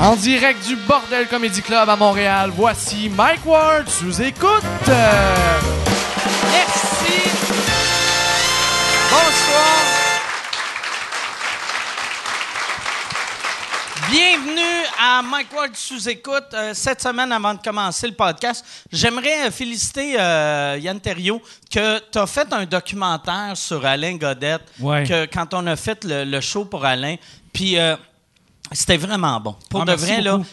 En direct du Bordel Comedy Club à Montréal, voici Mike Ward sous écoute. Euh, Merci. Bonsoir. Bienvenue à Mike Ward sous écoute. Euh, cette semaine, avant de commencer le podcast, j'aimerais féliciter euh, Yann Terriot que tu as fait un documentaire sur Alain Godette Ouais. que quand on a fait le, le show pour Alain. Puis euh, c'était vraiment bon. Pour Ah, de vrai, là, beaucoup.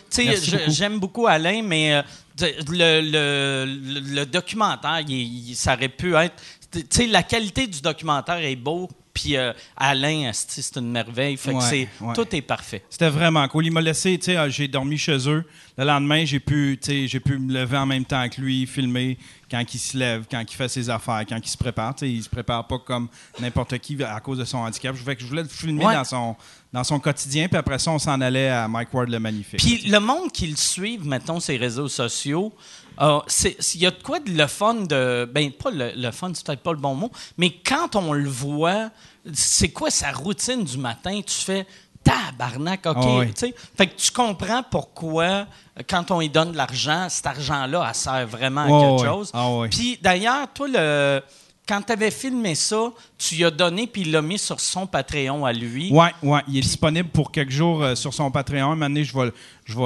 j'aime beaucoup Alain, mais euh, le, le- le- le documentaire, il- il- ça aurait pu être. Tu sais, la qualité du documentaire est beau, puis euh, Alain, c'est une merveille. Fait que Ouais, c'est, ouais. tout est parfait. C'était vraiment cool. Il m'a laissé, tu sais, euh, j'ai dormi chez eux. Le lendemain, j'ai pu, j'ai pu me lever en même temps que lui, filmer quand il se lève, quand il fait ses affaires, quand il se prépare. Tu sais, il se prépare pas comme n'importe qui à cause de son handicap. Je voulais, je voulais le filmer Ouais. dans son dans son quotidien, puis après ça, on s'en allait à Mike Ward le magnifique. Puis le monde qui le suive, mettons, ses réseaux sociaux, euh, c'est- il y a de quoi de le fun de. Ben, pas le, le fun, c'est peut-être pas le bon mot, mais quand on le voit, c'est quoi sa routine du matin? Tu fais tabarnak, OK. Ah oui. tu sais. Fait que tu comprends pourquoi, euh, quand on lui donne de l'argent, cet argent-là, elle sert vraiment à quelque chose. Ah oui. Puis d'ailleurs, toi, le. Quand tu avais filmé ça, tu lui as donné puis il l'a mis sur son Patreon à lui. Ouais, ouais, il est disponible pour quelques jours euh, sur son Patreon. Un moment donné, je vais, je vais,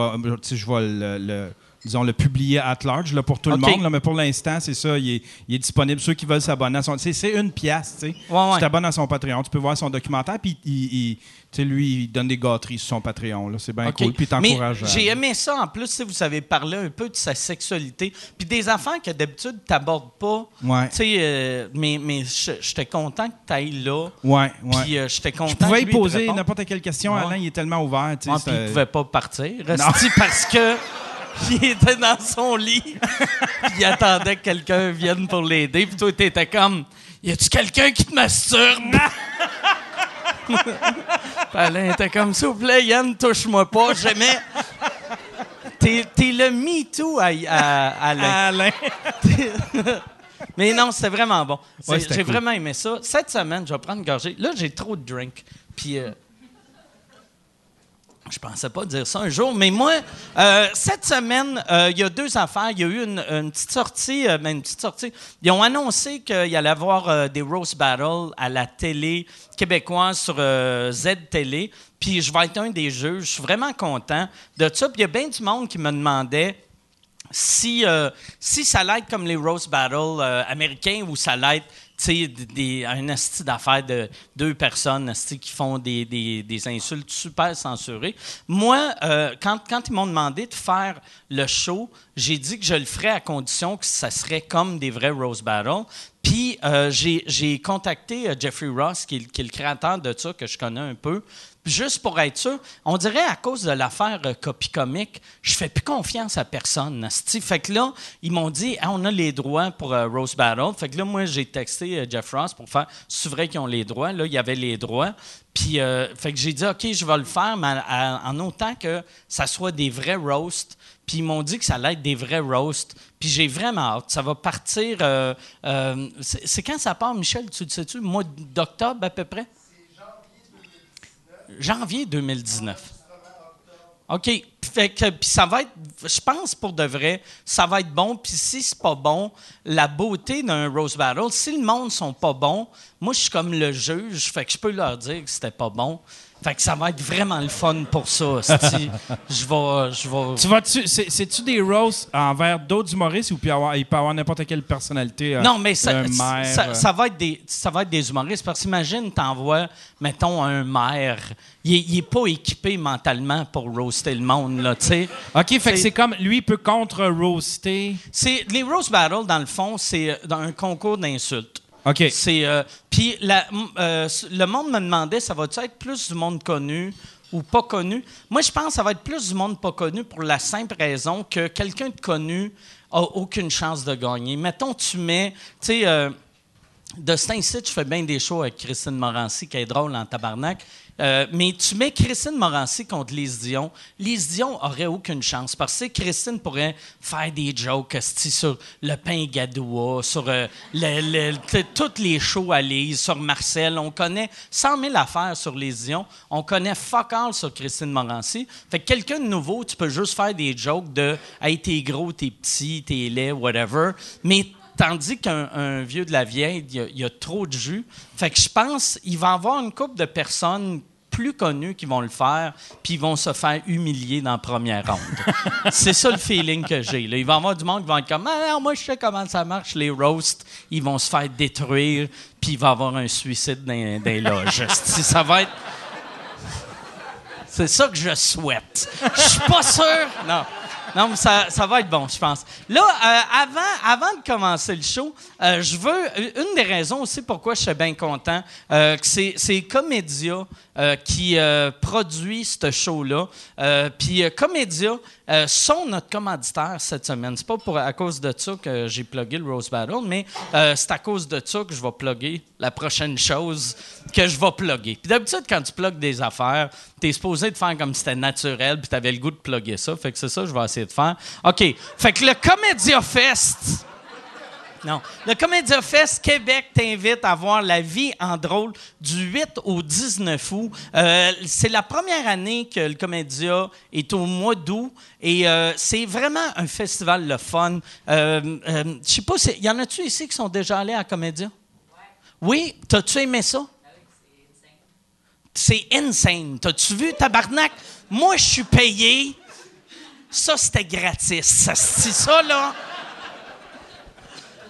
je vais le, le- disons, le publier at large là, pour tout le monde. là, mais pour l'instant, c'est ça, il est, il est disponible. Ceux qui veulent s'abonner à son... C'est une pièce, tu sais. Ouais, ouais. Tu t'abonnes à son Patreon, tu peux voir son documentaire, puis il, lui, il donne des gâteries sur son Patreon. là. C'est bien cool, puis t'encourage. J'ai aimé ça en plus, si vous avez parlé un peu de sa sexualité, puis des affaires que d'habitude tu n'abordes pas. Ouais. Tu sais, euh, mais, mais j'étais content que tu ailles là. Ouais. Puis euh, j'étais content. Je pouvais lui, poser n'importe quelle question. Alain, il est tellement ouvert. tu sais, puis il pouvait pas partir. Resti parce que il était dans son lit. puis il attendait que quelqu'un vienne pour l'aider. Puis toi, t'étais comme Y a-tu quelqu'un qui te masturbe? Alain était comme S'il vous plaît, Yann, touche-moi pas. J'aimais. T'es, le me too à, à- Alain. Alain. Mais non, c'était vraiment bon. Ouais, j'ai cool. vraiment aimé ça. Cette semaine, je vais prendre une gorgée. Là, j'ai trop de drink. Puis. euh, je pensais pas dire ça un jour, mais moi, euh, cette semaine, euh, il y a deux affaires. Il y a eu une, petite sortie, euh, ben, une petite sortie. Ils ont annoncé qu'il y allait avoir euh, des roast battles à la télé québécoise sur euh, Z Télé. Puis je vais être un des juges. Je suis vraiment content de ça. Puis il y a bien du monde qui me demandait si, si ça allait être comme les roast battles américains ou ça allait être sais, des, un asti d'affaires de deux personnes qui font des, des- des insultes super censurées. Moi, euh, quand, quand ils m'ont demandé de faire le show, j'ai dit que je le ferais à condition que ça serait comme des vrais roast battles. Puis euh, j'ai contacté euh, Jeffrey Ross, qui est, qui est le créateur de ça, que je connais un peu. Juste pour être sûr, on dirait à cause de l'affaire euh, copie comique, je fais plus confiance à personne. Fait que là, ils m'ont dit, Ah, on a les droits pour euh, Rose Battle. Fait que là, moi, j'ai texté euh, Jeff Ross pour faire, c'est vrai qu'ils ont les droits? Là, il y avait les droits. Puis, euh, fait que j'ai dit, OK, je vais le faire, mais en autant que ça soit des vrais roasts. Puis ils m'ont dit que ça allait être des vrais roasts. Puis j'ai vraiment hâte. Ça va partir. euh, c'est quand ça part, Michel? Tu le sais-tu? Mois d'octobre à peu près? Janvier 2019. OK. Fait que, puis ça va être, je pense pour de vrai, ça va être bon. Puis si c'est pas bon, la beauté d'un Rose Battle, si le monde sont pas bons, moi je suis comme le juge, fait que je peux leur dire que c'était pas bon. Fait que ça va être vraiment le fun pour ça. Je vais, je vais. Tu vas-tu, c'est- c'est-tu des roasts envers d'autres humoristes ou puis avoir, il peut avoir n'importe quelle personnalité? euh, Non, mais ça, un maire, ça, euh, ça va être des, ça va être des humoristes. Parce qu'imagine, t'envoies, mettons, un maire. Il n'est pas équipé mentalement pour roaster le monde, là, tu sais. OK, fait c'est- que c'est comme lui il peut contre-roaster. C'est les roast battles dans le fond, c'est euh, un concours d'insultes. OK. Euh, puis euh, le monde me demandait ça va-tu être plus du monde connu ou pas connu? Moi je pense que ça va être plus du monde pas connu pour la simple raison que quelqu'un de connu a aucune chance de gagner. Mettons tu mets tu sais euh, de temps-ci, je fais bien des shows avec Christine Morancy, qui est drôle en tabarnak. Euh, mais tu mets Christine Morancy contre Lise Dion, Lise Dion aurait aucune chance parce que Christine pourrait faire des jokes sur le pain gadoua, sur euh, toutes les shows à Lise, sur Marcel. On connaît 100 000 affaires sur Lise Dion. On connaît fuck all sur Christine Morancy. Fait que quelqu'un de nouveau, tu peux juste faire des jokes de « Hey, t'es gros, t'es petit, t'es laid, whatever ». Mais Tandis qu'un un vieux de la vieille, il y a- y, a trop de jus. Fait que je pense qu'il va y avoir une couple de personnes plus connues qui vont le faire, puis ils vont se faire humilier dans la première ronde. C'est ça le feeling que j'ai. là. Il va y avoir du monde qui va être comme Ah, non, moi je sais comment ça marche, les roasts. Ils vont se faire détruire, puis il va y avoir un suicide dans, les loges. Ça va être. C'est ça que je souhaite. Je suis pas sûr. Non. Non, mais ça, ça va être bon, je pense. Là, euh, avant, avant de commencer le show, euh, je veux. Une des raisons aussi pourquoi je suis bien content, euh, c'est Comédia euh, qui euh, produit ce show-là. Euh, Puis Comédia sont notre commanditaire cette semaine. C'est pas pour, à cause de ça que j'ai plugué le Rose Battle, mais c'est à cause de ça que je vais plugger la prochaine chose que je vais plugger. Puis d'habitude, quand tu plugues des affaires, t'es supposé de faire comme si c'était naturel, puis t'avais le goût de plugger ça. Fait que c'est ça que je vais essayer de faire. OK. Fait que le Comédia Fest... Non. Le Comédia Fest Québec t'invite à voir La vie en drôle du 8 au 19 août. Euh, c'est la première année que le Comédia est au mois d'août et euh, c'est vraiment un festival le fun. Euh, euh, Je sais pas, il y en a-tu ici qui sont déjà allés à Comédia? Oui? T'as-tu aimé ça? C'est insane. T'as-tu vu, tabarnak? Moi, je suis payé. Ça, c'était gratis. Ça, C'est ça, là.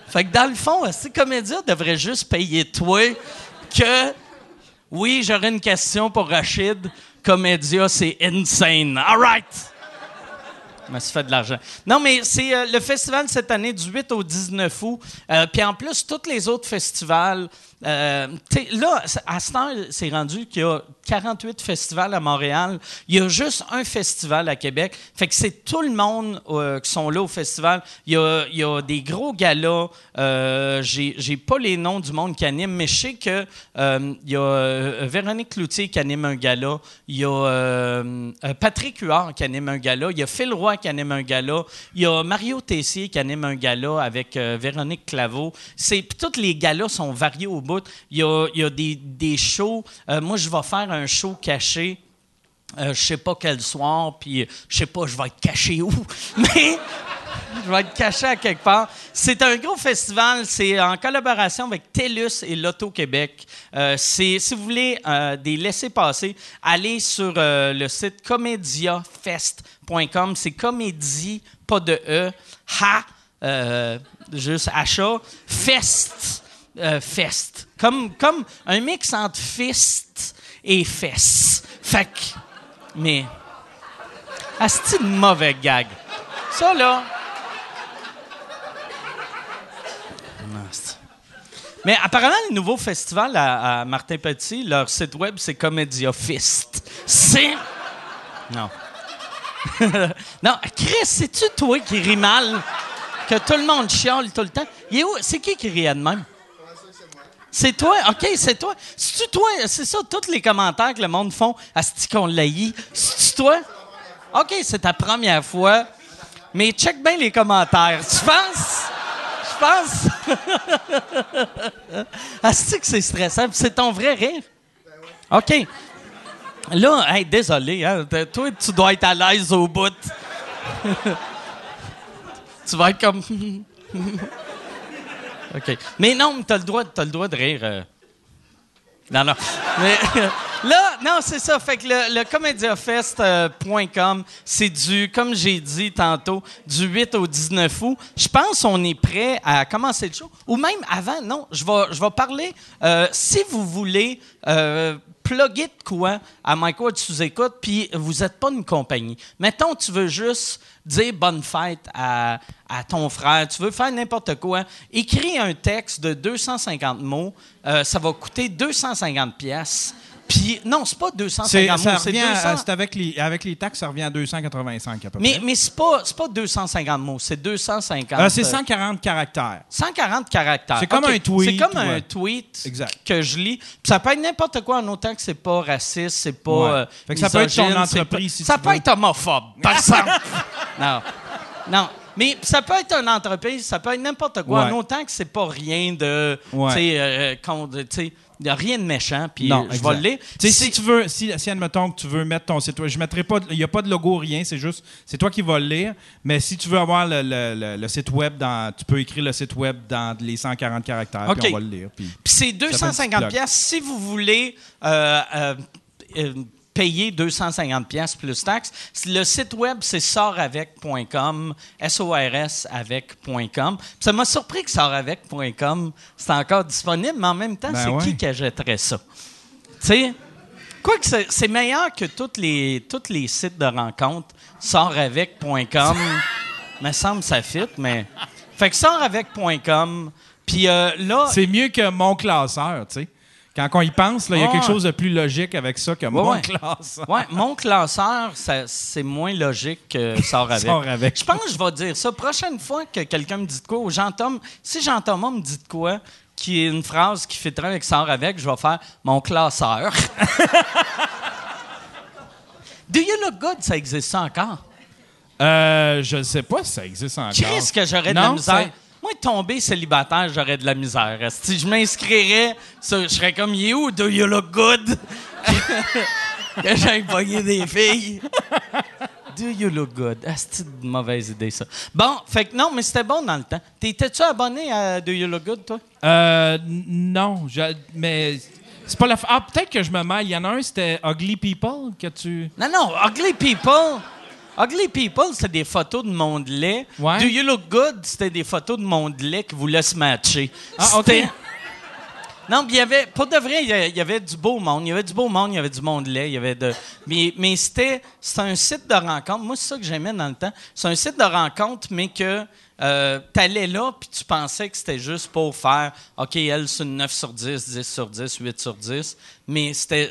Fait que dans le fond, ce comédien devrait juste payer toi que oui, j'aurais une question pour Rachid. Comédia, c'est insane. All right. Je fait de l'argent. Non, mais c'est euh, le festival cette année du 8 au 19 août. Euh, Puis en plus, tous les autres festivals. Euh, là, à ce temps, c'est rendu qu'il y a 48 festivals à Montréal. Il y a juste un festival à Québec. Fait que c'est tout le monde euh, qui sont là au festival. Il y a, il y a des gros galas. Euh, J'ai pas les noms du monde qui anime, mais je sais que euh, il y a Véronique Cloutier qui anime un gala. Il y a Patrick Huard qui anime un gala. Il y a Phil Roy qui anime un gala. Il y a Mario Tessier qui anime un gala avec Véronique Claveau. Puis tous les galas sont variés au Il y a, des, shows. Euh, moi, je vais faire un show caché. Euh, je sais pas quel soir, puis euh, je sais pas, je vais être caché où, mais je vais être caché à quelque part. C'est un gros festival, c'est en collaboration avec TELUS et L'Auto-Québec. Euh, si vous voulez euh, des laissés-passer, allez sur le site comédiafest.com. C'est comédie, pas de E, ha, juste achat, fest, euh, fest. Comme, comme un mix entre fist et fesse. Fait que, mais, asti de mauvais gag. Ça, là. Mais apparemment, le nouveau festival à, Martin Petit, leur site web, c'est Comédia Fist. C'est. Non. non, Chris, c'est-tu toi qui ris mal? Que tout le monde chiale tout le temps? C'est qui qui riait de même? C'est toi? OK, c'est toi. C'est-tu toi? C'est ça, tous les commentaires que le monde font à ce qu'on l'haït. C'est-tu toi? OK, c'est ta première fois. Mais check bien les commentaires. Tu penses? Je pense. Asti que c'est stressant? C'est ton vrai rire? OK. Là, désolé, hein, toi, tu dois être à l'aise au bout. tu vas être comme. OK. Mais non, tu as le droit, de rire. euh. Non, non. Mais là, non, c'est ça. Fait que le, le comédiafest.com, c'est du, comme j'ai dit tantôt, du 8 au 19 août. Je pense qu'on est prêt à commencer le show. Ou même avant, non, je vais, je parler. euh, si vous voulez euh, plugger de quoi à Mike Ward sous-écoute, puis vous n'êtes pas une compagnie. Mettons, tu veux juste dire bonne fête à, à ton frère, tu veux faire n'importe quoi, écris un texte de 250 mots, euh, ça va coûter 250 pièces. Puis, non, c'est pas C'est, 250 ça mots, c'est revient, 200. à- c'est avec, les, avec les taxes, ça revient à 285 à peu mais près. mais c'est pas, pas 250 mots, c'est 250. Euh, c'est euh, 140 caractères. 140 caractères. C'est comme un tweet, C'est comme un tweet Exact. que je lis. Puis ça peut être n'importe quoi en autant que c'est pas raciste, c'est pas. Ouais. euh, Fait que ça peut être ton entreprise, si ça tu peut veux. être homophobe, par exemple. non. Non. Mais ça peut être une entreprise, ça peut être n'importe quoi, Ouais. en autant que c'est pas rien de. Ouais. Tu sais, euh, sais, il n'y a rien de méchant, puis Non, je vais le lire. C'est- si tu veux, si, si admettons que tu veux mettre ton site web, je mettrai pas, il n'y a pas de logo, rien, c'est juste, c'est toi qui vas le lire. Mais si tu veux avoir le, le- le- le site web, dans, tu peux écrire le site web dans les 140 caractères, puis on va le lire. Puis Puis c'est fait un 250 petit pièces si vous voulez euh, euh, euh, payer 250 pièces plus taxes. Le site web c'est sortavec.com, S O R S avec.com. Puis Ça m'a surpris que sortavec.com c'est encore disponible, mais en même temps, Ben c'est ouais. qui qui achèterait ça? Tu sais? Quoique c'est c'est meilleur que tous les, tous les sites de rencontres. Sortavec.com, me semble ça fit, mais. Fait que sortavec.com, puis euh, là. c'est mieux que mon classeur, tu sais. Quand on y pense, il y a quelque chose de plus logique avec ça que mon ouais. classeur. Ouais, mon classeur, c'est moins logique que sort avec. Sort avec. Je pense que je vais dire ça. Prochaine fois que quelqu'un me dit de quoi, ou Jean-Thomas, si Jean-Thomas me dit de quoi, qui est une phrase qui fait très avec sort avec, je vais faire mon classeur. Do you look good, ça existe ça encore? Euh, je ne sais pas si ça existe encore. Chris, que j'aurais de la misère. Moi, tomber célibataire, j'aurais de la misère. Si je m'inscrirais, je serais comme, you, do you look good? que j'aille pogner des filles. Do you look good? Ah, c'est une mauvaise idée, ça. Bon, fait que non, mais c'était bon dans le temps. T'étais-tu abonné à Do You Look Good, toi? Euh, non, je- mais c'est pas la. f- Ah, peut-être que je me mêle. Il y en a un, c'était Ugly People que tu. Non, non, Ugly People. Ugly People, c'était des photos de monde laid. Ouais. Do You Look Good, c'était des photos de monde laid qui voulaient se matcher. Ah, OK. Non, puis il y avait, pour de vrai, il y avait du beau monde. Il y avait du beau monde, il y avait du monde laid, il y avait de. Mais, mais c'était, c'était un site de rencontre. Moi, c'est ça que j'aimais dans le temps. C'est un site de rencontre, mais que euh, t'allais là, puis tu pensais que c'était juste pour faire, OK, elle, c'est une 9 sur 10, 10 sur 10, 8 sur 10. Mais c'était,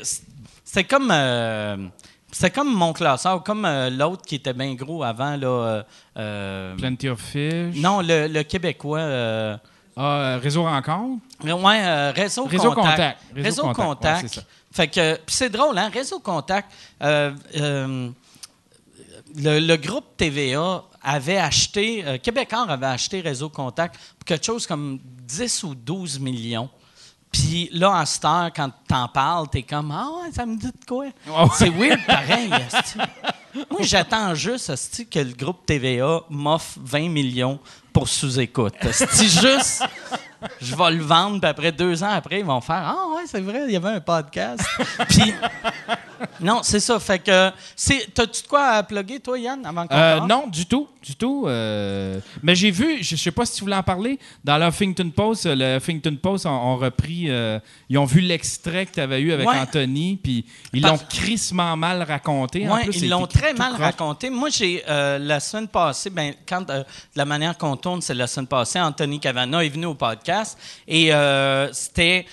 c'était comme. euh, c'était comme mon classeur, comme euh, l'autre qui était bien gros avant, là. euh, euh, Plenty of Fish. non, le, le Québécois. euh, Ah, Réseau Rencontre? Euh, réseau, Réseau contact. Contact. Réseau, Réseau contact. Ouais, c'est ça. Fait que puis c'est drôle, hein, réseau contact. le, le groupe TVA avait acheté, euh, Québécois avait acheté Réseau Contact pour quelque chose comme 10 ou 12 millions. Puis là, en cette heure, quand t'en parles, t'es comme Ah ouais, ça me dit de quoi? C'est weird pareil. Moi, j'attends juste que le groupe TVA m'offre 20 millions pour sous-écoute. C'est juste, je vais le vendre, puis après deux ans après, ils vont faire Ah ouais, c'est vrai, il y avait un podcast. puis, non, c'est ça. Fait que, t'as-tu de quoi à plugger, toi, Yann, avant qu'on Euh, non, du tout, du tout. euh, mais j'ai vu, je sais pas si tu voulais en parler, dans le Huffington Post, euh, le Huffington Post ont, ont repris, euh, ils ont vu l'extrait que tu avais eu avec Ouais. Anthony, puis ils l'ont crissement mal raconté. Oui, ils l'ont très mal croche. raconté. Moi, j'ai la semaine passée, ben, quand de la manière qu'on tourne, c'est la semaine passée, Anthony Cavana est venu au podcast et c'était.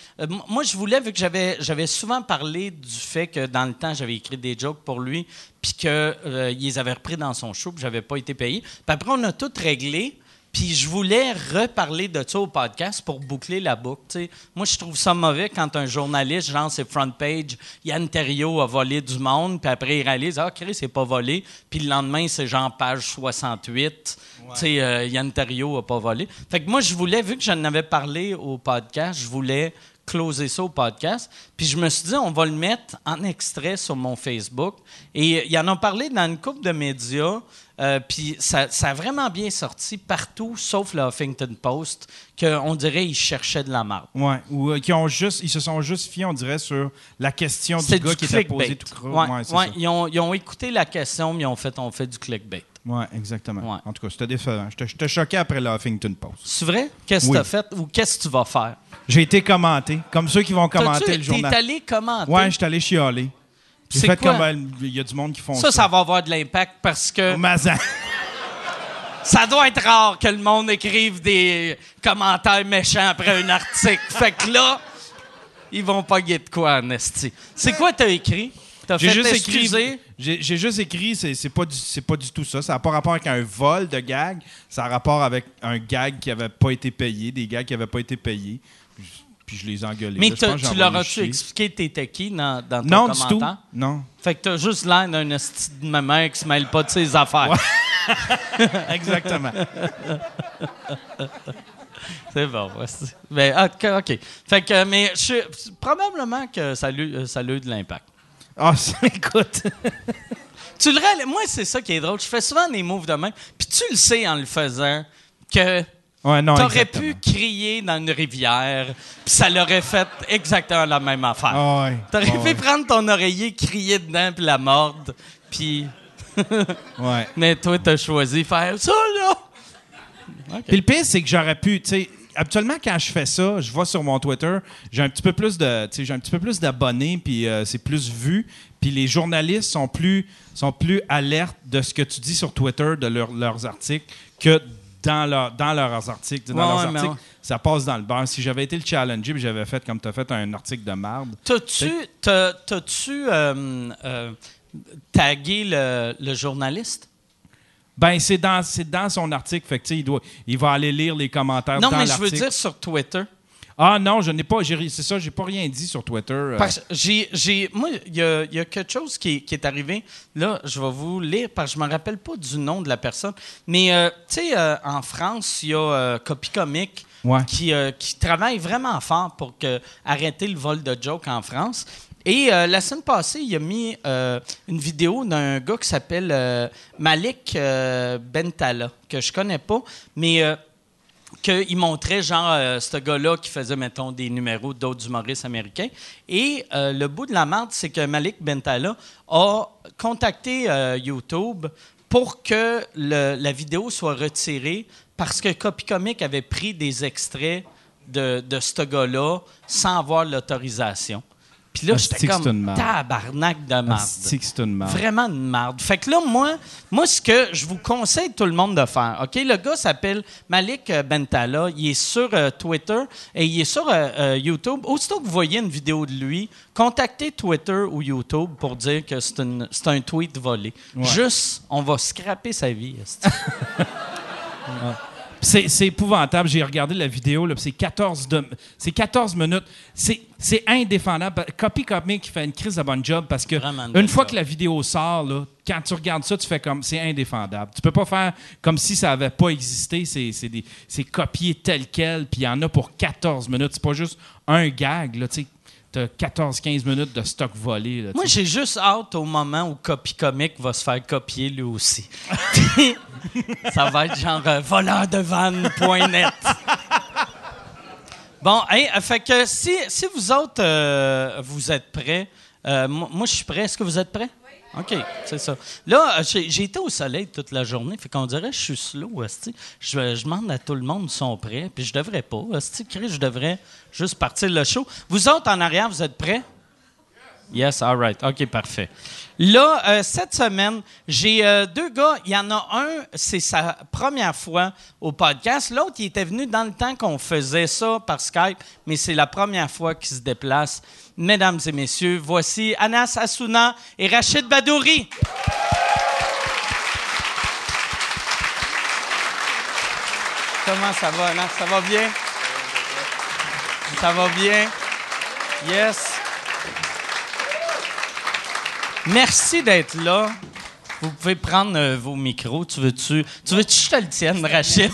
moi, je voulais, vu que j'avais souvent parlé du fait que dans le temps, j'avais écrit des jokes pour lui, puis qu'ils les avaient repris dans son show, puis j'avais pas été payé. Puis après, on a tout réglé. Puis je voulais reparler de ça au podcast pour boucler la boucle. Moi, je trouve ça mauvais quand un journaliste, genre, c'est front page, Yann Terriot a volé du monde, puis après, il réalise, ah, Chris, c'est pas volé. Puis le lendemain, c'est genre page 68. Tu sais, euh, Yann Terriot a pas volé. Fait que moi, je voulais, vu que j'en avais parlé au podcast, je voulais closer ça au podcast. Puis je me suis dit, on va le mettre en extrait sur mon Facebook. Et il en a parlé dans une couple de médias. euh, puis ça, ça a vraiment bien sorti partout, sauf le Huffington Post, qu'on dirait qu'ils cherchaient de la marde. Ouais, ou euh, qui ont juste, ils se sont juste fiés, on dirait, sur la question du gars du qui était clickbait. posé tout croche. Ouais, Ouais, ouais, ils, ont, ils ont écouté la question, mais ils ont fait, on fait du clickbait. Ouais, exactement. En tout cas, c'était décevant. J'étais- J'étais choqué après le Huffington Post. C'est vrai? Qu'est-ce que Oui. tu as fait ou qu'est-ce que tu vas faire? J'ai été commenté, comme ceux qui vont commenter le journal. T'es allé commenter? Ouais, j'étais allé chialer. C'est fait quoi? comme euh, il y a du monde qui font ça. ça, ça va avoir de l'impact parce que Mazan. ça doit être rare que le monde écrive des commentaires méchants après un article. fait que là, ils vont pas de quoi, en esti. C'est quoi t'as écrit? T'as J'ai fait juste écrit. J'ai juste écrit, c'est pas, du- c'est pas du tout ça. Ça n'a pas rapport avec un vol de gag. Ça a rapport avec un gag qui avait pas été payé, des gags qui avaient pas été payés. Puis, je les ai engueulés. Mais là. Tu leur as-tu expliqué t'étais qui dans, dans ton Non, du tout. Non. Fait que t'as juste l'air d'un esti de maman qui se mêle pas de ses affaires. Exactement. C'est bon. c'est- Mais, ah, OK, OK. Fait que, mais je, probablement que ça a eu, euh, ça a eu de l'impact. Ah, ça, écoute. Tu le réalises- Moi, c'est ça qui est drôle. Je fais souvent des moves de même. Puis tu le sais en le faisant que Ouais, non, t'aurais exactement. pu crier dans une rivière, puis ça l'aurait fait exactement la même affaire. Ah, ouais. T'aurais Ah, pu ouais. prendre ton oreiller, crier dedans, puis la mordre, puis... Ouais. Mais toi, t'as choisi faire ça, là! Puis le pire, c'est que j'aurais pu, tu sais, habituellement quand je fais ça, je vois sur mon Twitter, j'ai un petit peu plus de, j'ai un petit peu plus d'abonnés, puis euh, c'est plus vu, puis les journalistes sont plus, sont plus alertes de ce que tu dis sur Twitter de leur- leurs articles que dans, leur, dans leurs articles. Dans Ouais, leurs articles, ouais. ça passe dans le beurre. Si j'avais été le challenger, puis j'avais fait comme tu as fait un article de marde, T'as-tu, t'as- t'as-tu euh, euh, tagué le, le journaliste? ben c'est dans, dans son article, fait que il doit, il va aller lire les commentaires Non, dans mais je veux dire sur Twitter. Ah non, je n'ai pas, c'est ça, j'ai pas rien dit sur Twitter. euh. Parce que j'ai, j'ai, moi, il y a, il y a quelque chose qui, qui est arrivé. Là, je vais vous lire parce que je me rappelle pas du nom de la personne. Mais, euh, tu sais, euh, en France, il y a euh, Copy Comic Ouais. qui, qui travaille vraiment fort pour que, arrêter le vol de joke en France. Et euh, la semaine passée, il a mis euh, une vidéo d'un gars qui s'appelle euh, Malik Bentala, que je connais pas, mais qu'il montrait, genre, euh, ce gars-là qui faisait, mettons, des numéros d'autres humoristes américains. Et euh, le bout de la merde, c'est que Malik Bentala a contacté euh, YouTube pour que la vidéo soit retirée parce que Copy Comic avait pris des extraits de, de ce gars-là sans avoir l'autorisation. Puis là, Ah, j'étais comme une merde. tabarnak de Ah, merde. une merde. Vraiment une marde. Fait que là, moi, moi, ce que je vous conseille tout le monde de faire, OK? Le gars s'appelle Malik euh, Bentala. Il est sur euh, Twitter et il est sur euh, euh, YouTube. Aussitôt que vous voyez une vidéo de lui, contactez Twitter ou YouTube pour dire que c'est une- c'est un tweet volé. Juste, on va scraper sa vie. C'est épouvantable. J'ai regardé la vidéo, c'est 14, de- c'est 14 minutes. C'est indéfendable. Copy Comic qui fait une crise de bonne job parce que Vraiment une fois job. que la vidéo sort, là, quand tu regardes ça, tu fais comme c'est indéfendable. Tu peux pas faire comme si ça avait pas existé. C'est copié tel quel, puis il y en a pour 14 minutes. C'est pas juste un gag. Là. T'as 14-15 minutes de stock volé. Là, Moi, j'ai juste hâte au moment où Copy Comic va se faire copier lui aussi. Ça va être genre euh, voleur de vanne.net. Bon, hey, euh, fait que si, si vous autres, euh, vous êtes prêts, euh, moi, je suis prêt. Est-ce que vous êtes prêts? OK, c'est ça. Là, euh, j'ai été au soleil toute la journée, fait qu'on dirait que je suis slow. Je, je demande à tout le monde sont prêts, puis je devrais pas. Chris, je devrais juste partir le show. Vous autres, en arrière, vous êtes prêts? Yes, all right. OK, parfait. Là, euh, cette semaine, j'ai euh, deux gars. Il y en a un, c'est sa première fois au podcast. L'autre, il était venu dans le temps qu'on faisait ça par Skype, mais c'est la première fois qu'il se déplace. Mesdames et messieurs, voici Anas Assouna et Rachid Badouri. Comment ça va, Anas? Ça va bien? Ça va bien? Yes. Merci d'être là. Vous pouvez prendre euh, vos micros. Tu veux-tu, tu veux que je te le tienne, Rachid?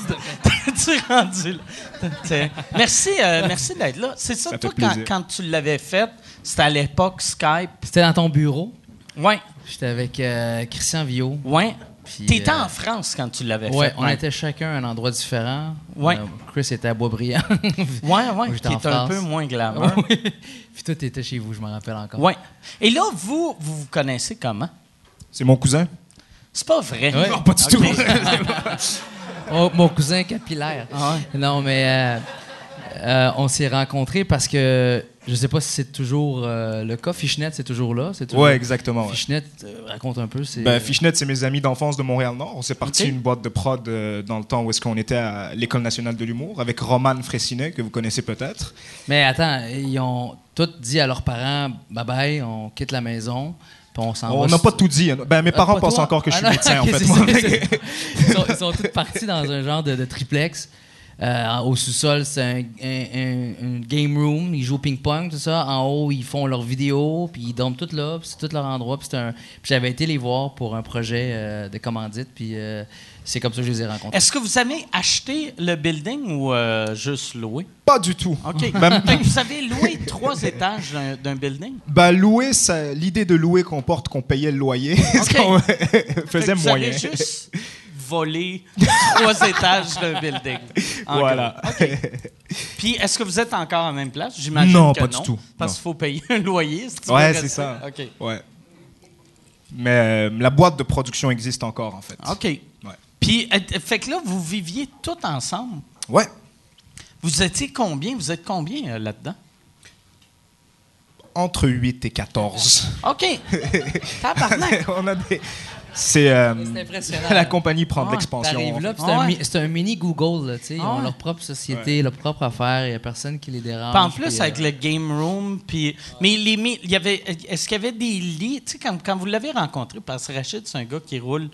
tu rendu là? Merci, euh, merci d'être là. C'est ça, Ça toi, quand, tu l'avais fait, c'était à l'époque Skype. C'était dans ton bureau. Ouais, J'étais avec euh, Christian Villot. ouais. Puis, T'étais euh, en France quand tu l'avais Ouais, fait. on était chacun à un endroit différent. Ouais. Euh, Chris était à Boisbriand. Ouais, ouais, qui est un peu moins glamour. Oui. Puis toi, t'étais chez vous, je me rappelle encore. Ouais. Et là, vous, vous vous connaissez comment? C'est mon cousin. C'est pas vrai. Ouais. Non, pas du tout. Oh, mon cousin capillaire. Ah ouais. Non, mais euh, euh, on s'est rencontrés parce que je sais pas si c'est toujours euh, le cas. Fishnet, c'est toujours là. C'est toujours... Ouais, exactement. ouais. Fishnet, euh, raconte un peu. C'est... Ben, Fishnet, c'est mes amis d'enfance de Montréal-Nord. On s'est parti une boîte de prod euh, dans le temps où est-ce qu'on était à l'École nationale de l'humour avec Roman Fressinet, que vous connaissez peut-être. Mais attends, ils ont... tout dit à leurs parents bye bye, on quitte la maison, on n'a pas tout dit. hein. Ben, mes parents pensent toi? encore que je Ah suis non, médecin, en fait. moi. Ils sont, ils sont tous partis dans un genre de, de triplex. Euh, au sous-sol, c'est un, un- un- un game room. Ils jouent au ping-pong, tout ça. En haut, ils font leurs vidéos, puis ils dorment tous là, c'est tout leur endroit. Puis, j'avais été les voir pour un projet euh, de commandite, puis euh, c'est comme ça que je les ai rencontrés. Est-ce que vous avez acheté le building ou euh, juste loué? Pas du tout. OK. Ben, Fait que vous avez loué trois étages d'un- building? ben, louer, l'idée de louer comporte qu'on payait le loyer. OK. On Fait que faisait vous moyen? avez juste volé trois étages d'un building. Voilà. gros. OK. Puis, est-ce que vous êtes encore en même place? J'imagine Non, que pas non, du tout. Parce qu'il faut payer un loyer. si tu Ouais, c'est ça. OK. Ouais. Mais euh, la boîte de production existe encore, en fait. OK. Puis, euh, fait que là, vous viviez tous ensemble. Ouais. Vous étiez combien? Vous êtes combien euh, là-dedans? Entre 8 et 14. OK. Tabarnak. On a des... C'est... euh, C'est impressionnant. la compagnie prend de Ouais, l'expansion. T'arrives là, puis c'est un, ouais. mi- c'est un mini Google, là, tu sais. Ils ont ouais. leur propre société, leur propre affaire, il n'y a personne qui les dérange. Puis en plus, puis, avec euh, le game room, puis... Mais les mi- il y avait... Est-ce qu'il y avait des lits? Tu sais, quand, quand vous l'avez rencontré, parce que Rachid, c'est un gars qui roule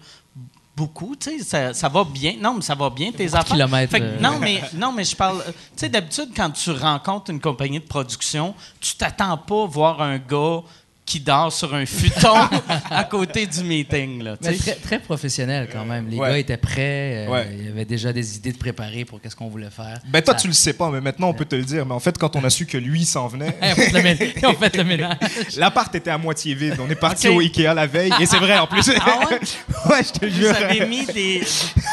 beaucoup, tu sais, ça, ça va bien. Non, mais ça va bien, tes affaires. kilomètres, Fait que- euh. non, mais, non, mais je parle... Tu sais, d'habitude, quand tu rencontres une compagnie de production, tu t'attends pas à voir un gars qui dort sur un futon à côté du meeting, là, Mais très, très professionnel quand même. Les Ouais. gars étaient prêts. euh, Ouais. Il y avait déjà des idées de préparer pour qu'est-ce qu'on voulait faire. Ben toi, Ça- tu le sais pas, mais maintenant, on peut te le dire. Mais en fait, quand on a su que lui s'en venait, Ils ont fait le ménage. l'appart était à moitié vide. On est parti au Ikea la veille. Et c'est vrai, en plus. Ah ouais? ouais, je te Vous jure. avez mis des...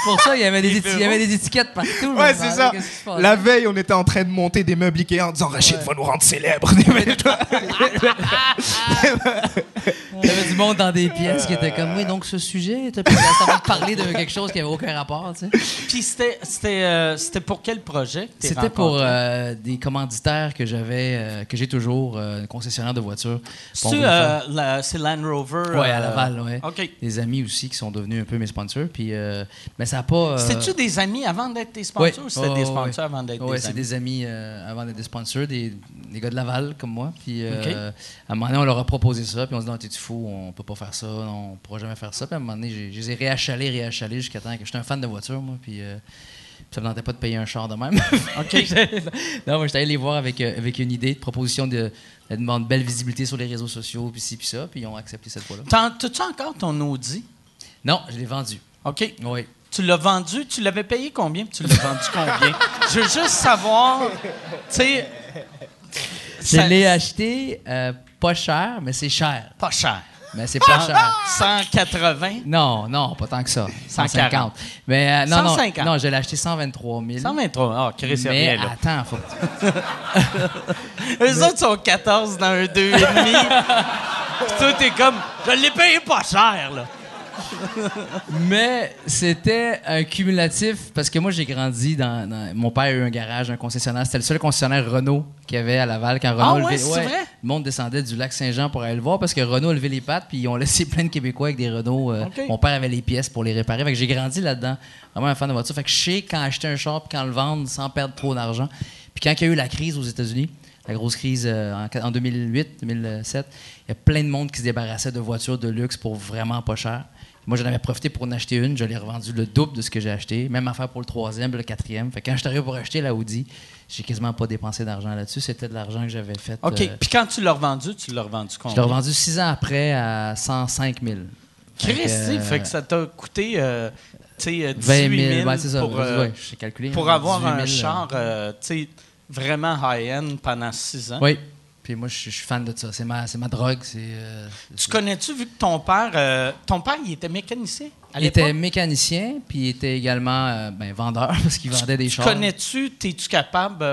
Pour ça, il y avait des, il y avait des étiquettes partout. Ouais, c'est ça. se passait. La veille, on était en train de monter des meubles Ikea en disant Rachid va nous rendre célèbres. Il y avait du monde dans des pièces qui étaient comme, oui, donc ce sujet, va te parler de quelque chose qui n'avait aucun rapport, tu sais. Puis c'était, c'était, euh, c'était pour quel projet? que C'était pour euh, des commanditaires que j'avais, euh, que j'ai toujours, concessionnaire de voitures. C'est, Bon, la- c'est Land Rover? Ouais, à Laval, ouais. OK. Des amis aussi qui sont devenus un peu mes sponsors. Puis, mais ça n'a pas. C'était-tu des amis avant d'être tes ouais. sponsors ou c'était des sponsors ouais. avant d'être Ouais, des c'est amis? des amis avant d'être des sponsors, des, des gars de Laval comme moi. Puis à un moment donné, on leur a proposé ça. Puis on se dit, non, t'es-tu fou, on peut pas faire ça, non, on pourra jamais faire ça. Puis à un moment donné, je les ai réachalés, réachalés jusqu'à temps que j'étais un fan de voiture, moi. Puis euh, ça me tentait pas de payer un char de même. OK. non, moi, j'étais allé les voir avec, euh, avec une idée de proposition de, de demander belle visibilité sur les réseaux sociaux, puis ci, puis ça. Puis ils ont accepté cette fois-là. T'as-tu encore ton Audi? Non, je l'ai vendu. OK. Oui. Tu l'as vendu, tu l'avais payé combien? puis Tu l'as vendu combien? Je veux juste savoir, tu sais... Je l'ai acheté euh, pas cher, mais c'est cher. Pas cher. Mais c'est pas cher. 180? Non, non, pas tant que ça. 140. 150. Mais euh, non, 150. non, non, je l'ai acheté 123 000. 123. Ah, Chris, c'est mais rien, là. attends, faut que tu- Eux autres sont 14 dans un 2,5. Puis toi, t'es comme, je l'ai payé pas cher, là. Mais c'était un cumulatif parce que moi j'ai grandi dans, dans- mon père a eu un garage, un concessionnaire. C'était le seul concessionnaire Renault qu'il y avait à Laval quand Renault Ah ouais, levait- c'est vrai? Le monde descendait du lac Saint-Jean pour aller le voir parce que Renault levé les pattes puis ils ont laissé plein de Québécois avec des Renault. euh. Mon père avait les pièces pour les réparer. Fait que j'ai grandi là-dedans. Vraiment un fan de voiture. Fait que je sais quand acheter un char puis quand le vendre sans perdre trop d'argent. Puis quand il y a eu la crise aux États-Unis, la grosse crise euh, en, en 2008, 2007, il y a plein de monde qui se débarrassait de voitures de luxe pour vraiment pas cher. Moi, j'en avais profité pour en acheter une. Je l'ai revendu le double de ce que j'ai acheté. Même affaire pour le troisième, le quatrième. Fait que quand je suis arrivé pour acheter la Audi, j'ai quasiment pas dépensé d'argent là-dessus. C'était de l'argent que j'avais fait. OK. euh, Puis quand tu l'as revendu, tu l'as revendu je combien? l'ai revendu six ans après à 105 000. Fait que, Christy, euh, fait que ça t'a coûté, euh, tu sais, euh, 18 20 000 000. Ouais, c'est ça. pour, euh, Ouais, calculé. pour hein, avoir 18 000, un euh, char, euh, vraiment high-end pendant 6 ans. Oui. Puis moi, je suis fan de ça. C'est ma, ma drogue. Euh, Tu connais-tu, vu que ton père, euh, ton père, il était mécanicien à Il était mécanicien, puis il était également euh, ben, vendeur parce qu'il vendait des Tu chars. connais-tu, t'es-tu capable,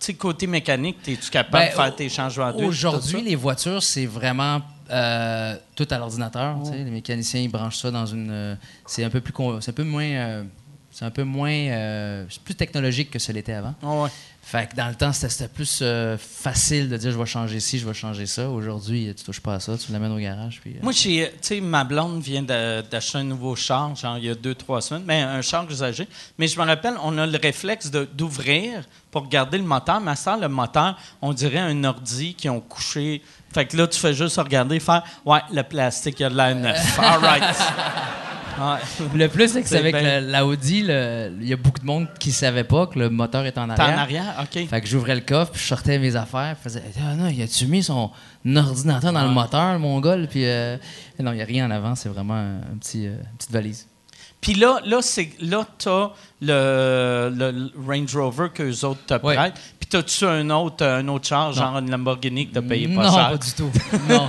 tu sais, côté mécanique, t'es-tu capable Ben, de faire tes changements d'huile? Aujourd'hui, les voitures, c'est vraiment tout à l'ordinateur. Les mécaniciens, ils branchent ça dans une. c'est un peu plus. C'est un peu moins. c'est un peu moins. c'est plus technologique que ce l'était avant. Ah ouais. Fait que dans le temps, c'était plus euh, facile de dire je vais changer ci, je vais changer ça. Aujourd'hui, tu touches pas à ça, tu l'amènes au garage. Puis, euh, Moi, tu sais, ma blonde vient d'acheter un nouveau char, genre il y a deux, trois semaines, mais un char usagé. Mais je me rappelle, on a le réflexe d'ouvrir pour regarder le moteur. À ça, le moteur, on dirait un ordi qui ont couché. Fait que là, tu fais juste regarder, faire Ouais, le plastique, il y a de la neuf. All right. Ouais. Le plus, c'est que c'est avec bien. le- il y a beaucoup de monde qui savait pas que le moteur était en arrière. en arrière? OK. Fait que j'ouvrais le coffre, puis je sortais mes affaires, puis je faisais Ah non, il a-tu mis son ordinateur dans le moteur, mon gars? Puis euh, non, il n'y a rien en avant, c'est vraiment un, petit, euh, une petite valise. Puis là, là, c'est, là t'as le, le Range Rover qu'eux autres te Ouais. prêtent. Puis t'as-tu un autre, un autre char, genre une Lamborghini que t'as payé pas non, cher? pas du tout. non.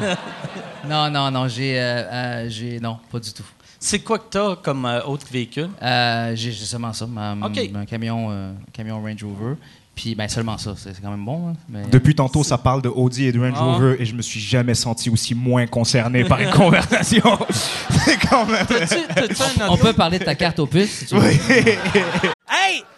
non, non, non, j'ai, euh, euh, j'ai. Non, pas du tout. C'est quoi que t'as comme euh, autre véhicule? Euh, j'ai, seulement ça, ma- un camion, euh, camion Range Rover. Puis, ben, seulement ça, c'est, quand même bon. hein, mais- Depuis tantôt, ça parle de Audi et de Range Ah. Rover et je me suis jamais senti aussi moins concerné par une conversation. C'est quand même. On peut parler de ta carte opus, si tu veux. Hey,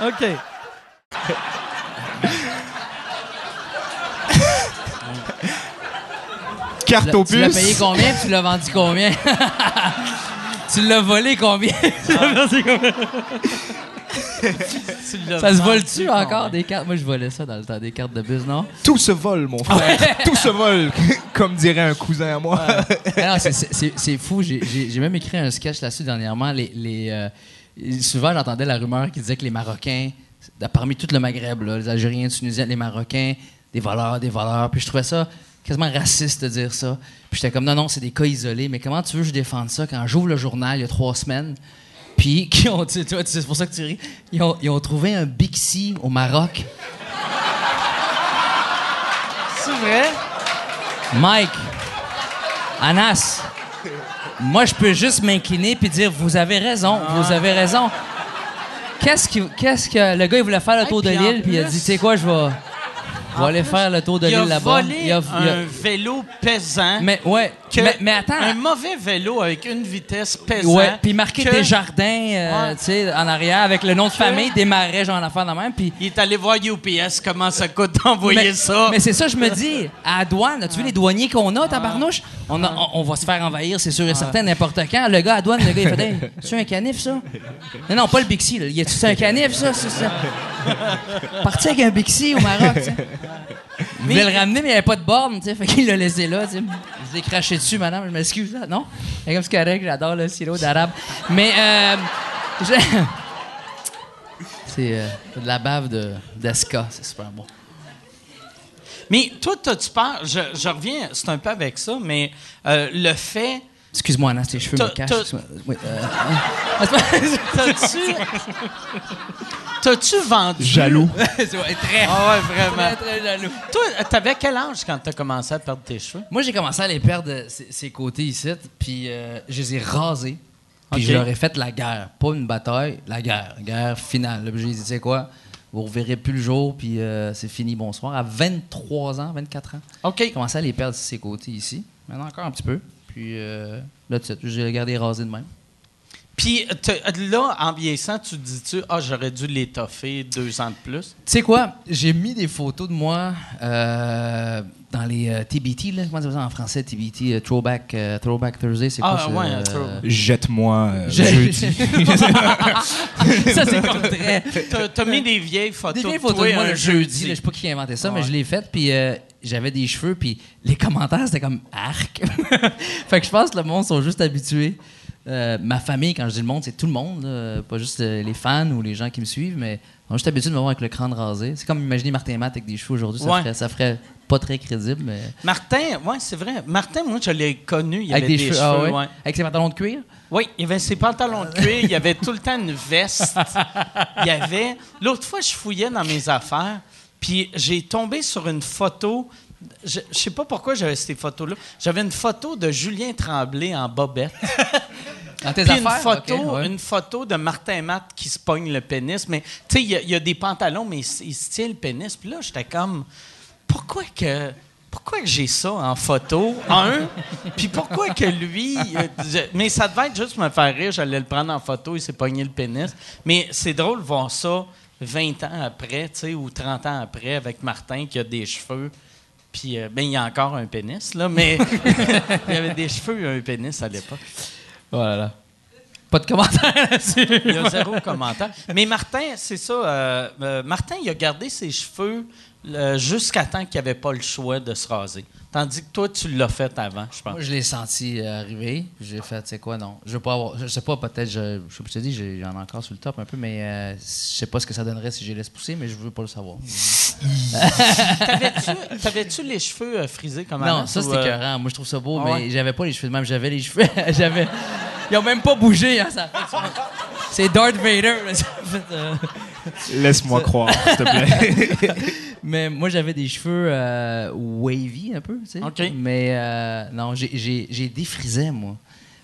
OK. Carte l'as- Tu l'as payé combien? Tu l'as vendu combien? tu l'as volé combien? Tu l'as vendu combien? Ça se vole-tu encore des cartes? Moi, je volais ça dans le temps des cartes de bus, non? Tout se vole, mon frère. Tout se vole, comme dirait un cousin à moi. Non, c'est- c'est c'est- c'est fou. J'ai- J'ai j'ai même écrit un sketch là-dessus dernièrement. Les, les, euh, souvent, j'entendais la rumeur qui disait que les Marocains, parmi tout le Maghreb, là, les Algériens, les Tunisiens, les Marocains, des voleurs, des voleurs. Puis je trouvais ça quasiment raciste de dire ça. Puis j'étais comme, non, non, c'est des cas isolés. Mais comment tu veux que je défende ça quand j'ouvre le journal il y a trois semaines? Puis, qui ont, tu toi, c'est pour ça que tu ris. Ils ont, ils ont trouvé un Bixi au Maroc. C'est vrai? Mike, Anas, moi, je peux juste m'incliner puis dire Vous avez raison, vous avez raison. Qu'est-ce que, qu'est-ce que. Le gars, il voulait faire le tour de l'île, puis il a dit Tu sais quoi, je vais. Aller plus, faire le tour de Il a l'île là-bas. volé Il a- il a- un vélo pesant. Mais, ouais. Que- Mais, mais attends. Un mauvais vélo avec une vitesse pesante. Ouais, puis marqué que des jardins, euh, Ouais. tu sais, en arrière, avec le nom de famille, des marais, genre en affaire de même. Puis Il est allé voir UPS comment ça coûte d'envoyer ça. mais c'est ça, je me dis, à la douane, as-tu vu les douaniers qu'on a, tabarnouche? On, a- on, on va se faire envahir, c'est sûr et certain, n'importe quand. Le gars à la douane, le gars, il fait, hey, un canif, ça? Non, non, pas le Bixi, là. Y a-tu- un canif, ça? Parti avec un Bixi au Maroc, tu sais. Il voulait le ramener, mais il n'y avait pas de borne, tu sais. Fait qu'il l'a laissé là, tu sais. Je l'ai craché dessus, madame, je m'excuse. Non? C'est comme c'est correct, j'adore le sirop d'arabe. Mais, euh. je- C'est euh, de la bave de- d'Esca, c'est super bon. Mais toi, t'as-tu peur? Je, je reviens, c'est un peu avec ça, mais euh, le fait. Excuse-moi, Anna, tes cheveux me cachent. Oui, euh, T'as-tu. T'as-tu vendu? Jaloux. ouais, très, Ah ouais, vraiment. très, très jaloux. Toi, t'avais quel âge quand t'as commencé à perdre tes cheveux? Moi, j'ai commencé à les perdre de ces, ces côtés ici, puis euh, je les ai rasés. Puis Ok. je leur ai fait la guerre. Pas une bataille, la guerre. Guerre finale. Là, j'ai dit, tu sais quoi, vous ne reverrez plus le jour, puis euh, c'est fini, bonsoir. À 23 ans, 24 ans, OK. j'ai commencé à les perdre de ces côtés ici. Maintenant, encore un petit peu. Puis euh, là, tu sais, j'ai gardé rasé de même. Puis là, en vieillissant, tu te dis-tu, ah, j'aurais dû l'étoffer deux ans de plus? Tu sais quoi? J'ai mis des photos de moi euh, dans les euh, TBT, là. comment ça s'appelle en français, TBT, euh, Throwback, euh, Throwback Thursday, c'est quoi Ah, ça? ouais, euh, throw- Jette-moi euh, Je- jeudi. ça, c'est comme très... T'as, t'as mis des vieilles photos Des vieilles de photos toi de moi un le jeudi, je sais pas qui a inventé ça, mais je l'ai fait, puis euh, j'avais des cheveux, puis les commentaires, c'était comme arc. fait que je pense que le monde sont juste habitués. Euh, ma famille, quand je dis le monde, c'est tout le monde, là, pas juste euh, les fans ou les gens qui me suivent, mais Moi, je suis habitué de me voir avec le crâne rasé. C'est comme imaginer Martin Matt avec des cheveux aujourd'hui. Ça, Ouais. ferait, ça ferait pas très crédible, mais. Martin, oui, c'est vrai. Martin, moi, je l'ai connu. Il avec avait des, des, cheveux. ah ouais? ouais. Avec ses pantalons de cuir? Oui, il avait ses pantalons de cuir, il avait tout le temps une veste. Il avait. L'autre fois, je fouillais dans mes affaires, puis j'ai tombé sur une photo. Je, je sais pas pourquoi j'avais ces photos-là. J'avais une photo de Julien Tremblay en bobette. Dans tes Puis une photo, ouais. une photo de Martin Matt qui se pogne le pénis. Mais tu sais, il y a- il y, a des pantalons, mais il, se tient le pénis. Puis là, j'étais comme, pourquoi que. Pourquoi que j'ai ça en photo? Un? Puis pourquoi que lui. euh, mais ça devait être juste me faire rire. J'allais le prendre en photo, il s'est pogné le pénis. Mais c'est drôle de voir ça 20 ans après, tu sais, ou 30 ans après, avec Martin qui a des cheveux. Puis, euh, ben, il y a encore un pénis, là, mais il y avait des cheveux et un pénis à l'époque. Voilà. Pas de commentaires là-dessus. Il y a zéro commentaire. Mais Martin, c'est ça. euh, euh, Martin, il a gardé ses cheveux euh, jusqu'à temps qu'il n'avait pas le choix de se raser. Tandis que toi, tu l'as fait avant, je pense. Moi, je l'ai senti euh, arriver. J'ai fait, tu sais quoi, non. Je veux pas avoir. Je sais pas, peut-être, je, je, je te dis, j'en ai encore sur le top un peu, mais euh, je sais pas ce que ça donnerait si je les laisse pousser, mais je veux pas le savoir. T'avais-tu, les cheveux euh, frisés comme avant? non, ça, c'était euh, écœurant. Moi, je trouve ça beau, Ah mais ouais? j'avais pas les cheveux de même. J'avais les cheveux. j'avais. Ils ont même pas bougé, hein, ça C'est Darth Vader. Laisse-moi croire, s'il te plaît. Mais moi, j'avais des cheveux euh, wavy un peu, tu sais. OK. Mais euh, non, j'ai- j'ai j'ai défrisé, moi.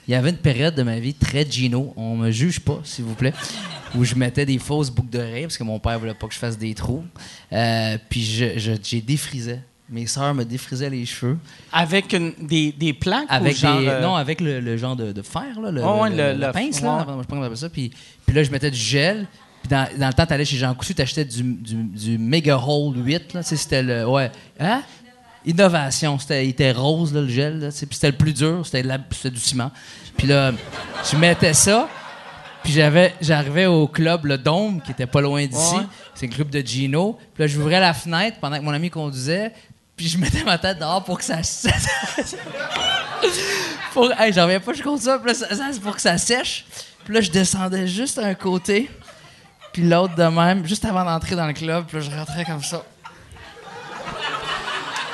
Il y avait une période de ma vie très Gino, on me juge pas, s'il vous plaît, où je mettais des fausses boucles d'oreilles parce que mon père voulait pas que je fasse des trous. Euh, puis je- je- j'ai défrisé. Mes sœurs me défrisaient les cheveux Avec une- des, des plaques avec ou genre... des, euh, non avec le, le genre de, de fer là, le, ouais, pince ouais. là, je sais pas comment on appelle ça. Puis, puis là je mettais du gel. Puis dans, dans le temps, t'allais chez Jean Coutu, t'achetais du, du, du Mega Hold 8. Là, Tu sais, c'était le. Ouais. Hein? Innovation. C'était, il était rose, là, le gel. Là, tu puis c'était le plus dur. C'était, la- c'était du ciment. Puis là, je mettais ça. Puis j'avais, j'arrivais au club Le Dôme, qui était pas loin d'ici. Ouais. C'est le club de Gino. Puis là, j'ouvrais la fenêtre pendant que mon ami conduisait. Puis je mettais ma tête dehors pour que ça... pour, hey, j'en reviens pas, je compte ça. Puis là, ça, pour que ça sèche. Puis là, je descendais juste un côté. Puis l'autre de même, juste avant d'entrer dans le club. Puis là, je rentrais comme ça.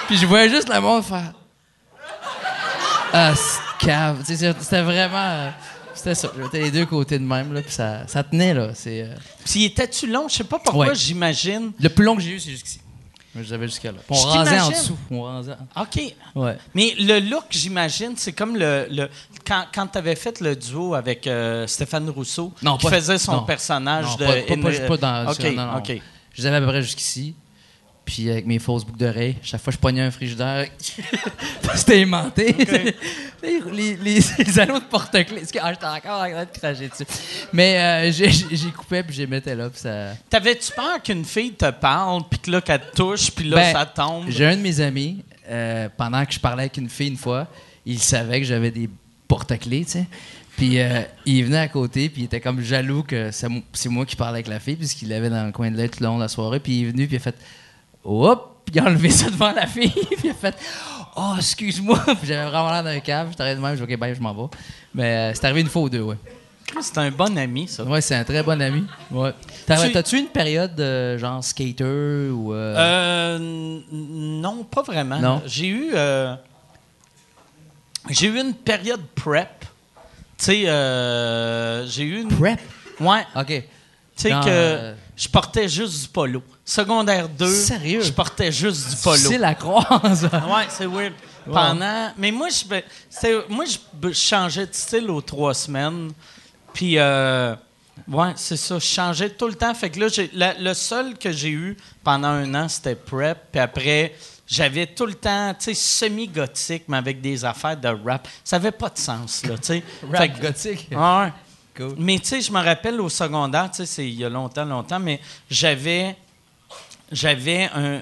Puis je voyais juste le monde faire... Ah, c'est cave. C'était vraiment... euh, C'était ça. J'étais les deux côtés de même, là, puis ça, ça tenait, là. C'est... euh, Puis était-tu long? Je sais pas pourquoi, Ouais. j'imagine. Le plus long que j'ai eu, c'est jusqu'ici. J'avais jusqu'à là. On rasait en dessous. On rasait. OK. Ouais. Mais le look, j'imagine, c'est comme le, le- quand, quand tu avais fait le duo avec euh, Stéphane Rousseau, Non, qui pas- faisait son non. personnage Non, de. pas, pas, Henry- pas dans OK, non, non. OK. Je les avais à peu près jusqu'ici. Puis avec mes fausses boucles d'oreilles, chaque fois que je pognais un frigidaire, c'était aimanté. les, les, les, les anneaux de porte-clés. Ah, j'étais encore en train de cracher dessus. Mais euh, j'ai coupé puis les mettais là. Puis ça... T'avais-tu peur qu'une fille te parle, puis que là, qu'elle te touche, puis là, Ben, ça tombe? J'ai un de mes amis, euh, pendant que je parlais avec une fille une fois, il savait que j'avais des porte-clés, tu sais. Puis euh, il venait à côté, puis il était comme jaloux que c'est mo- c'est moi qui parlais avec la fille, puisqu'il l'avait dans le coin de l'œil tout le long de la soirée. Puis il est venu, puis il a fait Hop! Puis il a enlevé ça devant la fille, puis il a fait Oh, excuse-moi! Puis j'avais vraiment l'air d'un cave. J'étais de même, je dis Ok, ben, je m'en vais. Mais euh, c'est arrivé une fois ou deux, ouais. C'est un bon ami, ça. Ouais, c'est un très bon ami. Ouais. T'as- Tu- T'as-tu une période de genre skater ou. euh, Euh, non, pas vraiment. Non? J'ai eu, euh, j'ai eu une période prep. Tu sais, euh, j'ai eu une. Prep? Ouais. Ok. Tu sais que euh, je portais juste du polo. Secondaire 2, Sérieux? je portais juste du polo. C'est la croise. Ouais, c'est weird. Pendant, mais moi je, moi je, changeais de style aux trois semaines. Puis euh, ouais, c'est ça, je changeais tout le temps. Fait que là, la- le seul que j'ai eu pendant un an, c'était prep. Puis après, j'avais tout le temps, tu sais, semi-gothique, mais avec des affaires de rap. Ça avait pas de sens, là, tu sais. Fait Rap que- gothique? Ouais. Cool. Mais tu sais, je me rappelle au secondaire, tu sais, c'est il y a longtemps, longtemps, mais j'avais, j'avais un-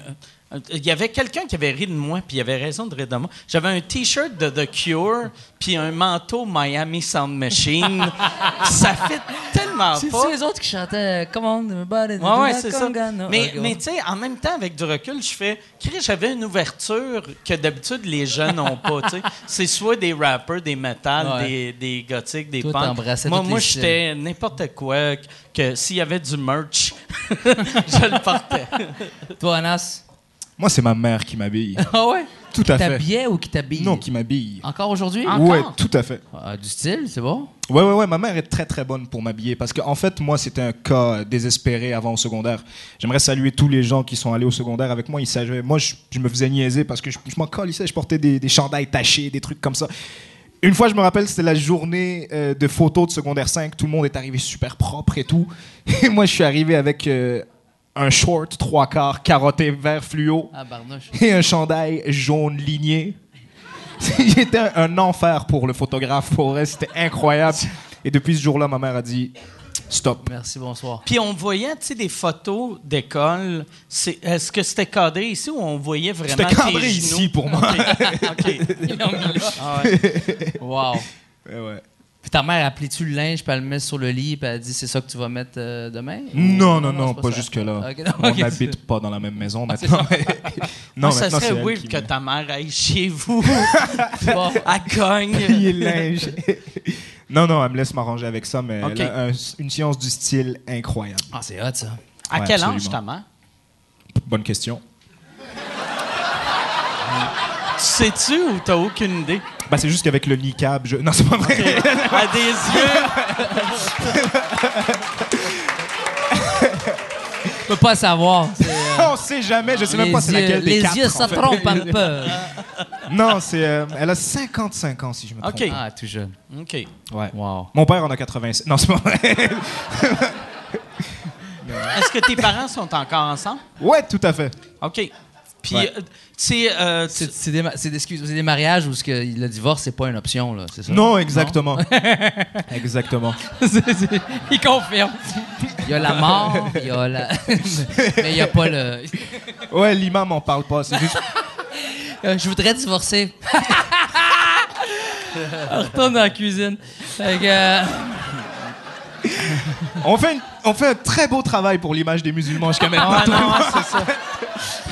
il y avait quelqu'un qui avait ri de moi, puis il avait raison de rire de moi. J'avais un T-shirt de The Cure, puis un manteau Miami Sound Machine. ça fait tellement C'est pas. les autres qui chantaient euh, Come on, everybody, Ouais, ouais, c'est ça. no. Mais, tu sais, en même temps, avec du recul, je fais, Chris, j'avais une ouverture que d'habitude les jeunes n'ont pas. C'est soit des rappers, des metal, Ouais. des, des gothiques, des punks. Moi, moi j'étais n'importe quoi. Que, s'il y avait du merch je le portais. Toi, Anas? Moi, c'est ma mère qui m'habille. Ah ouais? Tout Qui à fait. t'habillait ou qui t'habille? Non, qui m'habille. Encore aujourd'hui? Encore? Ouais, tout à fait. Ah, du style, c'est bon? Ouais, ouais, ouais. Ma mère est très, très bonne pour m'habiller parce qu'en fait, moi, c'était un cas désespéré avant au secondaire. J'aimerais saluer tous les gens qui sont allés au secondaire avec moi. Ils savaient, moi, je, je me faisais niaiser parce que je, je m'en calissais. Je portais des, des chandails tachés, des trucs comme ça. Une fois, je me rappelle, c'était la journée euh, de photos de secondaire 5. Tout le monde est arrivé super propre et tout. Et moi, je suis arrivé avec euh, un short trois quarts carotté vert fluo Ah, et un chandail jaune ligné. C'était un, un enfer pour le photographe. Pour vrai, c'était incroyable. Et depuis ce jour-là, ma mère a dit stop. Merci, bonsoir. Puis on voyait, tu sais, des photos d'école. C'est- Est-ce que c'était cadré ici ou on voyait vraiment C'était tes cadré genoux? ici pour moi. OK. Là. Ah ouais. Wow. Ouais, ouais. Puis ta mère, appelait-tu le linge, puis elle le met sur le lit, puis elle dit c'est ça que tu vas mettre euh, demain? Non, Ou- non, non, pas jusque-là. Non, On n'habite pas dans la même maison c'est maintenant. non, Ah, ça serait weird que met- ta mère aille chez vous. bon. Elle cogne. plier le linge. non, non, elle me laisse m'arranger avec ça, mais a un- une science du style incroyable. Ah, c'est hot, ça. À Ouais, quel âge absolument. ta mère? Bonne question. Tu sais-tu ou t'as aucune idée? Bah, c'est juste qu'avec le niqab, je... Non, c'est pas vrai. Elle a des yeux. Je peux pas savoir. euh, On sait jamais, je sais même pas c'est laquelle des les quatre, yeux, en ça fait. trompe un peu. Non, c'est... euh, elle a 55 ans, si je me trompe. OK. Ah, tout jeune. OK. Ouais. Wow. Mon père en a 87. Non, c'est pas vrai. Est-ce que tes parents sont encore ensemble? ouais, tout à fait. OK. Puis, Ouais. Euh, euh, C'est des, mariages où ce que le divorce, c'est pas une option, là, c'est ça? Non, exactement. exactement. Il confirme. Il y a la mort, il y a la. Mais il n'y a pas le. Ouais, l'imam en parle pas. C'est juste... Euh, je voudrais divorcer. On retourne dans la cuisine. Fait que, euh, on, fait une- on fait un très beau travail pour l'image des musulmans jusqu'à maintenant. Ah non, c'est ça.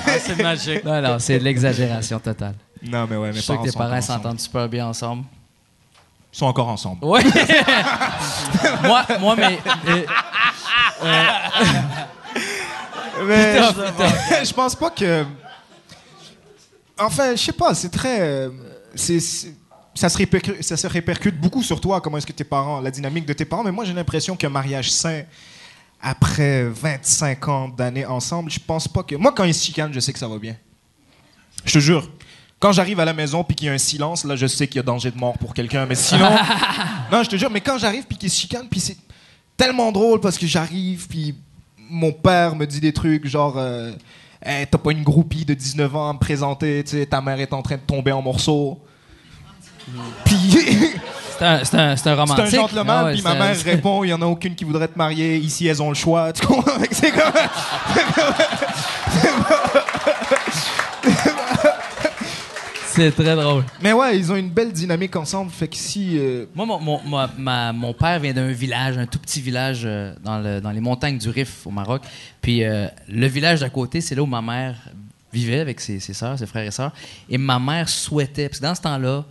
Ah, c'est magique. Non, non, c'est de l'exagération totale. Non, mais ouais, Je mes suis sûr que parents tes parents s'entendent super bien ensemble. Ils sont encore ensemble. Oui. moi, moi, mais. euh, Mais Putain, je, je pense pas que. Enfin, je sais pas, c'est très. euh, c'est- ça, se répercute, ça se répercute beaucoup sur toi, comment est-ce que tes parents, la dynamique de tes parents. Mais moi, j'ai l'impression qu'un mariage sain, après 25 ans d'années ensemble, je pense pas que. Moi, quand ils se chicanent, je sais que ça va bien. Je te jure. Quand j'arrive à la maison puis qu'il y a un silence, là, je sais qu'il y a danger de mort pour quelqu'un. Mais sinon. non, je te jure, mais quand j'arrive puis qu'ils se chicanent, puis c'est tellement drôle parce que j'arrive puis mon père me dit des trucs genre. euh, Hey, t'as pas une groupie de 19 ans à me présenter, tu sais, ta mère est en train de tomber en morceaux. Puis c'est un, c'est un, c'est un c'est un romantique. gentleman, Ah ouais, puis ma un- mère répond, il y en a aucune qui voudrait te marier, ici elles ont le choix. Tu comprends? C'est comme... C'est très drôle. Mais ouais, ils ont une belle dynamique ensemble, fait que si... euh, Moi, mon, mon, ma- ma- mon père vient d'un village, un tout petit village euh, dans, le- dans les montagnes du Rif, au Maroc. Puis euh, le village d'à côté, c'est là où ma mère vivait avec ses, ses sœurs, ses frères et sœurs. Et ma mère souhaitait, parce que dans ce temps-là,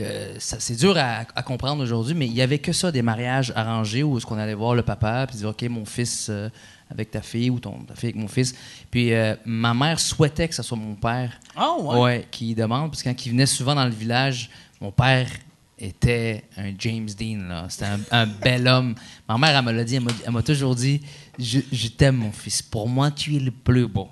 euh, ça- c'est dur à, à comprendre aujourd'hui, mais il y avait que ça, des mariages arrangés où est-ce qu'on allait voir le papa, puis dire, OK, mon fils euh, avec ta fille ou ton, ta fille avec mon fils. Puis euh, ma mère souhaitait que ce soit mon père Ah, ouais. Ouais, qui demande, parce que quand il venait souvent dans le village, mon père était un James Dean, là. C'était un, un bel homme. Ma mère, elle me l'a dit, elle m'a- elle m'a toujours dit je, je t'aime, mon fils. Pour moi, tu es le plus beau.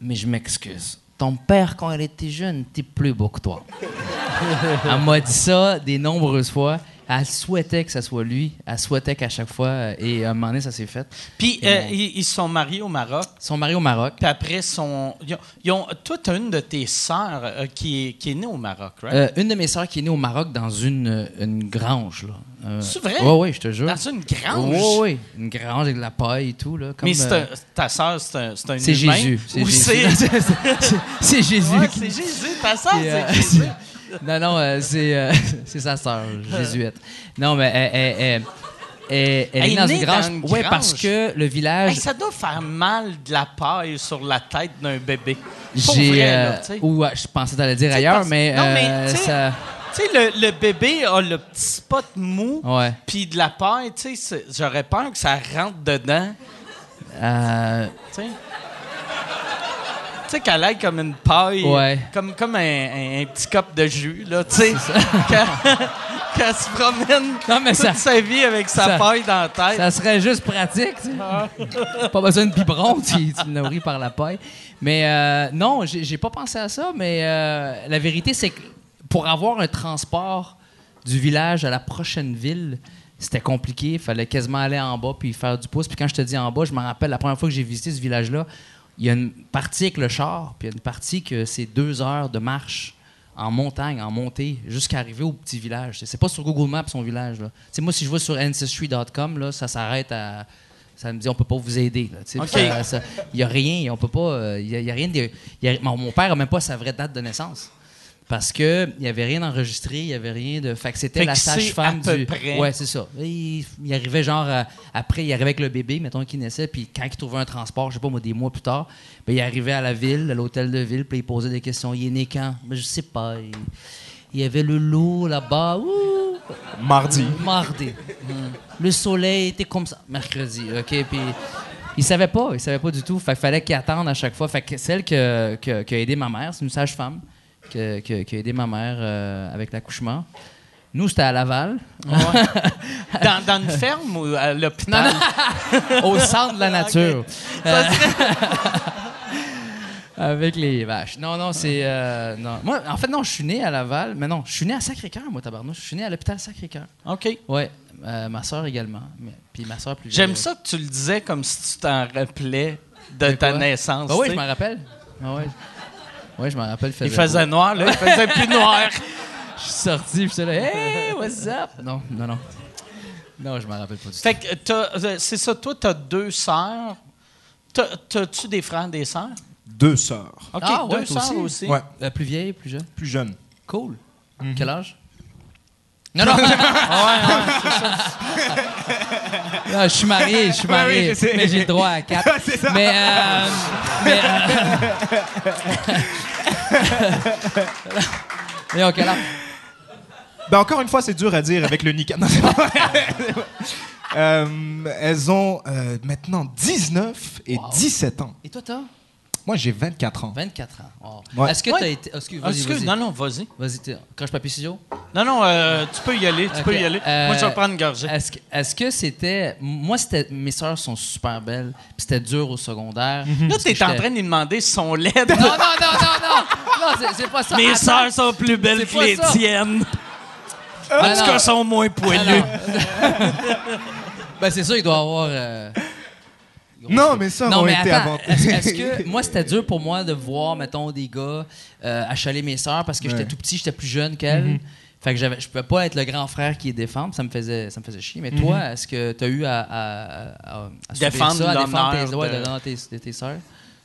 Mais je m'excuse. Ton père, quand il était jeune, était plus beau que toi. elle m'a dit ça des nombreuses fois. Elle souhaitait que ça soit lui. Elle souhaitait qu'à chaque fois. euh, Et à un moment donné, ça s'est fait. Puis, euh, ils, sont mariés au Maroc. Ils sont mariés au Maroc. Puis après, sont, ils ont, ils ont- toi, t'as une de tes sœurs euh, qui, est, qui est née au Maroc, right? Euh, une de mes sœurs qui est née au Maroc dans une, une grange. Là. C'est vrai? Oui, oui, je te jure. Dans une grange? Oui, oui. Une grange avec de la paille et tout. Là, comme, Mais un- ta sœur, c'est un, c'est un c'est? Jésus. C'est Jésus. c'est... Jésus. Ouais, c'est Jésus, ta sœur, c'est Jésus. non, non, euh, c'est euh, c'est sa sœur, jésuite. Non, mais elle, elle- elle- elle- elle Elle est est dans née une grange. dans une Oui, grange. parce que le village. Hey, ça doit faire mal de la paille sur la tête d'un bébé. Pour J'ai. vrai, euh, là, tu sais. ou euh, je pensais t'allais dire ailleurs, parce- mais, Non, mais, euh, tu sais- ça. Tu sais, le, le bébé a le petit spot mou, Ouais. puis de la paille, tu sais, c'est- j'aurais peur que ça rentre dedans. Euh, Tu sais? Tu sais qu'elle aille comme une paille, Ouais. comme, comme un, un- un petit cop de jus, là, tu sais. Qu'elle se promène Non, mais toute ça- sa vie avec sa ça- paille dans la tête. Ça serait juste pratique. tu sais. Pas besoin de biberon, tu, tu le nourris par la paille. Mais euh, non, j'ai j'ai pas pensé à ça, mais euh, la vérité, c'est que pour avoir un transport du village à la prochaine ville, c'était compliqué. Il fallait quasiment aller en bas puis faire du pouce. Puis quand je te dis en bas, je me rappelle la première fois que j'ai visité ce village-là, il y a une partie avec le char, puis il y a une partie que c'est deux heures de marche en montagne, en montée, jusqu'à arriver au petit village. C'est pas sur Google Maps son village. Là. Moi, si je vais sur ancestry.com, là, ça s'arrête à. Ça me dit on peut pas vous aider. Il y a rien, on peut pas. euh, Il y, a- il y a rien de. il y a- mon, mon père a même pas sa vraie date de naissance. Parce que il y avait rien enregistré, il y avait rien de. Fait que c'était la sage-femme du. près. Ouais, c'est ça. Il, il arrivait genre après, il arrivait avec le bébé, mettons qu'il naissait, puis quand il trouvait un transport, je sais pas moi, des mois plus tard, ben, il arrivait à la ville, à l'hôtel de ville, puis il posait des questions. Il est né quand? Ben, je sais pas. Il, il y avait le loup là-bas. Mardi. Mardi. Hum. Le soleil était comme ça. Mercredi, OK? Puis il savait pas, il savait pas du tout. Fait qu'il fallait qu'il attende à chaque fois. Fait que celle que- que- qui a aidé ma mère, c'est une sage-femme que- que- qui a aidé ma mère euh, avec l'accouchement. Nous, c'était à Laval, Dans, dans une ferme ou à l'hôpital? au centre de la nature. Euh, avec les vaches. Non, non, c'est. euh, non. Moi, en fait, non, je suis né à Laval, mais non, je suis né à Sacré-Cœur, moi, tabarnouche. Je suis né à l'hôpital Sacré-Cœur. OK. Ouais, euh, ma soeur également. Puis ma soeur plus J'aime ça que tu le disais comme si tu t'en rappelais de ta quoi? naissance. Ah oui, je m'en rappelle. Ah ouais. Ouais, je m'en rappelle. Il faisait noir, là. Il faisait plus noir. Je suis sorti, puis j'étais là, hey, what's up? Non, non, non. Non, je m'en rappelle pas du tout. Fait que t'as- euh, c'est ça, toi, t'as deux sœurs. T'as- T'as-tu des frères, des sœurs? Deux sœurs. OK, Ah, deux sœurs aussi? aussi. Ouais, Euh, plus vieille, plus jeune? plus jeune. Cool. Mhm. Quel âge? Non, non. Non, je suis marié, je suis marié, oui, je sais. mais j'ai le droit à quatre. Mais, euh, mais, euh, mais ok, là. Ben encore une fois, c'est dur à dire avec le Nika. Non, c'est. Euh, elles ont euh, maintenant 19 et Wow. 17 ans. Et toi, t'as? Moi, j'ai 24 ans. 24 ans. Ouais. Est-ce que Ouais. t'as été. Excuse, vas-y, excuse, vas-y. non, non, vas-y. Vas-y, t'es- croche papier ciseaux. Non, non, euh, tu peux y aller, tu peux y aller. euh, Moi, je vais prendre une gorgée. Est-ce que, est-ce que c'était. Moi, c'était. Mes sœurs sont super belles, puis c'était dur au secondaire. Là, parce que t'es en train de lui demander si son lait. Non, non, non, non, non! Non, c'est, c'est pas ça. Mes sœurs sont plus belles C'est que les ça. tiennes. En tout cas, sont moins poilus. Ben, c'est sûr, il doit avoir. euh, Non, mais ça, Non, mais été attends, avant. est-ce, est-ce que moi c'était dur pour moi de voir mettons des gars euh, achaler mes sœurs parce que j'étais tout petit, j'étais plus jeune qu'elles. Mm-hmm. Fait que j'avais, je pouvais pas être le grand frère qui les défend, ça me faisait, ça me faisait chier. Mais toi, est-ce que tu as eu à, à, à- à subir. Défendre ça, à défendre tes, l'honneur ouais, de- l'honneur de tes, de tes sœurs?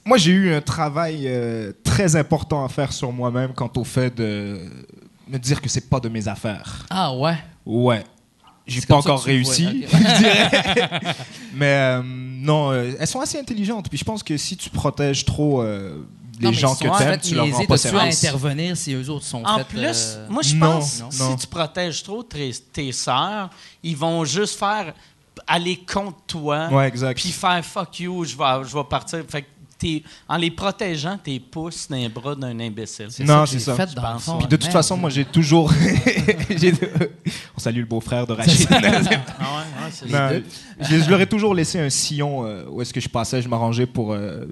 Moi, j'ai eu un travail euh, très important à faire sur moi-même quant au fait de me dire que c'est pas de mes affaires. Ah ouais? Ouais. J'ai pas encore réussi, vois, ok. je dirais. Mais euh, non, euh, elles sont assez intelligentes. Puis je pense que si tu protèges trop euh, les Non, gens que fait tu leur rends pas service. intervenir si eux autres sont En plus, euh, moi, je pense non. si tu protèges trop tes, tes sœurs, ils vont juste faire aller contre toi. Ouais, exact. Puis faire fuck you, je vais, je vais partir. Fait que en les protégeant, t'es pouces dans les bras d'un imbécile. Non, que c'est ça. fait dans. Puis de toute Merde. façon, moi, j'ai toujours. j'ai- On salue le beau-frère de Rachid. Ah ouais, ouais, c'est Non, ça. je, je leur ai toujours laissé un sillon euh, où est-ce que je passais, je m'arrangeais pour euh,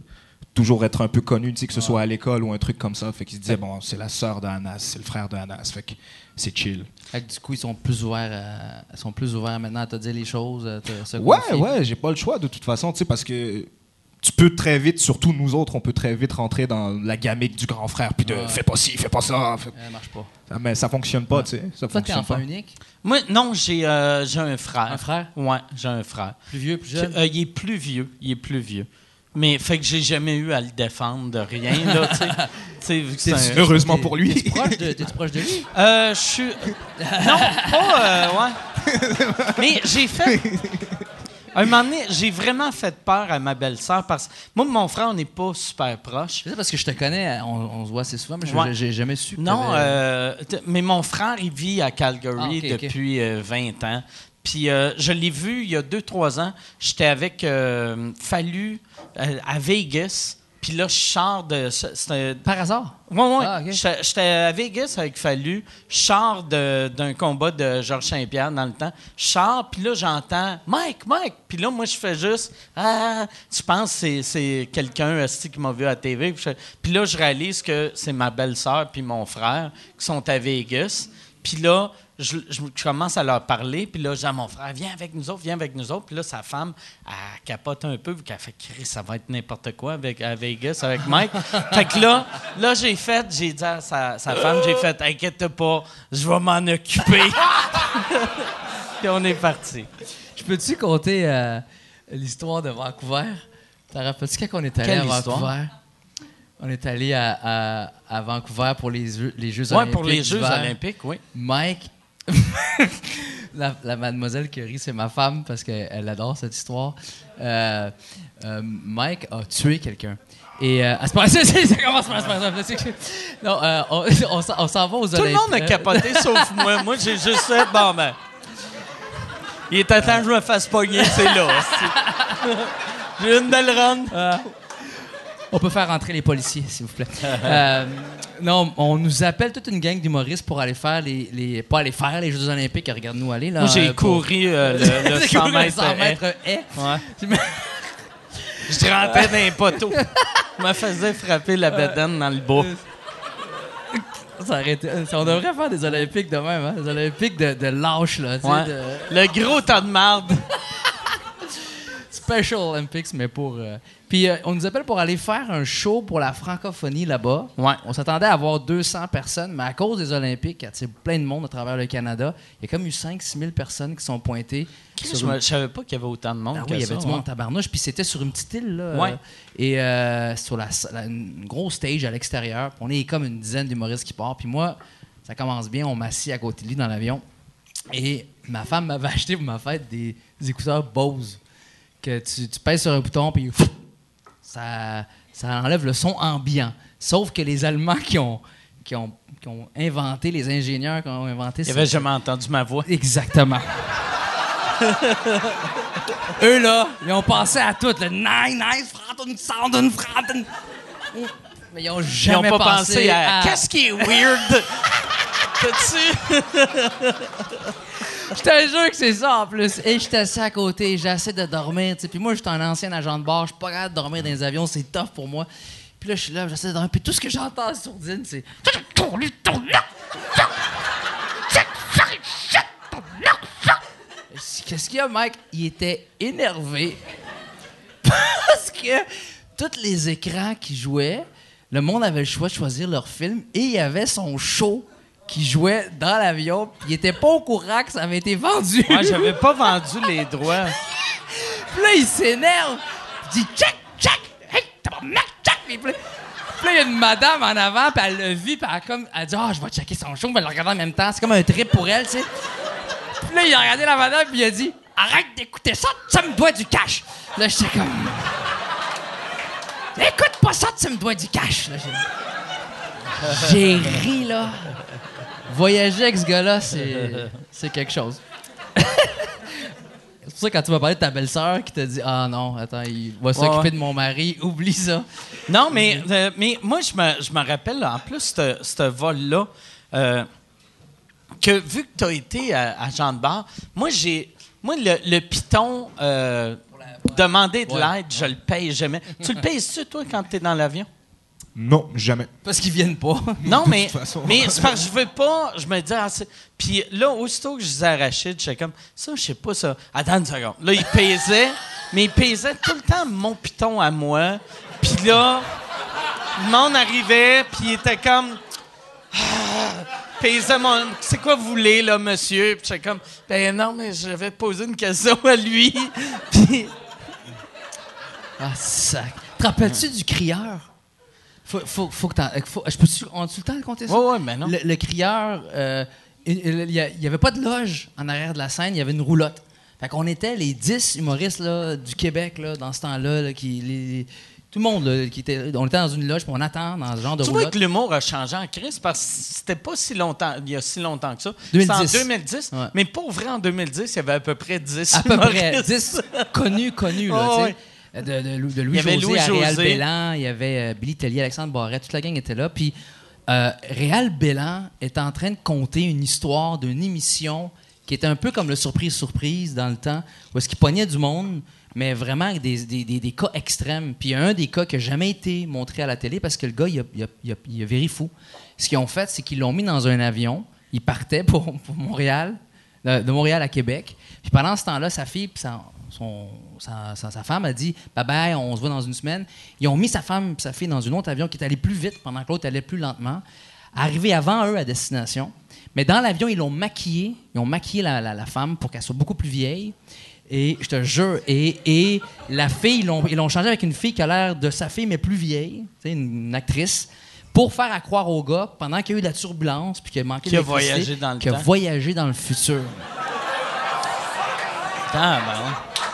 toujours être un peu connu, tu sais, que ce soit à l'école ou un truc comme ça. Fait qu'ils se disaient, bon, c'est la sœur de Anas, c'est le frère de Anas. Fait que c'est chill. Fait que du coup, ils sont plus ouverts, à- ils sont plus ouverts maintenant à te dire les choses. à te- se Ouais, confier. ouais, j'ai pas le choix de toute façon, tu sais, parce que tu peux très vite, surtout nous autres, on peut très vite rentrer dans la gamique du grand frère, puis de Ouais. fais pas ci, fais pas ça. Fais- Ça marche pas. Ça- Mais ça fonctionne pas, tu sais. Ça Toi, fonctionne enfant pas. unique? Moi, non, j'ai euh, j'ai un frère. Un frère? Ouais, j'ai un frère. Plus vieux, plus jeune? Euh, il est plus vieux. Il est plus vieux. Mais fait que j'ai jamais eu à le défendre de rien, là, tu sais. Vu que un- Heureusement pour lui. T'es-tu proche proche de lui? Euh, je suis. Non, pas. euh, ouais. Mais j'ai fait. Un moment donné, j'ai vraiment fait peur à ma belle-sœur parce que moi, et mon frère, on n'est pas super proches. C'est ça parce que je te connais, on, on se voit assez souvent, mais je- Ouais. j'ai jamais su que Non, euh, t- mais mon frère, il vit à Calgary Ah, depuis euh, 20 ans. Puis euh, je l'ai vu il y a deux, trois ans. J'étais avec euh, Fallu euh, à Vegas. Puis là, je sors de. C'était Par hasard? Ouais, ouais. Ah. J'étais à Vegas avec Fallu. Je sors d'un combat de Georges Saint-Pierre dans le temps. Je sors, puis là, j'entends Mike, Mike. Puis là, moi, je fais juste Ah, tu penses que c'est- quelqu'un qui m'a vu à la TV. Puis là, je réalise que c'est ma belle-sœur puis mon frère qui sont à Vegas. Puis là, je, commence à leur parler. Puis là, j'ai à mon frère, viens avec nous autres, viens avec nous autres. Puis là, sa femme, elle capote un peu, vu qu'elle fait Chris, ça va être n'importe quoi avec, à Vegas avec Mike. fait que là, là j'ai fait, j'ai dit à sa, sa femme, j'ai fait, inquiète pas, je vais m'en occuper. Puis on est parti. Je peux-tu compter euh, l'histoire de Vancouver? T'en rappelles-tu quand on est allé Quelle à histoire? Vancouver? On est allé à, à- à Vancouver pour les Jeux, les Jeux Ouais, olympiques. pour les Jeux olympiques, oui. Mike, la, la mademoiselle qui rit, c'est ma femme parce qu'elle adore cette histoire. Euh, euh, Mike a tué quelqu'un. Et euh, ah, c'est pas ça, commence par Non, euh, on, on s'en- on s'en va aux Tout le Olympiques. monde a capoté sauf moi. Moi, j'ai juste fait, bon, ben. Il était temps que je me fasse pogner, c'est là. J'ai une belle run. On peut faire rentrer les policiers, s'il vous plaît. Euh, non, on nous appelle toute une gang d'humoristes pour aller faire les, les- Pas aller faire les Jeux Olympiques, regarde-nous aller. Là, Moi, j'ai euh, pour- couru euh, le, le J'ai 100 couru le mètres. 100 haie. mètres haie. Ouais. Je rampais dans les poteaux. Je me faisais frapper la bedaine dans le bois. Ça été- on devrait faire des Olympiques de même, hein? Des Olympiques de, de lâche, là. Ouais. de- Le gros tas de marde. Special Olympics, mais pour. euh, Puis euh, on nous appelle pour aller faire un show pour la francophonie là-bas. Ouais. On s'attendait à avoir 200 personnes, mais à cause des Olympiques, il y a plein de monde à travers le Canada. Il y a comme eu 5-6 000 personnes qui sont pointées. sur Je, une- je savais pas qu'il y avait autant de monde. Ah oui, il y ça, avait du ouais. monde en tabarnouche, puis c'était sur une petite île, là. Ouais. euh, et euh, sur la, la- une grosse stage à l'extérieur. Puis On est comme une dizaine d'humoristes qui partent. Puis moi, ça commence bien, on m'assit à côté de lui dans l'avion. Et ma femme m'avait acheté pour ma fête des, des écouteurs Bose. Que tu, tu pèses sur un bouton, puis ça, ça enlève le son ambiant. Sauf que les Allemands qui ont, qui ont, qui ont inventé, les ingénieurs qui ont inventé Il avait jamais entendu ma voix. Exactement. Eux, là, ils ont pensé à tout. Le nine, nice, fraten. Mais ils ont Ils n'ont jamais pas pensé à. Qu'est-ce qui est weird? T'as-tu? Je te jure que c'est ça en plus. Et j'étais assis à côté, j'essaie de dormir. tu sais. Puis moi, j'étais un ancien agent de bar, je suis pas capable de dormir dans les avions, c'est tough pour moi. Puis là, je suis là, j'essaie de dormir. Puis tout ce que j'entends sur Dine, c'est. Qu'est-ce qu'il y a, Mike? Il était énervé parce que tous les écrans qui jouaient, le monde avait le choix de choisir leur film et il y avait son show qui jouait dans l'avion. puis Il était pas au courant que ça avait été vendu. Moi, j'avais pas vendu les droits. Puis là, il s'énerve. Il dit check, check, hey, tabarnak, check. Puis là, puis là, il y a une madame en avant, puis elle le vit, puis elle, comme, elle dit Ah, je vais checker son show, mais elle le regarde en même temps. C'est comme un trip pour elle, tu sais. Puis là, il a regardé la madame, puis il a dit Arrête d'écouter ça, ça me doit du cash. Là, j'étais comme Écoute pas ça, tu me dois du cash. J'ai ri, là. Voyager avec ce gars-là, c'est quelque chose. C'est pour ça que quand tu m'as parlé de ta belle-sœur qui t'a dit Ah non, attends, il va s'occuper Ouais. de mon mari, oublie ça. Non, mais, euh, mais moi, je me, je me rappelle, en plus, ce vol-là, euh, que vu que tu as été à, à Jean de Bar, moi, j'ai. Moi, le, le piton, euh, demander de Ouais. l'aide, je le paye jamais. tu le payes-tu, toi, quand tu es dans l'avion? Non, jamais. Parce qu'ils viennent pas. Non, mais, mais c'est parce que je veux pas. Je me dis, ah, c'est- Puis là, aussitôt que je disais à Rachid, j'étais comme, ça, je sais pas ça. Attends une seconde. Là, il pesait, mais il pesait tout le temps mon piton à moi. Puis là, le monde arrivait, puis il était comme. Ah, pesait mon. C'est quoi vous voulez, là, monsieur? Puis j'étais comme, ben non, mais je vais poser une question à lui. Puis. Ah, sac. Te rappelles-tu du crieur? Faut, faut, faut que. Faut, je. On a-tu le temps de compter ça? Ouais, mais non. Le, le crieur, euh, il n'y avait pas de loge en arrière de la scène, il y avait une roulotte. Fait qu'on était les 10 humoristes là, du Québec là, dans ce temps-là, là, qui, les- Tout le monde, là, qui était, on était dans une loge, puis on attend dans ce genre de Tu vois roulotte. que l'humour a changé en crise parce que c'était pas si longtemps, il y a si longtemps que ça. 2010. C'était en 2010. Ouais. Mais pour vrai, en 2010, il y avait à peu près 10 À peu près humoristes. 10 connus, connus, là, Oh. De, de, Louis-José à Louis-José. Réal Bélan, il y avait euh, Billy Tellier, Alexandre Barrette, toute la gang était là. Puis euh, Réal Bélan est en train de conter une histoire d'une émission qui était un peu comme le Surprise-Surprise dans le temps, où est-ce qu'il pognait du monde, mais vraiment avec des, des- des- des cas extrêmes. Puis il y a un des cas qui n'a jamais été montré à la télé parce que le gars, il a, il a, il a- il a viré fou. Ce qu'ils ont fait, c'est qu'ils l'ont mis dans un avion. Il partait pour, pour Montréal, de, de Montréal à Québec. Puis pendant ce temps-là, sa fille puis son- sa, sa- sa femme a dit Bye bye, on se voit dans une semaine. Ils ont mis sa femme et sa fille dans un autre avion qui est allé plus vite pendant que l'autre allait plus lentement. Arrivé avant eux à destination. Mais dans l'avion, ils l'ont maquillée. Ils ont maquillé la, la- la femme pour qu'elle soit beaucoup plus vieille. Et je te jure, et, et la fille, ils l'ont, changé avec une fille qui a l'air de sa fille, mais plus vieille, une, une actrice, pour faire à croire au gars, pendant qu'il y a eu de la turbulence, puis qu'il a manqué Qui a voyagé dans le qu'il a voyagé dans le futur. Ben,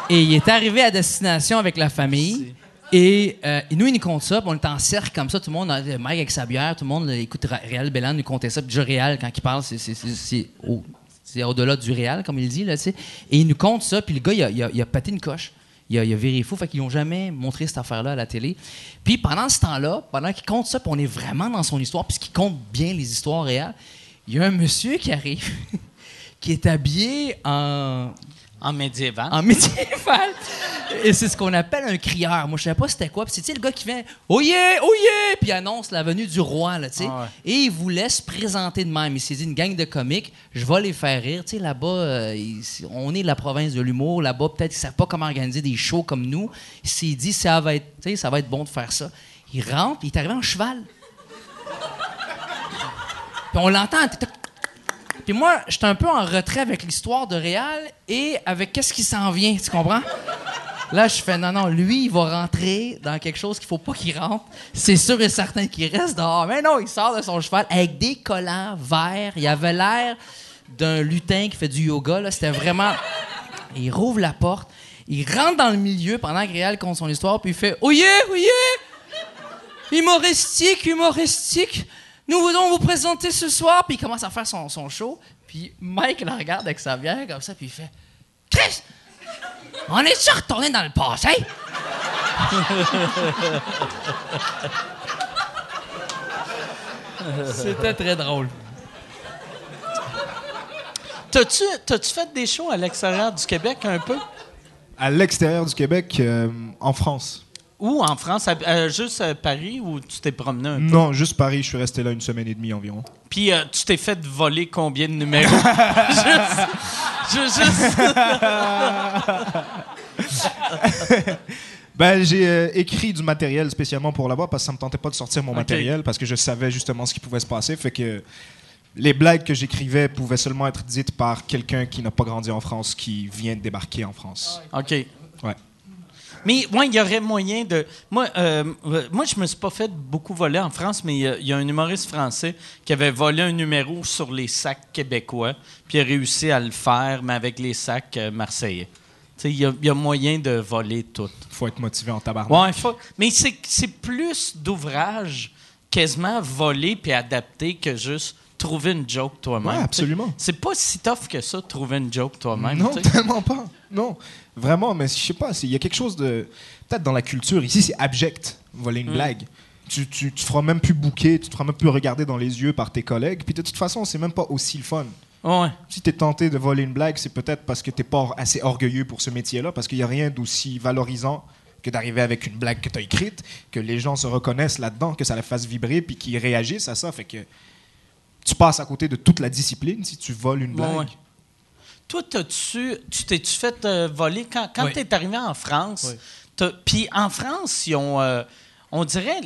Et il est arrivé à destination avec la famille. Et, euh, et nous, il nous compte ça, puis on est en cercle comme ça, tout le monde, euh, Mike avec sa bière, tout le monde là, écoute Réal Bellan nous comptait ça. Puis déjà, Réal, quand il parle, c'est- c'est- c'est c'est au- c'est au-delà du réel, comme il dit, là, tu sais. Et il nous compte ça, puis le gars, il a, il a- il a pété une coche. Il a, il a viré fou, fait qu'ils n'ont jamais montré cette affaire-là à la télé. Puis pendant ce temps-là, pendant qu'il compte ça, puis on est vraiment dans son histoire, puisqu'il compte bien les histoires réelles, il y a un monsieur qui arrive, qui est habillé en, en médiéval. en médiéval. Et c'est ce qu'on appelle un crieur. Moi, je savais pas c'était quoi. Puis c'est le gars qui fait Oyez, oyez! Puis il annonce la venue du roi, là, tu sais. Ah ouais. Et il vous laisse présenter de même. Il s'est dit une gang de comiques, je vais les faire rire. Tu sais, là-bas, euh, on est la province de l'humour. Là-bas, peut-être qu'ils savent pas comment organiser des shows comme nous. Il s'est dit ça va être, tu sais, ça va être bon de faire ça. Il rentre, il est arrivé en cheval. Puis on l'entend. Puis moi, j'étais un peu en retrait avec l'histoire de Réal et avec qu'est-ce qui s'en vient, tu comprends? Là, je fais non, non, lui, il va rentrer dans quelque chose qu'il faut pas qu'il rentre. C'est sûr et certain qu'il reste dehors. Mais non, il sort de son cheval avec des collants verts. Il avait l'air d'un lutin qui fait du yoga. C'était vraiment. Il rouvre la porte, il rentre dans le milieu pendant que Réal compte son histoire, puis il fait Oyez, oyez! Humoristique, humoristique! Nous voulons vous présenter ce soir. Puis il commence à faire son, son show. Puis Mike la regarde avec sa bière comme ça, puis il fait Chris! On est-tu retourné dans le passé? C'était très drôle. T'as-tu, t'as-tu fait des shows à l'extérieur du Québec un peu? À l'extérieur du Québec, euh, en France. Ou en France, euh, juste à Paris, ou tu t'es promené un peu? Non, juste Paris, je suis resté là une semaine et demie environ. Puis euh, tu t'es fait voler combien de numéros? juste, je juste... Ben, j'ai euh, écrit du matériel spécialement pour là-bas parce que ça me tentait pas de sortir mon Ok. matériel parce que je savais justement ce qui pouvait se passer. Fait que les blagues que j'écrivais pouvaient seulement être dites par quelqu'un qui n'a pas grandi en France, qui vient de débarquer en France. OK. Ouais. Mais moi, il y aurait moyen de. Moi, euh, euh, moi je me suis pas fait beaucoup voler en France, mais il y a- il y, a un humoriste français qui avait volé un numéro sur les sacs québécois, puis il a réussi à le faire, mais avec les sacs euh, marseillais. Il y, a- il y a moyen de voler tout. Faut être motivé en tabarnak. Ouais, faut- mais c'est c'est plus d'ouvrage quasiment volé puis adapté que juste trouver une joke toi-même. Ouais, absolument. C'est pas si tough que ça, trouver une joke toi-même. Non, tellement pas. Non, vraiment, mais je sais pas. Il y a quelque chose de. Peut-être dans la culture, ici, c'est abject, voler Mm. une blague. Tu, tu, tu te feras même plus bouquer, tu te feras même plus regarder dans les yeux par tes collègues. Puis de toute façon, c'est même pas aussi le fun. Ouais. Si tu es tenté de voler une blague, c'est peut-être parce que tu pas or- assez orgueilleux pour ce métier-là, parce qu'il n'y a rien d'aussi valorisant que d'arriver avec une blague que tu as écrite, que les gens se reconnaissent là-dedans, que ça les fasse vibrer, puis qu'ils réagissent à ça. Fait que tu passes à côté de toute la discipline si tu voles une blague? Ouais. Toi, t'as-tu, tu t'es-tu fait euh, voler? Quand, quand Oui. tu es arrivé en France? Oui. Puis en France, ils ont, euh, on dirait,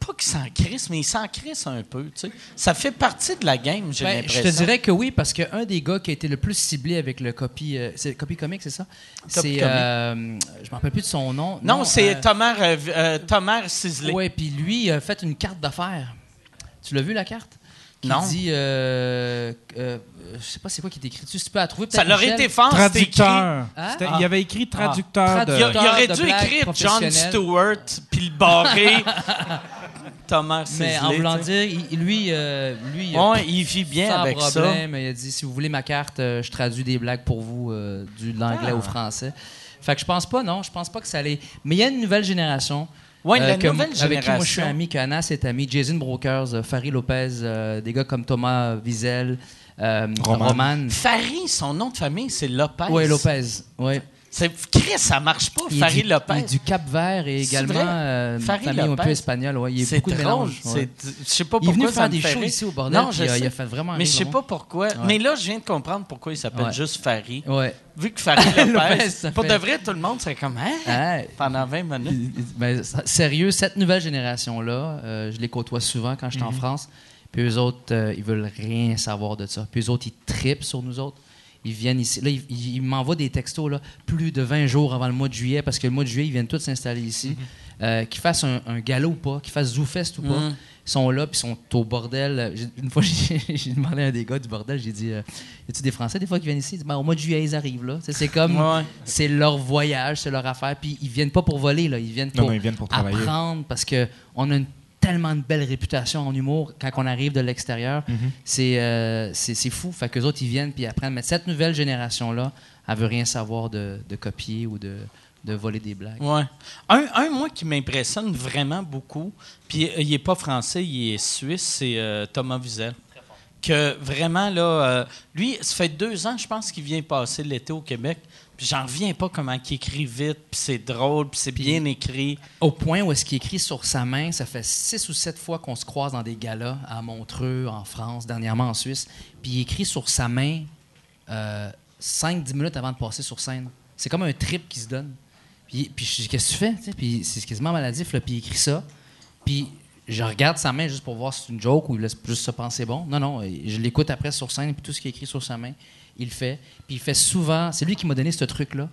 pas qu'ils s'en crissent, mais ils s'en crissent un peu. tu sais. Ça fait partie de la game, j'ai Ben, je l'impression. te dirais que oui, parce qu'un des gars qui a été le plus ciblé avec le copy, euh, c'est copy comic, c'est ça? C'est, comic. euh, je me rappelle plus de son nom. Non, c'est euh, Thomas, Thomas Sisley. Ouais, puis lui il a fait une carte d'affaires. Tu l'as vu la carte? Qui Non. dit. Euh, euh, je sais pas c'est quoi qui est écrit dessus. Si tu peux la trouver, Ça l'aurait été fort, c'était écrit. Traducteur. Hein? Ah. Il avait écrit traducteur de. Il, aurait de dû écrire John. Stewart, puis le barrer Thomas Mais en voulant dire, il- lui, euh, lui il vit bien sans avec ça. problème. Il a dit si vous voulez ma carte, euh, je traduis des blagues pour vous euh, du de l'anglais Ah. au français. Fait que je pense pas, non, je pense pas que ça allait. Mais il y a une nouvelle génération. Ouais, la que nouvelle moi- Avec qui moi je suis ami, qu'Anna c'est ami, Jason Brokers, euh, Farid Lopez, euh, des gars comme Thomas Wiesel, euh, Roman. Roman. Farid, son nom de famille, c'est Lopez. Ouais, Lopez. Ouais. C'est Chris, ça marche pas, Farid Lopez. Il est du Cap Vert et également euh, famille un Lopez. peu espagnole. Ouais. Il y a C'est beaucoup de ouais. Je sais pas Il est pourquoi venu ça faire des shows ici au bordel. Non, je il a- il a fait vraiment Mais je sais pas pourquoi. Ouais. Mais là, je viens de comprendre pourquoi il s'appelle Ouais. juste Farid. Ouais. Vu que Farid Lopez, pour fait- de vrai, tout le monde serait comme hein? Pendant 20 minutes. Ben, sérieux, cette nouvelle génération-là, euh, je les côtoie souvent quand je suis en France. Puis eux autres, euh, ils veulent rien savoir de ça. Puis eux autres, ils tripent sur nous autres. Ils viennent ici. Là, ils, ils- ils m'envoient des textos là, plus de 20 jours avant le mois de juillet, parce que le mois de juillet, ils viennent tous s'installer ici. Euh, qu'ils fassent un, un galop ou pas, qu'ils fassent ZooFest ou pas. Mhm. Ils sont là, puis ils sont au bordel. J'ai- Une fois, j'ai demandé à un des gars du bordel, j'ai dit euh, Y a-tu des Français des fois qui viennent ici? Il dit, Ben, Au mois de juillet, ils arrivent là. C'est comme. Ouais. C'est leur voyage, c'est leur affaire. Puis ils viennent pas pour voler, là. Ils viennent pour, non, ils viennent pour travailler. apprendre parce que on a une tellement de belle réputation en humour quand on arrive de l'extérieur. Mhm. C'est euh, c'est fou. Fait que autres, ils viennent puis apprennent. Mais cette nouvelle génération-là, elle veut rien savoir de, de copier ou de, de voler des blagues. Ouais. Un, un, moi, qui m'impressionne vraiment beaucoup, puis euh, il n'est pas français, il est suisse, c'est euh, Thomas Wiesel. Que vraiment, là, euh, lui, ça fait deux ans, je pense, qu'il vient passer l'été au Québec. Puis j'en reviens pas comment il écrit vite, puis c'est drôle, puis c'est bien écrit. Au point où est-ce qu'il écrit sur sa main, ça fait six ou sept fois qu'on se croise dans des galas à Montreux, en France, dernièrement en Suisse. Puis il écrit sur sa main 5-10 minutes avant de passer sur scène. C'est comme un trip qui se donne. Puis, puis je dis, qu'est-ce que tu fais? Puis c'est quasiment maladif, là. Puis il écrit ça. Puis je regarde sa main juste pour voir si c'est une joke ou il laisse juste se penser bon. Non, non, je l'écoute après sur scène, puis tout ce qui est écrit sur sa main, il le fait. Puis il fait souvent. C'est lui qui m'a donné ce truc-là.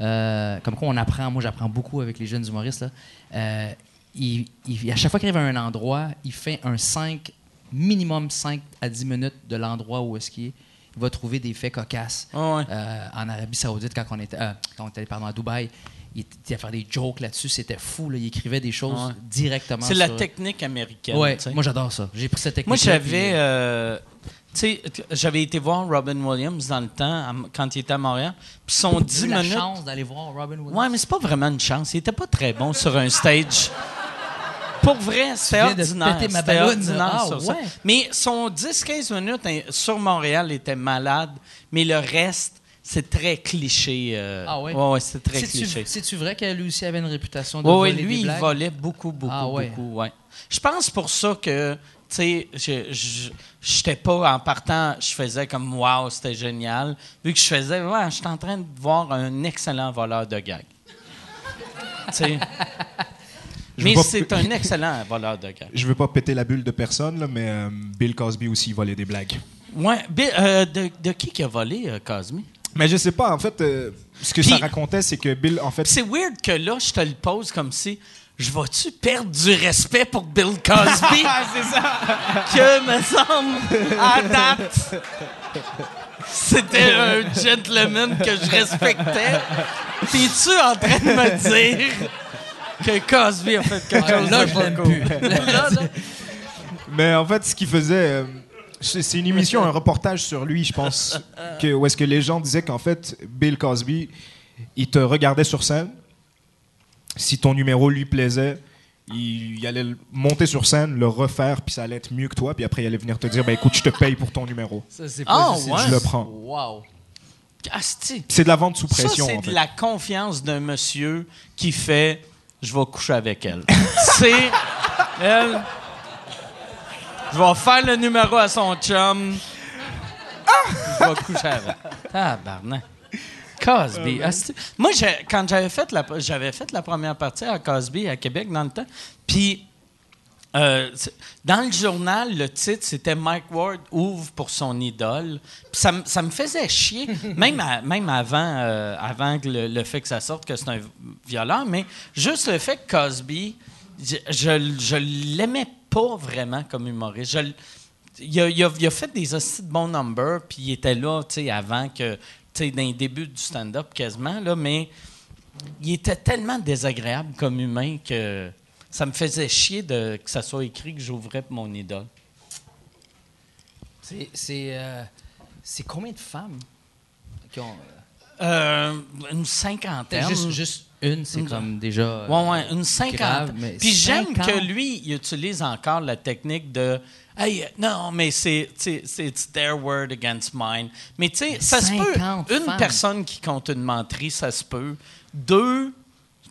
Euh, comme quoi on apprend, moi j'apprends beaucoup avec les jeunes humoristes. Là. Euh, il- il- à chaque fois qu'il arrive à un endroit, il fait un 5, minimum 5 à 10 minutes de l'endroit où est-ce qu'il est. Il va trouver des faits cocasses. Ah ouais. Euh, en Arabie Saoudite, quand on était, quand on était pardon, à Dubaï, il était à faire des jokes là-dessus. C'était fou. là. Il écrivait des choses Ouais. directement. C'est la technique américaine. Ouais, moi j'adore ça. J'ai pris cette technique. Moi, j'avais. euh, sais, j'avais été voir Robin Williams dans le temps, quand il était à Montréal. Puis son 10 eu la minutes. chance d'aller voir Robin Williams. Ouais, mais c'est pas vraiment une chance. Il était pas très bon sur un stage. Pour vrai, c'était ordinaire. C'était ordinaire ah, sur ça. Mais son 10-15 minutes hein, sur Montréal était malade, mais le reste, c'est très cliché. euh, Ah ouais? Ouais, ouais, c'est très cliché. C'est-tu vrai qu'elle lui aussi avait une réputation de Oui, lui, des il volait beaucoup, beaucoup, Ah beaucoup. Ouais. Je pense pour ça que, tu sais, je- je j'étais pas en partant, je faisais comme wow, c'était génial. Vu que je faisais, ouais, j'étais en train de voir un excellent voleur de gag. Je Mais c'est un excellent voleur de gag. Je veux pas péter la bulle de personne, là, mais euh, Bill Cosby aussi volait des blagues. Ouais, Bill, euh, de, de qui qui a volé euh, Cosby? Mais je sais pas, en fait, ce que ça racontait, c'est que Bill, en fait, C'est weird que là, je te le pose comme si. Je vais-tu perdre du respect pour Bill Cosby? c'est ça! Que, me semble, à date, c'était un gentleman que je respectais. T'es-tu en train de me dire que Cosby a fait quelque chose là, de je pas cool? plus. Là, là, Mais en fait, ce qu'il faisait, euh, c'est c'est une émission, un reportage sur lui, je pense, que, où est-ce que les gens disaient qu'en fait, Bill Cosby, il te regardait sur scène. Si ton numéro lui plaisait, il, il allait le monter sur scène, le refaire, puis ça allait être mieux que toi, puis après, il allait venir te dire, ben écoute, je te paye pour ton numéro. Ça, c'est Ah, juste- ouais? Je le prends. Wow. asti. C'est de la vente sous Ça, pression, c'est en de la confiance d'un monsieur qui fait je vais coucher avec elle. c'est elle. Je vais faire le numéro à son chum. Je vais coucher avec. Tabarnak. Cosby. asti. Moi, j'ai- quand j'avais fait, la, j'avais fait la première partie à Cosby à Québec dans le temps, puis euh, dans le journal, le titre, c'était Mike Ward ouvre pour son idole. Puis ça, me- ça me faisait chier, même, à- même avant, euh, avant que le, le fait que ça sorte que c'est un violeur, mais juste le fait que Cosby, je, je, je l'aimais pas vraiment comme humoriste. Je, il a, il a- il a fait des hosties de bons numbers, puis il était là, tu sais, avant que, tu sais, dans les débuts du stand-up quasiment, là, mais il était tellement désagréable comme humain que ça me faisait chier de, que ça soit écrit que j'ouvrais pour mon idole. C'est, euh, c'est combien de femmes qui ont. Euh, une Peut-être cinquantaine. juste, juste une, c'est Une- comme déjà. euh, Ouais, ouais, une cinquantaine. grave, Puis j'aime 50. que lui, il utilise encore la technique de. Hey, non, mais c'est, their word against mine. Mais tu sais, ça se peut. 50 Une personne qui compte une menterie, ça se peut. Deux,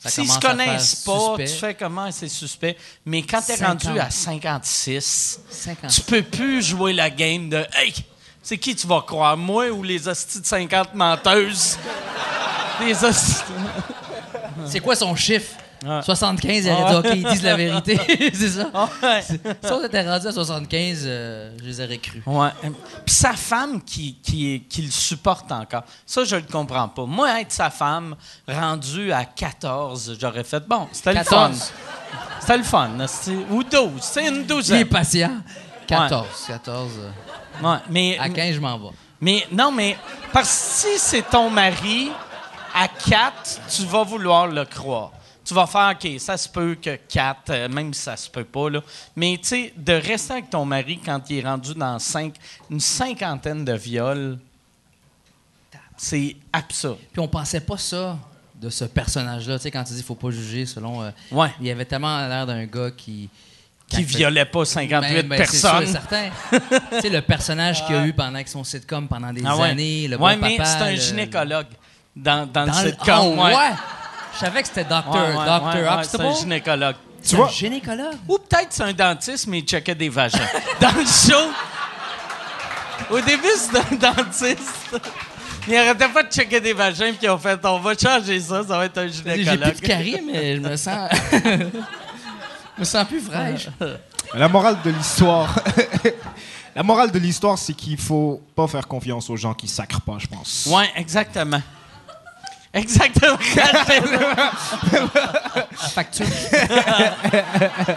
s'ils se connaissent pas, suspect. tu fais comment, c'est suspect? Mais quand t'es 50. rendu à 56, 50. tu peux plus jouer la game de Hey, c'est qui tu vas croire, moi ou les hosties de 50 menteuses? les hosties. C'est quoi son chiffre? Ouais. 75, il aurait dit, OK, ils disent la vérité. c'est ça? Ouais. Si on était rendu à 75, euh, je les aurais cru. Ouais. Puis sa femme qui, qui, qui le supporte encore. Ça, je le comprends pas. Moi, être sa femme, rendu à 14, j'aurais fait bon, c'était le fun. 14. C'était le fun. Ou 12. C'est une Il est douzaine. patient. 14. 14. euh, Ouais, mais, à 15, je m'en vais. mais non, mais parce que si c'est ton mari, à 4, tu vas vouloir le croire. Tu vas faire, OK, ça se peut que 4, même si ça se peut pas, là. Mais, tu sais, de rester avec ton mari quand il est rendu dans cinq, une cinquantaine de viols, c'est absurde. Puis on pensait pas ça de ce personnage-là. Tu sais, quand tu dis faut pas juger selon. euh, Ouais. Il avait tellement l'air d'un gars qui. Qui fait- violait pas 58 Ben, ben, c'est personnes. certain. tu sais, le personnage qu'il a eu pendant son sitcom pendant des Ah ouais. années, le ouais, bon mais c'est un le- gynécologue dans, dans, Dans le le- sitcom. Oh, ouais. Je savais que c'était Dr. Ouais, ouais, Dr. c'est un gynécologue. C'est vois- un gynécologue? Ou peut-être c'est un dentiste, mais il checkait des vagins. Dans le show, au début, c'était un dentiste. Il arrêtait pas de checker des vagins, puis ils ont fait on va changer ça, ça va être un J'ai plus de gynécologue. carie, mais je me sens. je me sens plus fraîche. La morale de l'histoire. La morale de l'histoire, c'est qu'il faut pas faire confiance aux gens qui sacrent pas, je pense. Ouais, exactement. Exactement. Facture.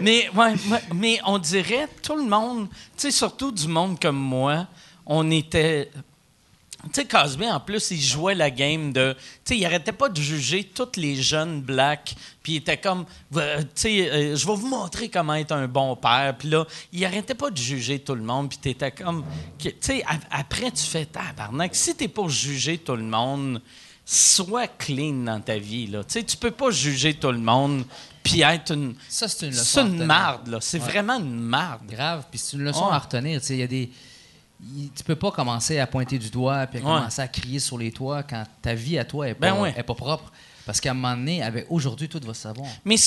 mais, ouais, ouais, mais on dirait, tout le monde, tu sais, surtout du monde comme moi, on était. Tu sais, Cosby, en plus, il jouait la game de. Tu sais, il arrêtait pas de juger tous les jeunes blacks. Puis il était comme. euh, Tu sais, euh, je vais vous montrer comment être un bon père. Puis là, il arrêtait pas de juger tout le monde. Puis t'étais comme. Tu sais, après, tu fais tabarnak. Si t'es pour juger tout le monde, sois clean dans ta vie, là. Tu sais, tu peux pas juger tout le monde. Puis être une. Ça, c'est une leçon. C'est une marde, là. C'est vraiment une marde. Grave. Puis c'est une leçon à retenir. Tu sais, il y a des. Tu peux pas commencer à pointer du doigt puis à Ouais. commencer à crier sur les toits quand ta vie à toi est Ben pas, ouais. est pas propre. Parce qu'à un moment donné, avec aujourd'hui, tout va se savoir. Mais tu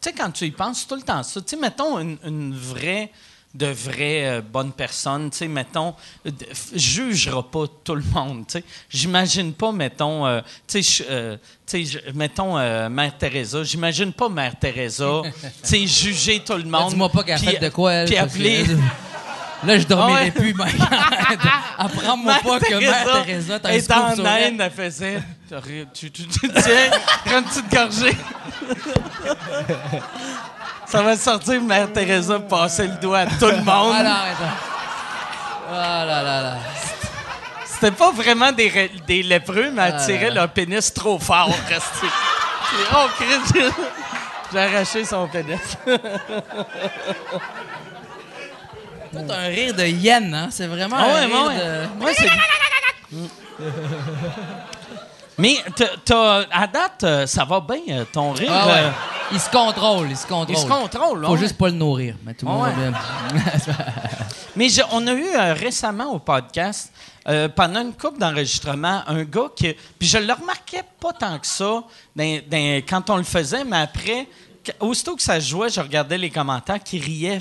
sais, quand tu y penses, c'est tout le temps ça. Tu sais, mettons une, une vraie, de vraie euh, bonne personne, tu sais, mettons, euh, jugera pas tout le monde, tu sais. J'imagine pas, mettons, euh, tu sais, euh, mettons, euh, Mère Teresa, j'imagine pas Mère Teresa, tu sais, juger tout le Là, monde. Dis-moi pas qu'elle fait de quoi, elle. Puis appeler... Là, je dormirai Ah plus, mec. Apprends-moi pas que Mère Teresa, est scoop en. Inde, elle faisait. Tu, tu, tu tiens, prends une petite gorgée. Ça va sortir Mère Teresa passer le doigt à tout le monde. Ah non, attends. Ah là là là. C'était pas vraiment des, des lépreux, mais elle Ah tirait leur pénis trop fort. resté. oh, Christ! J'ai arraché son pénis. Toi, t'as un rire de hyène, hein? C'est vraiment Ah un ouais, rire ouais, de... ouais. c'est- Mais t'as- à date, euh, ça va bien, euh, ton rire. Ah ouais. euh, Il se contrôle, il se contrôle. il se contrôle. Faut ouais. juste pas le nourrir. Mais tout le Ah monde ouais. va bien. Mais je- on a eu euh, récemment au podcast, euh, pendant une coupe d'enregistrement, un gars qui. Puis je le remarquais pas tant que ça dans- dans- quand on le faisait, mais après, aussitôt que ça jouait, je regardais les commentaires qui riaient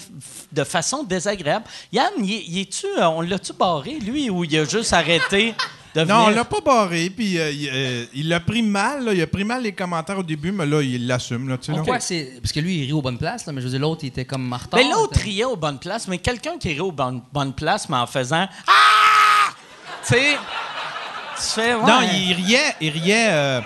de façon désagréable. Yann, il est-tu, euh, on l'a-tu barré, lui, ou il a juste arrêté de venir? Non, on l'a pas barré, puis euh, il, euh, il l'a pris mal. là. il a pris mal les commentaires au début, mais là, il l'assume. Là, tu sais. Parce que lui, il rit aux bonnes places, là, mais je veux dire, l'autre, il était comme martin. Mais l'autre riait aux bonnes places, mais quelqu'un qui rit aux bonnes, bonnes places, mais en faisant Ah! Tu sais, tu fais. Non, il riait, il riait, euh,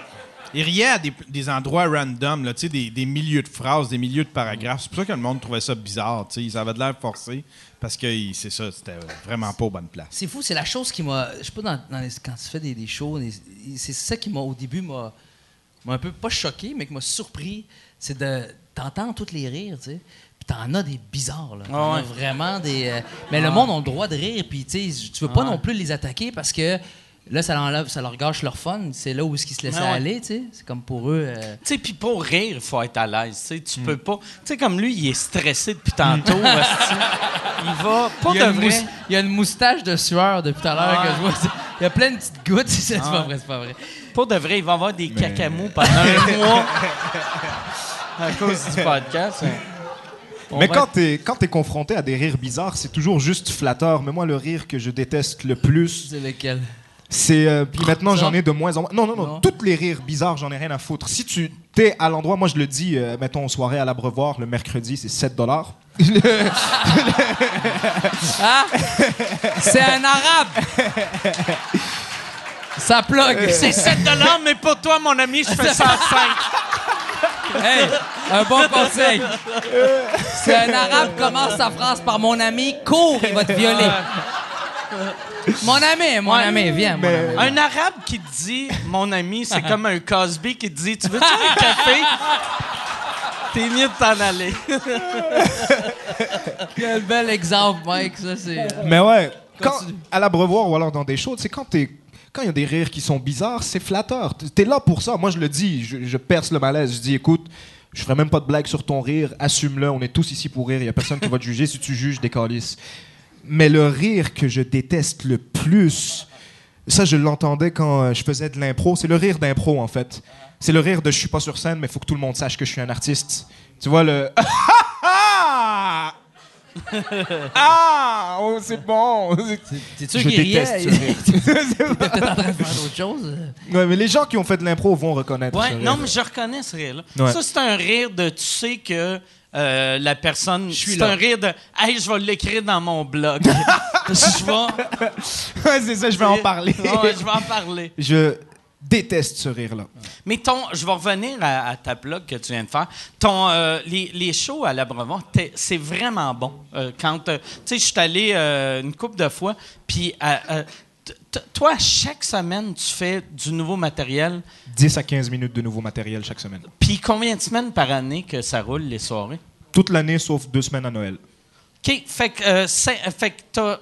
il riait à des, des endroits random, là, tu sais, des, des milieux de phrases, des milieux de paragraphes. C'est pour ça que le monde trouvait ça bizarre. tu sais. Ça avait de l'air forcé parce que c'est ça, c'était vraiment pas aux bonnes places. C'est fou, c'est la chose qui m'a. Je sais pas, dans, dans les- quand tu fais des, des shows, c'est ça qui m'a, au début, m'a, m'a un peu, pas choqué, mais qui m'a surpris. C'est de. T'entends toutes les rires, tu sais. Puis t'en as des bizarres, là. Ouais, ouais. vraiment des. euh, mais le monde a le droit de rire, puis tu veux pas Ouais. non plus les attaquer parce que. Là, ça, l'enlève, ça leur gâche leur fun. C'est là où est-ce qu'ils se laissaient Ouais, ouais. aller, tu sais. C'est comme pour eux. euh, Tu sais, puis pour rire, il faut être à l'aise. Tu sais, tu Mm. peux pas. Tu sais, comme lui, il est stressé depuis tantôt. esti. il va pas Il de une vrai. il y a une moustache de sueur depuis tout à l'heure que je vois. Il y a plein de petites gouttes. C'est pas vrai, c'est pas vrai. Pas de vrai, il va avoir des cacamous pendant un mois à cause du podcast. On Mais quand t'es quand t'es confronté à des rires bizarres, c'est toujours juste flatteur. Mais moi, le rire que je déteste le plus, C'est lequel? C'est euh, puis maintenant Ça? j'en ai de moins en moins. Non, non, non, Non. Toutes les rires bizarres, j'en ai rien à foutre. Si tu t'es à l'endroit, moi je le dis, euh, mettons soirée à l'Abreuvoir le mercredi, c'est 7 dollars. Ah! C'est un arabe! Ça plug! C'est 7 mais pour toi, mon ami, je fais 105. Hey, un bon conseil. C'est un arabe commence sa phrase par mon ami, cours, il va te violer. Mon ami, mon ami, viens. mon Mais- ami. Un arabe qui te dit, mon ami, c'est comme un Cosby qui te dit, tu veux-tu un café? T'es mieux de t'en aller. Quel bel exemple, Mike. Ça, c'est. euh, Mais ouais, quand, à l'Abreuvoir ou alors dans des shows, c'est quand t'es quand il y a des rires qui sont bizarres, c'est flatteur. T'es là pour ça. Moi, je le dis, je, je perce le malaise. Je dis, écoute, je ferai même pas de blague sur ton rire. Assume-le. On est tous ici pour rire. Il y a personne qui va te juger. Si tu juges, des calices. Mais le rire que je déteste le plus, ça, je l'entendais quand euh, je faisais de l'impro. C'est le rire d'impro, en fait. C'est le rire de je suis pas sur scène, mais il faut que tout le monde sache que je suis un artiste. Tu vois, le. Ah! ah! Oh, c'est bon! T'es sûr qu'il déteste ce rire. peut-être en train de faire d'autres choses. Ouais, mais les gens qui ont fait de l'impro vont reconnaître. Ouais, ce rire. non, mais je reconnais ce rire-là. Ouais. Ça, c'est un rire de tu sais que euh, la personne. C'est un rire de Hey, je vais l'écrire dans mon blog. je vais. Ouais, c'est ça, je vais en parler. Ouais, je vais en parler. Je déteste ce rire-là. Mais ton, je vais revenir à, à ta blog que tu viens de faire. Ton, euh, les, les shows à l'Abreuvoir, t'es- c'est vraiment bon. Euh, quand, tu sais, je suis allé une couple de fois, puis toi, chaque semaine, tu fais du nouveau matériel. 10 à 15 minutes de nouveau matériel chaque semaine. Puis combien de semaines par année que ça roule les soirées? Toute l'année, sauf deux semaines à Noël. OK. Fait que, euh, cin- fait que t'as-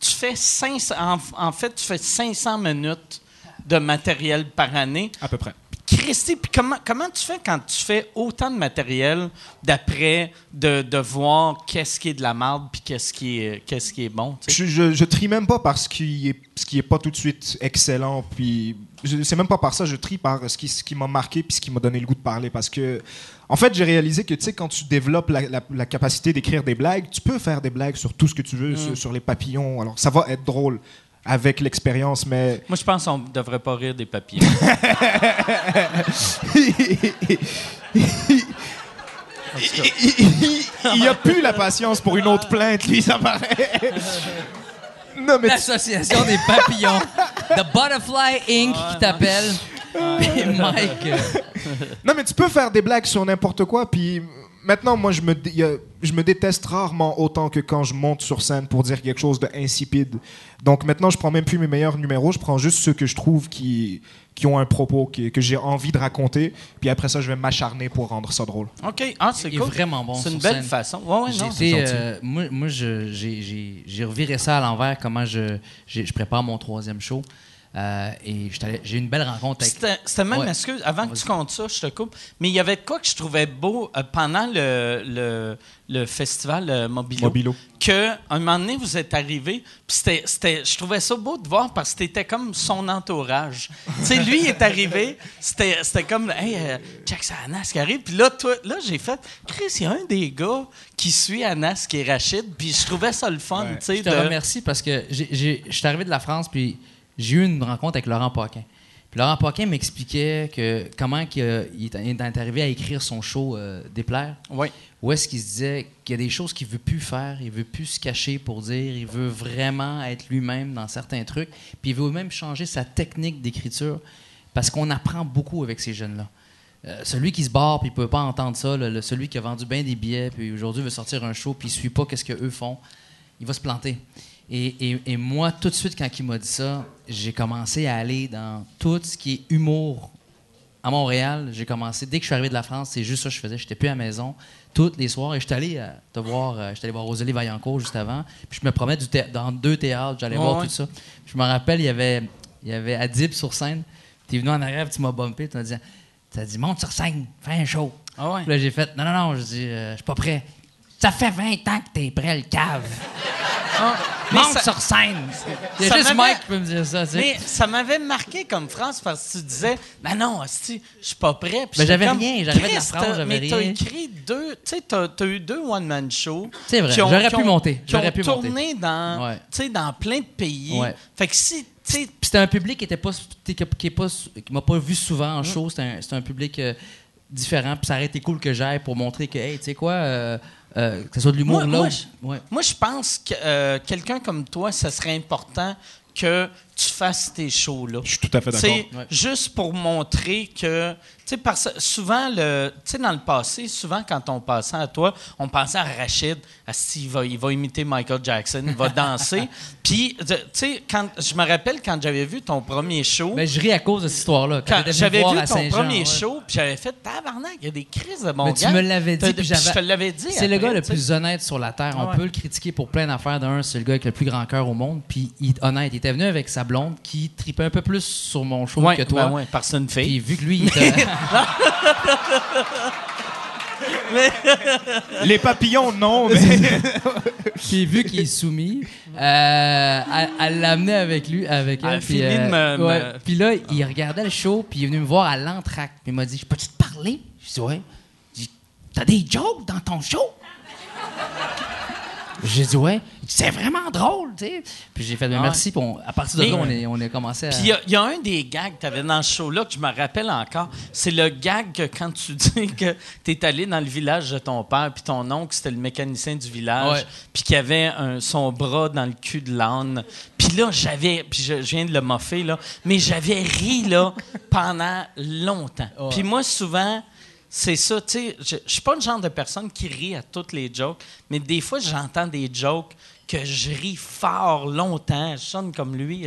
tu fais 500, en, en fait, tu fais 500 minutes de matériel par année. À peu près. Christy, puis comment, comment tu fais quand tu fais autant de matériel d'après de, de voir qu'est-ce qui est de la merde puis qu'est-ce qui est, qu'est-ce qui est bon? Je, je, je trie même pas par ce qui est, ce qui est pas tout de suite excellent. Puis c'est même pas par ça. Je trie par ce qui, ce qui m'a marqué puis ce qui m'a donné le goût de parler. Parce que, en fait, j'ai réalisé que tu sais, quand tu développes la, la- la capacité d'écrire des blagues, tu peux faire des blagues sur tout ce que tu veux, sur, sur les papillons. Alors, ça va être drôle avec l'expérience, mais Moi, je pense qu'on devrait pas rire des papillons. il n'y a plus la patience pour une autre plainte, lui, ça paraît. Non, mais tu- L'association des papillons. The Butterfly Inc. qui t'appelle. Puis Mike. Non, mais tu peux faire des blagues sur n'importe quoi. Puis maintenant, moi, je me, y a- je me déteste rarement autant que quand je monte sur scène pour dire quelque chose d'insipide. Donc maintenant, je prends même plus mes meilleurs numéros. Je prends juste ceux que je trouve qui, qui ont un propos qui- que j'ai envie de raconter. Puis après ça, je vais m'acharner pour rendre ça drôle. OK. Ah, c'est cool. vraiment bon C'est une belle scène. façon. Ouais, non. été, euh, moi, moi, j'ai- reviré ça à l'envers, comment je, je prépare mon troisième show. Euh, et j'ai eu une belle rencontre avec. C'était c'était même, Ouais. excuse, avant que tu comptes ça, je te coupe, mais il y avait de quoi que je trouvais beau euh, pendant le, le, le festival euh, Mobilo. Mobilo. Que, un moment donné, vous êtes arrivé, puis c'était, c'était, je trouvais ça beau de voir parce que c'était comme son entourage. tu sais, lui il est arrivé, c'était, c'était comme, hey, euh, check ça, Anas qui arrive, puis là, toi, là, j'ai fait, Chris, il y a un des gars qui suit Anas qui est Rachid, puis je trouvais ça le fun, tu sais. Je te de- remercie parce que je suis arrivé de la France, puis j'ai eu une rencontre avec Laurent Paquin. Puis Laurent Paquin m'expliquait que comment il est, arrivé à écrire son show euh, Déplaire. Oui. Où est-ce qu'il se disait qu'il y a des choses qu'il veut plus faire, il veut plus se cacher pour dire, il veut vraiment être lui-même dans certains trucs, puis il veut même changer sa technique d'écriture. parce qu'on apprend beaucoup avec ces jeunes-là. Euh, celui qui se barre puis il peut pas entendre ça, le- celui qui a vendu bien des billets puis aujourd'hui veut sortir un show puis il suit pas qu'est-ce que eux font, il va se planter. Et, et- et moi, tout de suite, quand il m'a dit ça, j'ai commencé à aller dans tout ce qui est humour à Montréal. J'ai commencé, dès que je suis arrivé de la France, c'est juste ça que je faisais. J'étais plus à la maison tous les soirs et j'étais allé euh, te voir, euh, j'étais allé voir Rosalie Vaillancourt juste avant. Puis je me promenais du dans deux théâtres, j'allais Ouais, voir ouais. tout ça. Je me rappelle, il y avait, il y avait Adib sur scène. Tu es venu en arrière, tu m'as bumpé, tu m'as dit, t'as dit, monte sur scène, fais un show. Ah ouais. Puis là, j'ai fait, non, non, non, je dis, euh, je suis pas prêt. Ça fait 20 ans que t'es prêt, le cave. Mais Monte ça- sur scène. Il y a juste Mike qui peut me dire ça, tu sais. Mais ça m'avait marqué comme phrase parce que tu disais, ben non, je suis pas prêt. Puis Mais j'avais comme, rien, j'arrivais de la France, j'avais Mais t'as rien. écrit deux, tu sais, t'as t'as eu deux one-man shows. C'est vrai, j'aurais pu ont- monter, j'aurais pu monter. tourné dans, Ouais. tu sais, dans plein de pays. Ouais. Fait que si, c'était un public qui était pas qui, qui est pas qui m'a pas vu souvent en show. C'était un, un public euh, différent. Puis ça aurait été cool que j'aille pour montrer que hey, tu sais quoi, euh, euh, que ce soit de l'humour Moi- là. moi, ou- je- ouais. Moi, je pense que euh, quelqu'un comme toi, ça serait important que tu fasses tes shows-là. Je suis tout à fait d'accord. Ouais. Juste pour montrer que. Tu sais, parce souvent, le, dans le passé, souvent, quand on pensait à toi, on pensait à Rachid. Asti, il va, il va imiter Michael Jackson, il va danser. Puis, tu sais, quand, je me rappelle quand j'avais vu ton premier show. Mais je ris à cause de cette histoire-là. Quand, j'avais vu à ton premier ouais. show, puis j'avais fait tabarnak, il y a des crises de bon Mais tu me l'avais dit, puis Je te l'avais dit. C'est le gars le plus honnête sur la terre. On peut le critiquer pour plein d'affaires. D'un, c'est le gars avec le plus grand cœur au monde. Puis il est honnête. Il était venu avec sa blonde qui tripait un peu plus sur mon show Ouais, que toi. ben parce que Puis vu que lui, il était... Les papillons, non, mais. Puis vu qu'il est soumis, euh, elle, elle l'a amené avec lui, avec elle. Puis, de me- ouais. me- Puis là, il regardait le show, puis il est venu me voir à l'entracte. Puis il m'a dit, « Peux-tu te parler? » Je dis, « Ouais. » Il dit, « T'as des jokes dans ton show? » J'ai dit, « Ouais. » Il dit, « C'est vraiment drôle, tu sais. » Puis j'ai fait, Ben, Ah merci. Puis on- à partir de là, on, est, on a commencé à... Puis il y a- il y, a un des gags que tu avais dans ce show-là que je me rappelle encore. C'est le gag que quand tu dis que tu es allé dans le village de ton père, puis ton oncle, c'était le mécanicien du village, Ouais. puis qu'il avait un- son bras dans le cul de l'âne. Puis là, j'avais, puis je, je viens de le moffer, là, mais j'avais ri là, pendant longtemps. Puis moi, souvent, c'est ça, tu sais, je, je suis pas le genre de personne qui rit à toutes les jokes, mais des fois, j'entends des jokes que je ris fort longtemps, je sonne comme lui.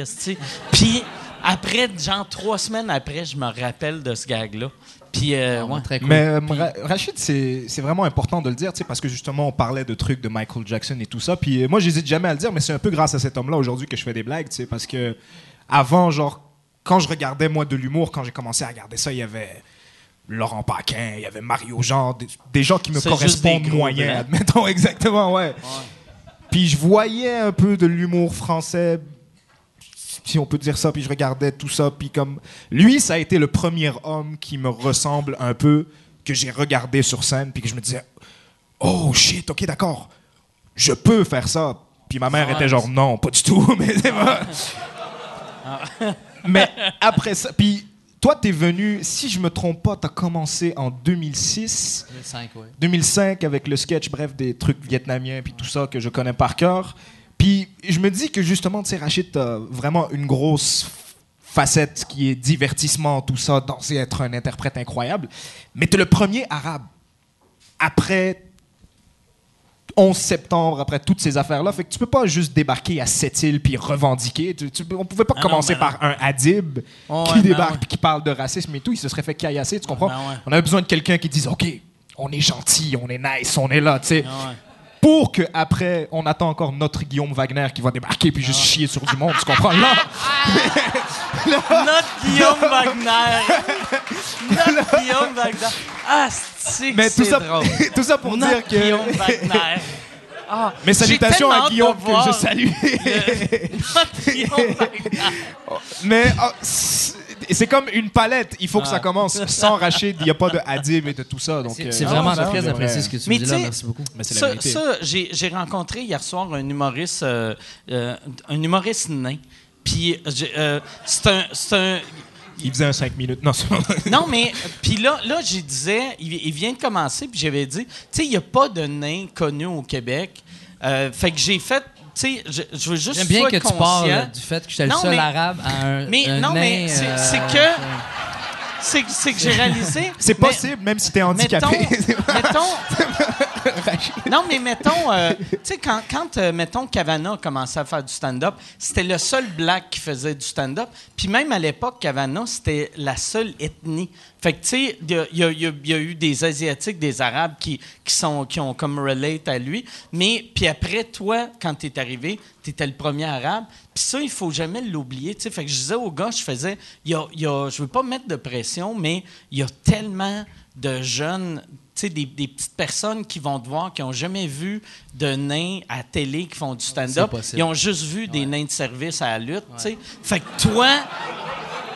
Puis après, genre trois semaines après, je me rappelle de ce gag-là. Puis, euh, Ah, ouais. Très cool. Mais euh, Ra- Rachid, c'est c'est vraiment important de le dire, tu sais, parce que justement, on parlait de trucs de Michael Jackson et tout ça. Puis euh, moi, j'hésite jamais à le dire, mais c'est un peu grâce à cet homme-là aujourd'hui que je fais des blagues, tu sais, parce que avant, genre, quand je regardais, moi, de l'humour, quand j'ai commencé à regarder ça, il y avait Laurent Paquin, il y avait Mario Jean, des, des gens qui me correspondent des gros moyen, blancs. admettons, exactement, ouais. Puis je voyais un peu de l'humour français, si on peut dire ça, puis je regardais tout ça, puis comme... Lui, ça a été le premier homme qui me ressemble un peu, que j'ai regardé sur scène, puis que je me disais, oh shit, ok, d'accord, je peux faire ça. Puis ma mère Ah, était genre, non, pas du tout, mais c'est pas... mais après ça, puis toi, t'es venu, si je me trompe pas, t'as commencé en 2006... 2005, ouais. 2005 avec le sketch, bref, des trucs vietnamiens puis tout ça que je connais par cœur. Puis je me dis que justement, tu sais, Rachid, t'as vraiment une grosse facette qui est divertissement, tout ça, danser, être un interprète incroyable. Mais t'es le premier arabe. Après 11 septembre, après toutes ces affaires-là, fait que tu peux pas juste débarquer à Sept-Îles puis revendiquer. Tu, tu- on pouvait pas Ah non, commencer ben par un Adib Oh, qui ouais, ben débarque ouais. puis qui parle de racisme et tout. Il se serait fait caillasser, tu comprends? Ben ouais. On avait besoin de quelqu'un qui dise, OK, on est gentil, on est nice, on est là, tu sais. Ah. Pour que après, on attend encore notre Guillaume Wagner qui va débarquer puis Ah. juste chier sur du monde, tu comprends? Là, Notre Guillaume Wagner. Notre Guillaume Wagner. Ah, c'est mais tout ça, drôle? tout ça pour Notre dire que... Guillaume Wagner. Ah, Mes salutations à Guillaume que je salue. le- Notre Guillaume Wagner. Mais oh, c'est c'est comme une palette. Il faut que ça commence. Sans Rachid, il n'y a pas de Adib et de tout ça. Donc, C'est euh, ah, vraiment ça, très apprécié ce que tu me dis là. tu sais, Merci beaucoup. Mais Ça, ça, j'ai rencontré hier soir un humoriste, euh, euh, un humoriste nain. Puis euh, c'est un, c'est un, Il faisait un 5 minutes. Non, non, mais puis là, là, je disais, il, il vient de commencer, puis j'avais dit, tu sais, il n'y a pas de nain connu au Québec. Euh, fait que j'ai fait, tu sais, je, je veux juste J'aime bien que tu parles du fait que j'étais le seul mais- arabe à un. Mais un non, mais nain, c'est euh, c'est que c'est que- c'est que j'ai réalisé. C'est mais- possible, même si t'es handicapé. Mettons, mettons- non, mais mettons, euh, tu sais, quand, quand euh, mettons, Cavana a commencé à faire du stand-up, c'était le seul black qui faisait du stand-up. Puis même à l'époque, Cavana, c'était la seule ethnie. Fait que, tu sais, il y y y a- eu des Asiatiques, des Arabes qui, qui, sont, qui ont comme relate à lui. Mais, puis après, toi, quand t'es arrivé, t'étais le premier Arabe. Puis ça, il faut jamais l'oublier, tu sais. Fait que je disais aux gars, je faisais, y a, y a- je veux pas mettre de pression, mais il y a tellement de jeunes, des, des petites personnes qui vont te voir, qui n'ont jamais vu de nains à télé qui font du stand-up. C'est. Ils ont juste vu des nains de service à la lutte, tu sais. Fait que toi,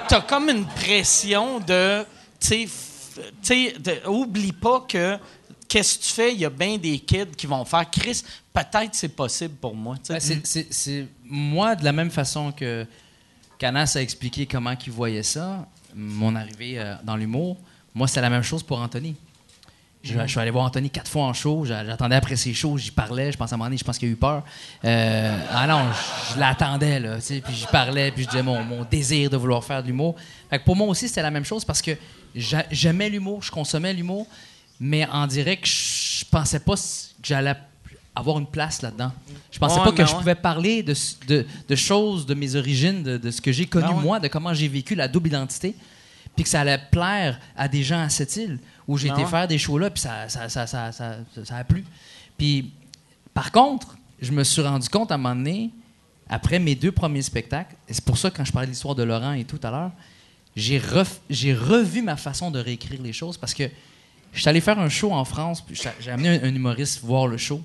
t'as comme une pression de, tu sais, f- tu sais, de- oublie pas que qu'est-ce que tu fais, il y a bien des kids qui vont faire Chris, peut-être c'est possible pour moi. Ben, c'est- c'est- c'est moi de la même façon que Canas a expliqué comment il voyait ça, mon arrivée euh, dans l'humour. Moi, c'était la même chose pour Anthony. Je, je suis allé voir Anthony quatre fois en show. j'a- J'attendais après ses shows, j'y parlais. Je pense à un moment donné, je pense qu'il a eu peur. Euh, ah non, je, je l'attendais, là. Puis j'y parlais, puis je disais mon, mon désir de vouloir faire de l'humour. Fait que pour moi aussi, c'était la même chose parce que j'a- j'aimais l'humour, je consommais l'humour, mais dirait que je pensais pas que j'allais avoir une place là-dedans. Je pensais Ouais, pas que je pouvais parler de, s- de, de choses, de mes origines, de, de ce que j'ai connu Ah ouais. moi, de comment j'ai vécu la double identité, puis que ça allait plaire à des gens à cette île où j'ai été faire des shows là, puis ça, ça, ça, ça, ça, ça- ça a plu. Puis, par contre, je me suis rendu compte à un moment donné, après mes deux premiers spectacles, et c'est pour ça que quand je parlais de l'histoire de Laurent et tout à l'heure, j'ai revu ma façon de réécrire les choses parce que je suis allé faire un show en France, puis j'ai- amené un, un humoriste voir le show.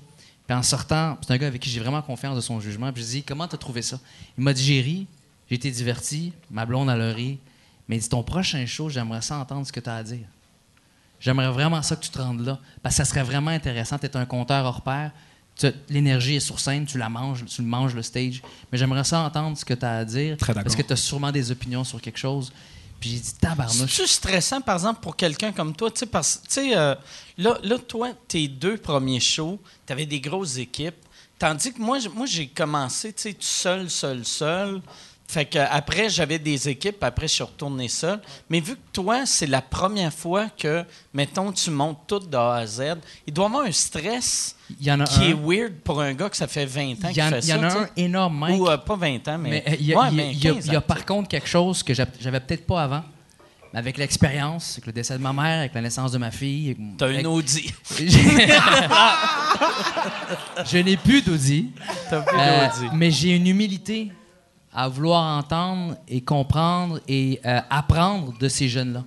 Puis en sortant, c'est un gars avec qui j'ai vraiment confiance de son jugement. Puis je lui ai dit Comment t'as trouvé ça? Il m'a dit J'ai ri, j'ai été diverti, ma blonde a ri. Mais il dit Ton prochain show, j'aimerais ça entendre ce que tu as à dire. J'aimerais vraiment ça que tu te rendes là. Parce que ça serait vraiment intéressant. Tu es un conteur hors pair. L'énergie est sur scène, tu la manges, tu le manges le stage. Mais j'aimerais ça entendre ce que tu as à dire. Très d'accord. parce que tu as sûrement des opinions sur quelque chose. Puis j'ai dit Tabarnouche. C'est stressant, par exemple, pour quelqu'un comme toi, tu sais, parce euh, là, là, toi, tes deux premiers shows, tu avais des grosses équipes, tandis que moi, moi j'ai commencé, tu sais, tout seul, seul, seul. Fait que après, j'avais des équipes, après, je suis retourné seul. Mais vu que toi, c'est la première fois que, mettons, tu montes tout de A à Z, il doit y avoir un stress Il y en a qui un. est weird pour un gars que ça fait 20 ans Il qu'il fait il y en ça. a un énorme, Mike. Ou euh, pas 20 ans, mais. Mais euh, il y a, Ouais, y a- mais il y a- 15 il y a ans, par contre quelque chose que j'av- j'avais peut-être pas avant. Mais avec l'expérience, avec le décès de ma mère, avec la naissance de ma fille. T'as avec- une Audi. Je n'ai plus d'Audi. Euh, d'Audi. mais j'ai une humilité à vouloir entendre et comprendre et euh, apprendre de ces jeunes-là.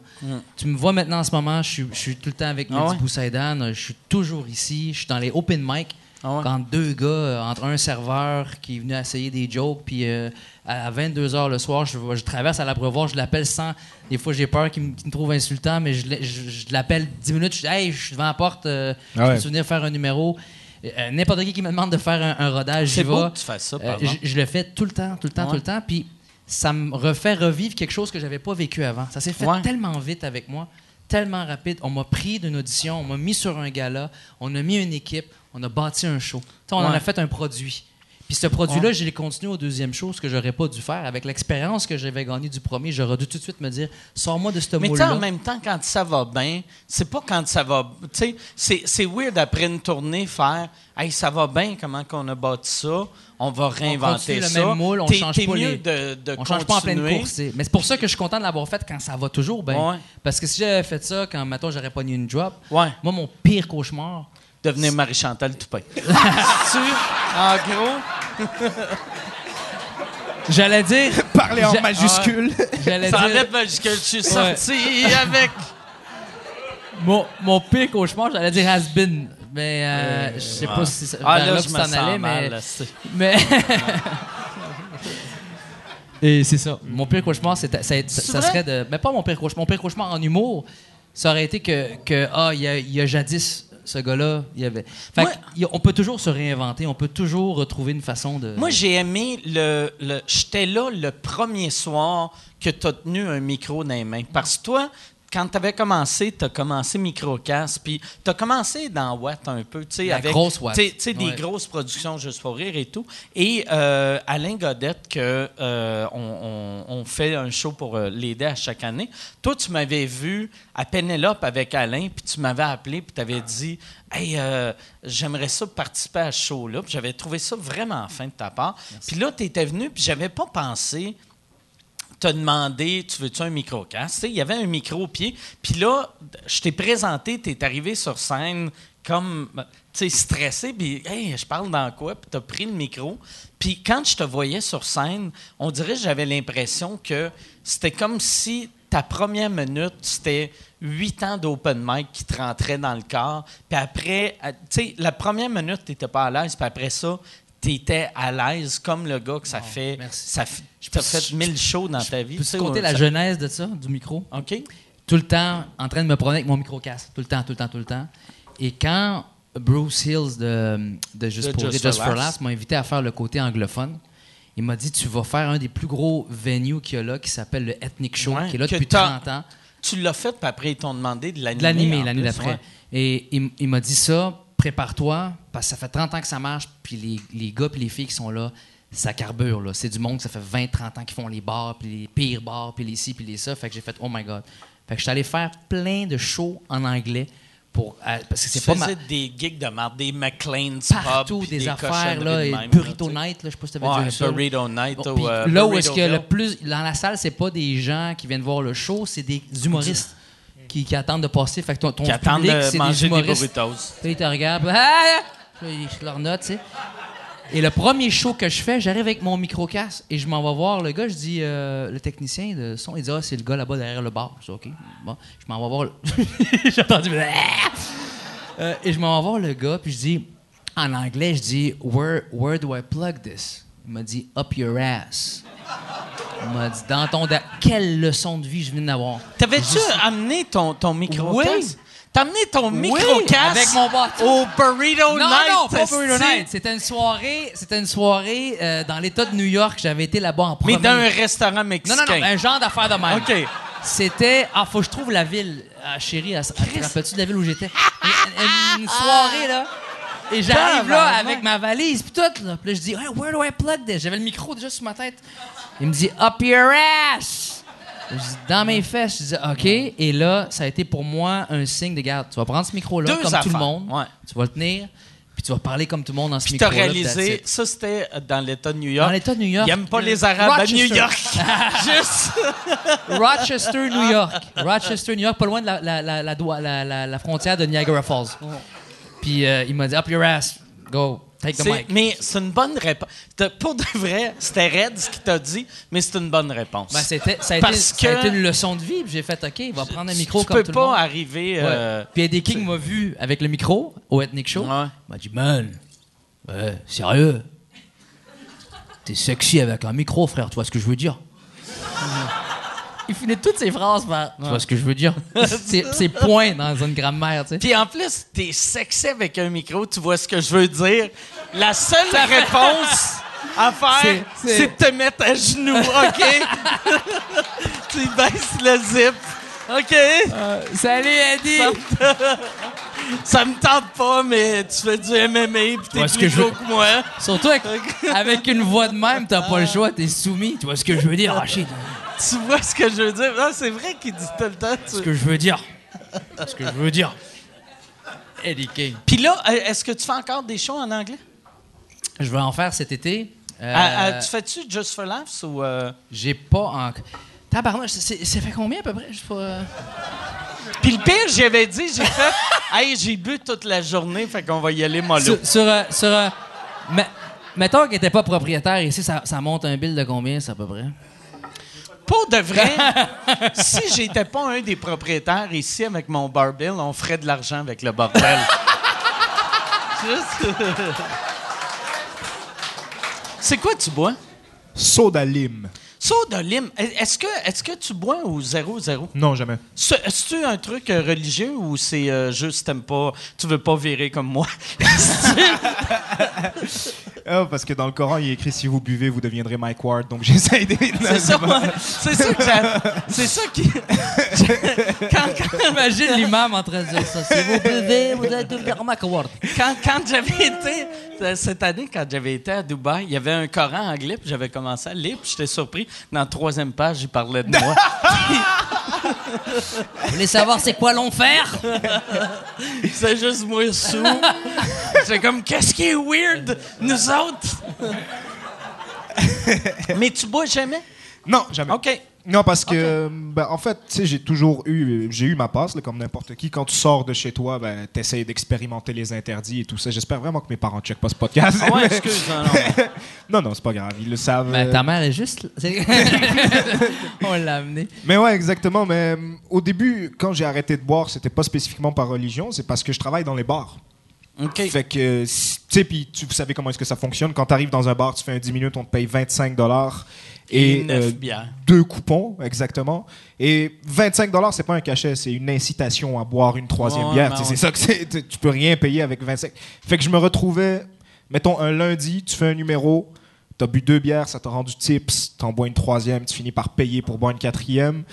Tu me vois maintenant en ce moment, je suis, je suis tout le temps avec Mm. Ah Mehdi ouais? Boussaïdan, je suis toujours ici, je suis dans les open mic. Ah ouais? Quand deux gars, euh, entre un serveur qui est venu essayer des jokes, puis euh, à 22h le soir, je, je traverse à l'abreuvoir, je l'appelle sans. Des fois, j'ai peur qu'il me, me trouve insultant, mais je, je- je l'appelle 10 minutes, je dis Hey, je suis devant la porte, euh, je Ah ouais. peux venir faire un numéro. Euh, N'importe qui qui me demande de faire un, un rodage, j'y beau que tu fasses ça, Euh, je, le fais tout le temps, tout le temps, Ouais. tout le temps. Puis ça me refait revivre quelque chose que j'avais pas vécu avant. Ça s'est fait Ouais. tellement vite avec moi, tellement rapide. On m'a pris d'une audition, on m'a mis sur un gala, on a mis une équipe, on a bâti un show. Tu sais, on en a fait un produit. Puis ce produit-là, je l'ai continué au deuxième show, ce que j'aurais pas dû faire. Avec l'expérience que j'avais gagnée du premier, j'aurais dû tout de suite me dire sors-moi de ce Mais tu sais, moule-là. en même temps, quand ça va bien, c'est pas quand ça va. Tu sais, c'est- weird après une tournée faire Hey, ça va bien, comment qu'on a bâti ça, on va réinventer continue le ça. même moule, on change pas mieux les- de, de On change pas en pleine course. Mais c'est pour ça que je suis content de l'avoir fait quand ça va toujours bien. Ouais. Parce que si j'avais fait ça quand, mettons, j'aurais pas eu une drop, Ouais. moi, mon pire cauchemar, Devenir Marie-Chantal Toupin. en gros, j'allais dire. Parler en majuscule. J'allais ça dire. majuscule. Je suis sorti avec. Mon, mon pire cauchemar, j'allais dire has-been. Mais euh, je sais pas si ça, Ah là, là je me sens allais, mal. mais. mais Et c'est ça. Mon pire cauchemar, ça, ça- serait de. Mais pas mon pire cauchemar. Mon pire cauchemar en humour, ça aurait été que. que ah, il y a, il y a jadis, ce gars-là, il y avait. Fait Moi- que, on peut toujours se réinventer, on peut toujours retrouver une façon de. Moi, j'ai aimé le. le J'étais là le premier soir que tu as tenu un micro dans les mains. Parce que toi, quand tu avais commencé, tu as commencé Microcast, puis tu as commencé dans Watt un peu, tu sais, avec grosse Watt. des Ouais. grosses productions juste pour rire et tout. Et euh, Alain Godette, que euh, on, on- on fait un show pour euh, l'aider à chaque année. Toi, tu m'avais vu à Pénélope avec Alain, puis tu m'avais appelé, puis tu avais dit Hey, euh, j'aimerais ça participer à ce show-là. Puis j'avais trouvé ça vraiment fin de ta part. Puis là, tu étais venu, puis j'avais pas pensé t'as demandé, tu veux-tu un sais, Il y avait un micro au pied. Puis là, je t'ai présenté, tu es arrivé sur scène comme, sais, stressé. Puis, hey, je parle dans quoi? Puis t'as pris le micro. Puis quand je te voyais sur scène, on dirait que j'avais l'impression que c'était comme si ta première minute, c'était huit ans d'open mic qui te rentraient dans le corps. Puis après, euh, tu sais, la première minute, tu n'étais pas à l'aise. Puis après ça, tu étais à l'aise comme le gars que ça fait. merci. Ça fait t'as fait mille shows dans ta vie. Peux-tu tu compter la ça- genèse de ça, du micro? OK. Tout le temps en train de me promener avec mon micro-casque. Tout le temps, tout le temps, tout le temps. Et quand Bruce Hills de, de Juste De pour Just for Just for Laughs. M'a invité à faire le côté anglophone. Il m'a dit Tu vas faire un des plus gros venues qu'il y a là, qui s'appelle le Ethnic Show, Ouais, qui est là depuis t'as- 30 ans. Tu l'as fait, puis après, ils t'ont demandé de l'animer. De l'animer l'année d'après. ouais. Et il, il m'a dit ça, prépare-toi, parce que ça fait 30 ans que ça marche, puis les, les gars puis les filles qui sont là, ça carbure. là. C'est du monde, ça fait 20-30 ans qu'ils font les bars, puis les pires bars, puis les ci, puis les ça. Fait que j'ai fait, oh my God. Fait que je suis allé faire plein de shows en anglais, pour, euh, parce que c'est pas ma, des gigs de marde, des McLean's partout Pub, puis des, affaires, là, et même, Burrito là. Night, là, je sais pas si t'avais Ouais, déjà ça. Burrito Night Bon, ou, euh, là où est-ce que le plus dans la salle c'est pas des gens qui viennent voir le show c'est des humoristes qui, qui attendent de passer fait que ton, ton Qui attendent public de c'est des manger des burritos. puis ils te regardent ah! Ils leur notent tu sais et le premier show que je fais j'arrive avec mon micro casse et je m'en vais voir le gars je dis euh, le technicien de son il dit ah c'est le gars là-bas derrière le bar je dis ok bon je m'en vais voir le... j'ai entendu Ah! Euh, et je m'en vais voir le gars, puis je dis, en anglais, je dis, where, where do I plug this? Il m'a dit, up your ass. Il m'a dit, dans ton. da- Quelle leçon de vie je viens d'avoir? T'avais-tu amené ton, ton micro Oui. T'as amené ton micro avec mon bâton. au Burrito non, Night. non, pas Burrito. Night. C'était une soirée, c'était une soirée euh, dans l'État de New York. J'avais été là-bas en Mais province. dans un restaurant Non, mexicain. non, non, un genre d'affaire de même. OK. C'était. Ah, faut que je trouve la ville. Ah, chérie, elle, elle te rappelles-tu de la ville où j'étais? Une, une soirée, là. Et j'arrive là avec ma valise, puis tout, là. Puis là, je dis, hey, where do I plug this? J'avais le micro déjà sur ma tête. Il me dit, up your ass! Dans mes fesses. Je dis, OK. Et là, ça a été pour moi un signe de garde. Tu vas prendre ce micro-là, comme tout le monde. ouais. Tu vas le tenir, puis tu vas parler comme tout le monde dans ce micro-là. puis réalisé, ça c'était dans l'État de New York. Dans l'État de New York. Ils aiment pas les Arabes à New Rochester. York. Juste. Rochester, New York. Rochester, New York, pas loin de la, la, la, la, doi- la- la- la frontière de Niagara Falls. Puis euh, il m'a dit, up your ass, go, mais c'est une bonne réponse. Pour de vrai, c'était raide ce qu'il t'a dit, mais c'est une bonne réponse. Ben, c'était, ça, a Parce été, ça a que- été une leçon de vie. J'ai fait, OK, il va prendre un micro tu comme peux tout pas le monde. arriver. Ouais. euh, Puis Eddie King m'a vu avec le micro au Ethnic Show. Ouais. Il m'a dit, man, ouais, sérieux, t'es sexy avec un micro, frère, tu vois ce que je veux dire? Il finit toutes ses phrases par, tu vois ce que je veux dire? c'est, point dans une grammaire, tu sais. Puis en plus, t'es sexy avec un micro, tu vois ce que je veux dire. La seule réponse à faire, C'est- de te mettre à genoux, OK? tu baisses le zip. OK? Salut, Eddie! Ça me tente pas, mais tu fais du MMA pis t'es vois ce plus que je que moi. Surtout avec, avec une voix de même, t'as pas le choix, t'es soumis. Tu vois ce que je veux dire? Ah, shit. Tu vois ce que je veux dire? Non, c'est vrai qu'il dit tout le temps. tu- Ce que je veux dire. Ce que je veux dire. Eddie King. Puis là, euh, est-ce que tu fais encore des shows en anglais? Je vais en faire cet été. Euh, Ah, ah, tu fais-tu Just for Laughs ou... euh, J'ai pas encore. Tabarnak, ça fait combien à peu près? Je sais pas. euh, Puis le pire, j'avais dit, j'ai fait... hey, j'ai bu toute la journée, fait qu'on va y aller mollo. Sur. sur, euh, sur, euh, mais- mettons qu'il était pas propriétaire ici, ça, ça monte un bill de combien, ça, à peu près? Pour de vrai, si j'étais pas un des propriétaires ici avec mon bar bill, on ferait de l'argent avec le bordel. Juste... C'est quoi tu bois? Soda lime. Soda lime, est-ce que, est que tu bois ou zéro, zéro? Non, jamais. Est-ce un truc euh, religieux ou c'est euh, juste t'aimes pas, tu veux pas virer comme moi? Ah, parce que dans le Coran, il est écrit si vous buvez, vous deviendrez Mike Ward. Donc j'essaie de. C'est ça. C'est ça que C'est ça qui. quand, quand- Imagine l'imam en train de dire ça. Si vous buvez, vous êtes devenir McWard. quand, quand j'avais été, euh, cette année, quand j'avais été à Dubaï, il y avait un Coran anglais, puis j'avais commencé à lire, puis j'étais surpris. Dans la troisième page, il parlait de moi. Vous voulez savoir c'est quoi l'enfer? C'est juste moi sous. C'est comme, qu'est-ce qui est weird, nous autres? Mais tu bois jamais? Non, jamais. OK. Non, parce que, ben, en fait, tu sais, j'ai toujours eu, j'ai eu ma passe, là, comme n'importe qui. Quand tu sors de chez toi, ben, t'essayes d'expérimenter les interdits et tout ça. J'espère vraiment que mes parents checkent pas ce podcast. Ah ouais, excuse, non, non. non, non, c'est pas grave. Ils le savent. Ta mère est juste. On l'a amené. Mais ouais, exactement. Mais euh, au début, quand j'ai arrêté de boire, c'était pas spécifiquement par religion, c'est parce que je travaille dans les bars. OK. Fait que, euh, tu sais, puis tu- vous savez comment est-ce que ça fonctionne. Quand tu arrives dans un bar, tu fais un 10 minutes, on te paye 25 dollars et Et neuf euh, bières. deux coupons, exactement. Et 25 dollars, c'est pas un cachet, c'est une incitation à boire une troisième bière. C'est ça que c'est. tu- peux rien payer avec 25. Fait que je me retrouvais, mettons, un lundi, tu fais un numéro, t'as bu deux bières, ça t'a rendu tips, t'en bois une troisième, tu finis par payer pour boire une quatrième.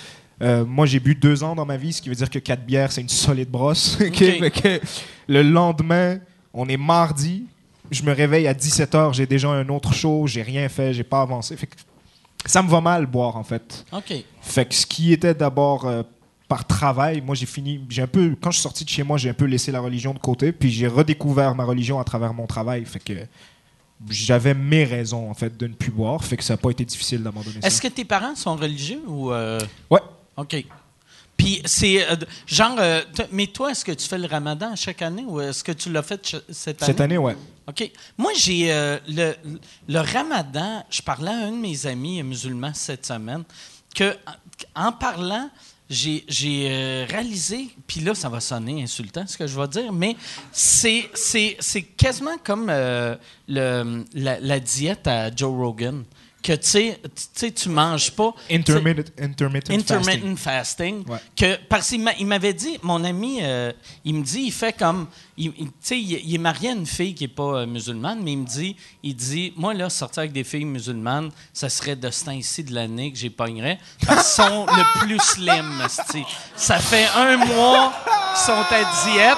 Euh, moi, j'ai bu deux ans dans ma vie, ce qui veut dire que quatre bières, c'est une solide brosse. que le lendemain, on est mardi, je me réveille à 17h, j'ai déjà un autre show, j'ai rien fait, j'ai pas avancé. Fait que ça me va mal boire, en fait. OK. Fait que ce qui était d'abord euh, par travail, moi j'ai fini, j'ai un peu, quand je suis sorti de chez moi, j'ai un peu laissé la religion de côté, puis j'ai redécouvert ma religion à travers mon travail. Fait que j'avais mes raisons en fait de ne plus boire, fait que ça n'a pas été difficile d'abandonner ça. Est-ce que tes parents sont religieux ou. euh, Ouais. OK. Puis c'est. euh, genre. euh, mais toi, est-ce que tu fais le ramadan chaque année ou est-ce que tu l'as fait cette année? Cette année, ouais. OK. Moi, j'ai euh, le, ramadan. Je parlais à un de mes amis musulmans cette semaine que, en parlant, j'ai euh, réalisé, puis là, ça va sonner insultant ce que je vais dire, mais c'est quasiment comme euh, le, la diète à Joe Rogan. Que tu sais, tu manges pas. Intermittent, intermittent, Intermittent fasting. fasting. Ouais. Que, parce qu'il m'a- il m'avait dit, mon ami, euh, il me dit, il fait comme. il- il- Tu sais, il, il est marié à une fille qui n'est pas euh, musulmane, mais il me dit, il dit, moi, là, sortir avec des filles musulmanes, ça serait de ce temps-ci de l'année que j'ai pognerais. Parce sont le plus slim, esti. Ça fait un mois qu'ils sont à diète.